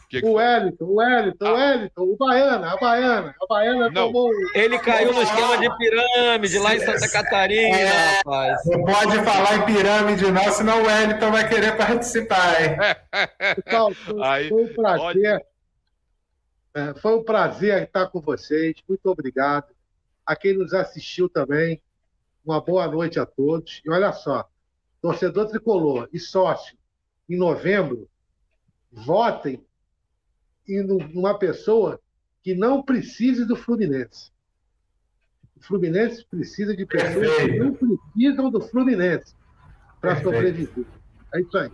Que que o Wellington, o Wellington, ah. o Wellington, o Baiana, a Baiana, a Baiana não. tomou. Ele caiu no esquema de pirâmide lá em Santa Catarina, é, rapaz. Não pode falar em pirâmide, não, senão o Wellington vai querer participar, hein? Pessoal, foi, Aí, foi um prazer. Pode... É, foi um prazer estar com vocês. Muito obrigado. A quem nos assistiu também, uma boa noite a todos. E olha só, torcedor tricolor e sócio, em novembro, votem em uma pessoa que não precise do Fluminense. O Fluminense precisa de pessoas que não precisam do Fluminense para sobreviver. É isso aí.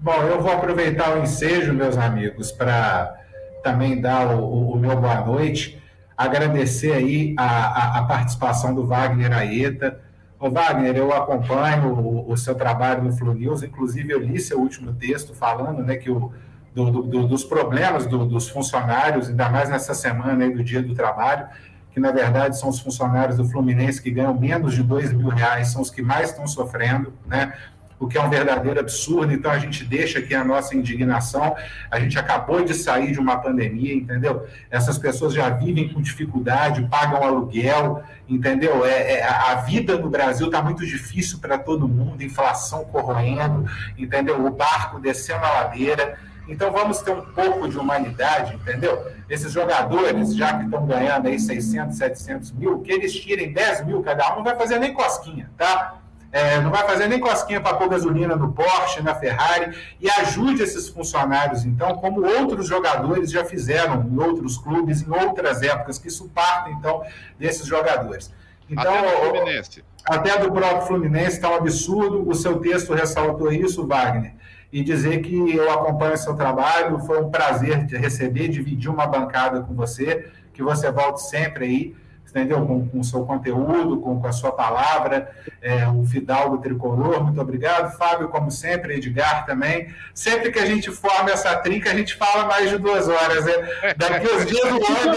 Bom, eu vou aproveitar o ensejo, meus amigos, para também dar o, o, meu boa noite agradecer aí a, a, a participação do Wagner Aeta. Ô Wagner, eu acompanho o, o seu trabalho no Flu News, inclusive eu li seu último texto falando né, que o, do, do, dos problemas do, dos funcionários, ainda mais nessa semana aí do Dia do Trabalho, que na verdade são os funcionários do Fluminense que ganham menos de dois mil reais, são os que mais estão sofrendo, né? O que é um verdadeiro absurdo. Então a gente deixa aqui a nossa indignação. A gente acabou de sair de uma pandemia, entendeu? Essas pessoas já vivem com dificuldade, pagam aluguel, entendeu? É, é a vida no Brasil está muito difícil para todo mundo, inflação corroendo, entendeu? O barco descendo a ladeira. Então vamos ter um pouco de humanidade, entendeu? Esses jogadores, já que estão ganhando aí 600, 700 mil, que eles tirem 10 mil cada um, não vai fazer nem cosquinha, tá? É, não vai fazer nem cosquinha para pôr gasolina no Porsche, na Ferrari, e ajude esses funcionários, então, como outros jogadores já fizeram em outros clubes, em outras épocas, que isso parte, então, desses jogadores. Então, até do Fluminense. Até do próprio Fluminense está um absurdo. O seu texto ressaltou isso, Wagner e dizer que eu acompanho seu trabalho. Foi um prazer de receber, dividir uma bancada com você, que você volte sempre aí, entendeu? Com o seu conteúdo, com, com, a sua palavra, é, o Fidalgo Tricolor, muito obrigado. Fábio, como sempre, Edgar também. Sempre que a gente forma essa trinca, a gente fala mais de duas horas. Né? Daqui uns dias o André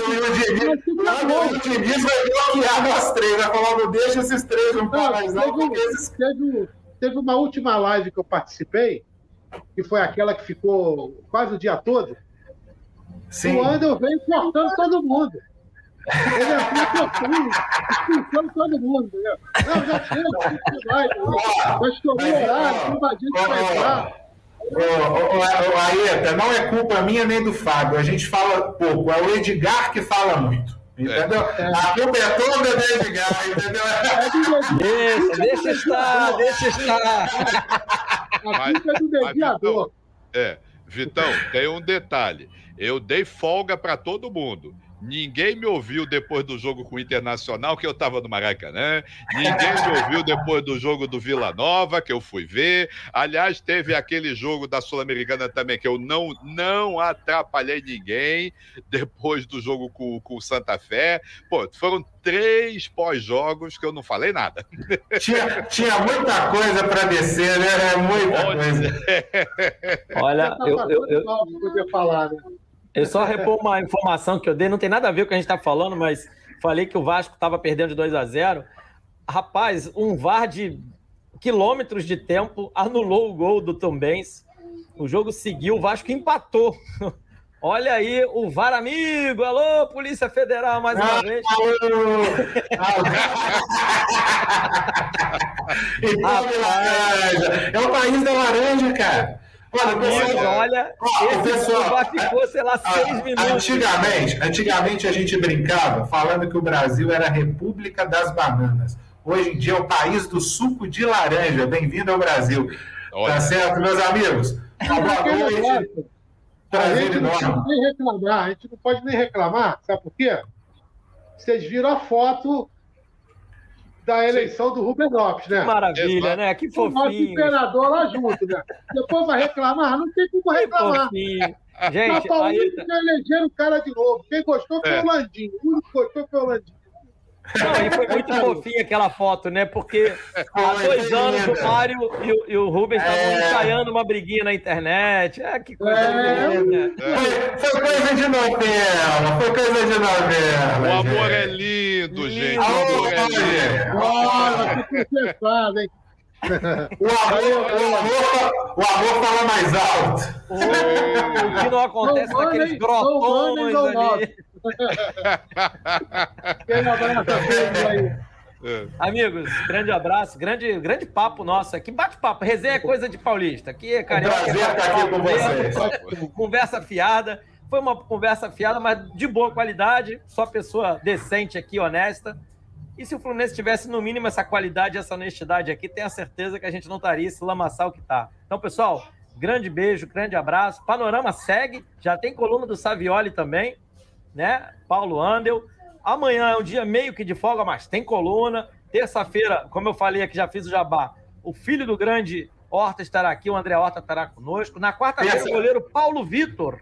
e o Diniz, vai bloquear nós três, vai falar, não deixa esses três não falar mais não, teve, esses... teve, teve uma última live que eu participei, que foi aquela que ficou quase o dia todo, Sim. o Andel veio cortando todo mundo. Ele cortando, expulsando todo mundo, entendeu? Não, já chega, vai, vai estourar o horário, invadindo vai entrar. Ô, Aeta, não é culpa minha nem do Fábio, a gente fala pouco, é o Edgar que fala muito. Entendeu? É. A culpa é toda do Edgar, entendeu? Deixa, deixa estar, deixa estar. A culpa é do mediador. É, Vitão, tem um detalhe. Eu dei folga para todo mundo. Ninguém me ouviu depois do jogo com o Internacional, que eu estava no Maracanã. Ninguém me ouviu depois do jogo do Vila Nova, que eu fui ver. Aliás, teve aquele jogo da Sul-Americana também, que eu não, não atrapalhei ninguém depois do jogo com, com o Santa Fé. Pô, foram três pós-jogos que eu não falei nada. Tinha, tinha muita coisa para descer, né? Muita coisa. Olha, eu, eu, eu, eu, né? Eu só repor uma informação que eu dei, não tem nada a ver com o que a gente está falando, mas falei que o Vasco estava perdendo de 2 a 0 Rapaz, um VAR de quilômetros de tempo anulou o gol do Tom Benz. O jogo seguiu, o Vasco empatou. Olha aí o VAR amigo. Alô, Polícia Federal, mais uma ah, vez. Alô. é o país da laranja, cara. Olha, pessoal, olha, esse pessoal ficou, sei lá, seis minutos. Antigamente, antigamente a gente brincava falando que o Brasil era a República das Bananas. Hoje em dia é o país do suco de laranja. Bem-vindo ao Brasil. Tá olha. Tá certo, meus amigos? Uma boa noite. Prazer enorme. Não nem reclamar, a gente não pode nem reclamar, sabe por quê? Vocês viram a foto da eleição Sim. do Rubem Lopes, né? Que maravilha, né? Que fofinho. O nosso imperador lá junto, né? Depois vai reclamar? Não tem como reclamar. Gente, Na Paulista tá... elegeram o cara de novo. Quem gostou foi é. o Landinho. O único que gostou foi o Landinho. Não, e foi muito fofinha aquela foto, né? Porque há dois anos o Mário e o, e o Rubens estavam é. ensaiando uma briguinha na internet. É, que coisa é. linda. É. Foi, coisa de novela, foi coisa de novela. O amor é lindo, lindo. gente. O amor é lindo. Olha, que hein? O amor, o, amor, o amor fala mais alto. O, que não acontece não, naqueles grotões ali. É. Amigos, grande abraço, grande, grande papo nosso aqui. Bate-papo, resenha é coisa de paulista. Aqui é. Um prazer estar aqui com vocês. Conversa fiada. Foi uma conversa fiada, mas de boa qualidade. Só pessoa decente aqui, honesta. E se o Fluminense tivesse, no mínimo, essa qualidade, essa honestidade aqui, tenha certeza que a gente não estaria esse lamaçal que tá. Então, pessoal, grande beijo, grande abraço. Panorama segue, já tem coluna do Savioli também né? Paulo Andel. Amanhã é um dia meio que de folga, mas tem coluna. Terça-feira, como eu falei aqui, já fiz o jabá. O filho do grande Horta estará aqui, o André Horta estará conosco. Na quarta-feira, o goleiro Paulo Vitor.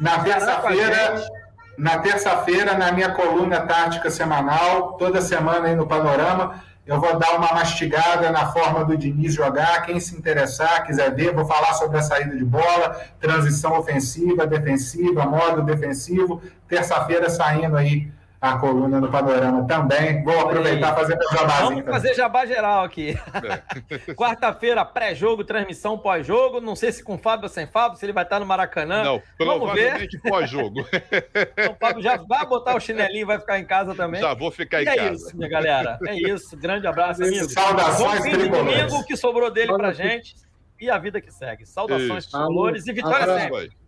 Na terça-feira, na terça-feira, na minha coluna tática semanal, toda semana aí no Panorama, eu vou dar uma mastigada na forma do Diniz jogar. Quem se interessar, quiser ver, vou falar sobre a saída de bola, transição ofensiva, defensiva, modo defensivo. Terça-feira saindo aí a coluna no Panorama também. Vou aproveitar e fazer meu jabazinho. Vamos fazer jabá geral aqui. É. Quarta-feira, pré-jogo, transmissão pós-jogo. Não sei se com Fábio ou sem Fábio, se ele vai estar no Maracanã. Não, provavelmente pós-jogo. Então, o Fábio já vai botar o chinelinho e vai ficar em casa também. Já vou ficar e em é casa. É isso, minha galera. É isso. Grande abraço, amigo. Saudações, Bom fim de domingo, o que sobrou dele pra gente. E a vida que segue. Saudações, tricolores e vitória sempre.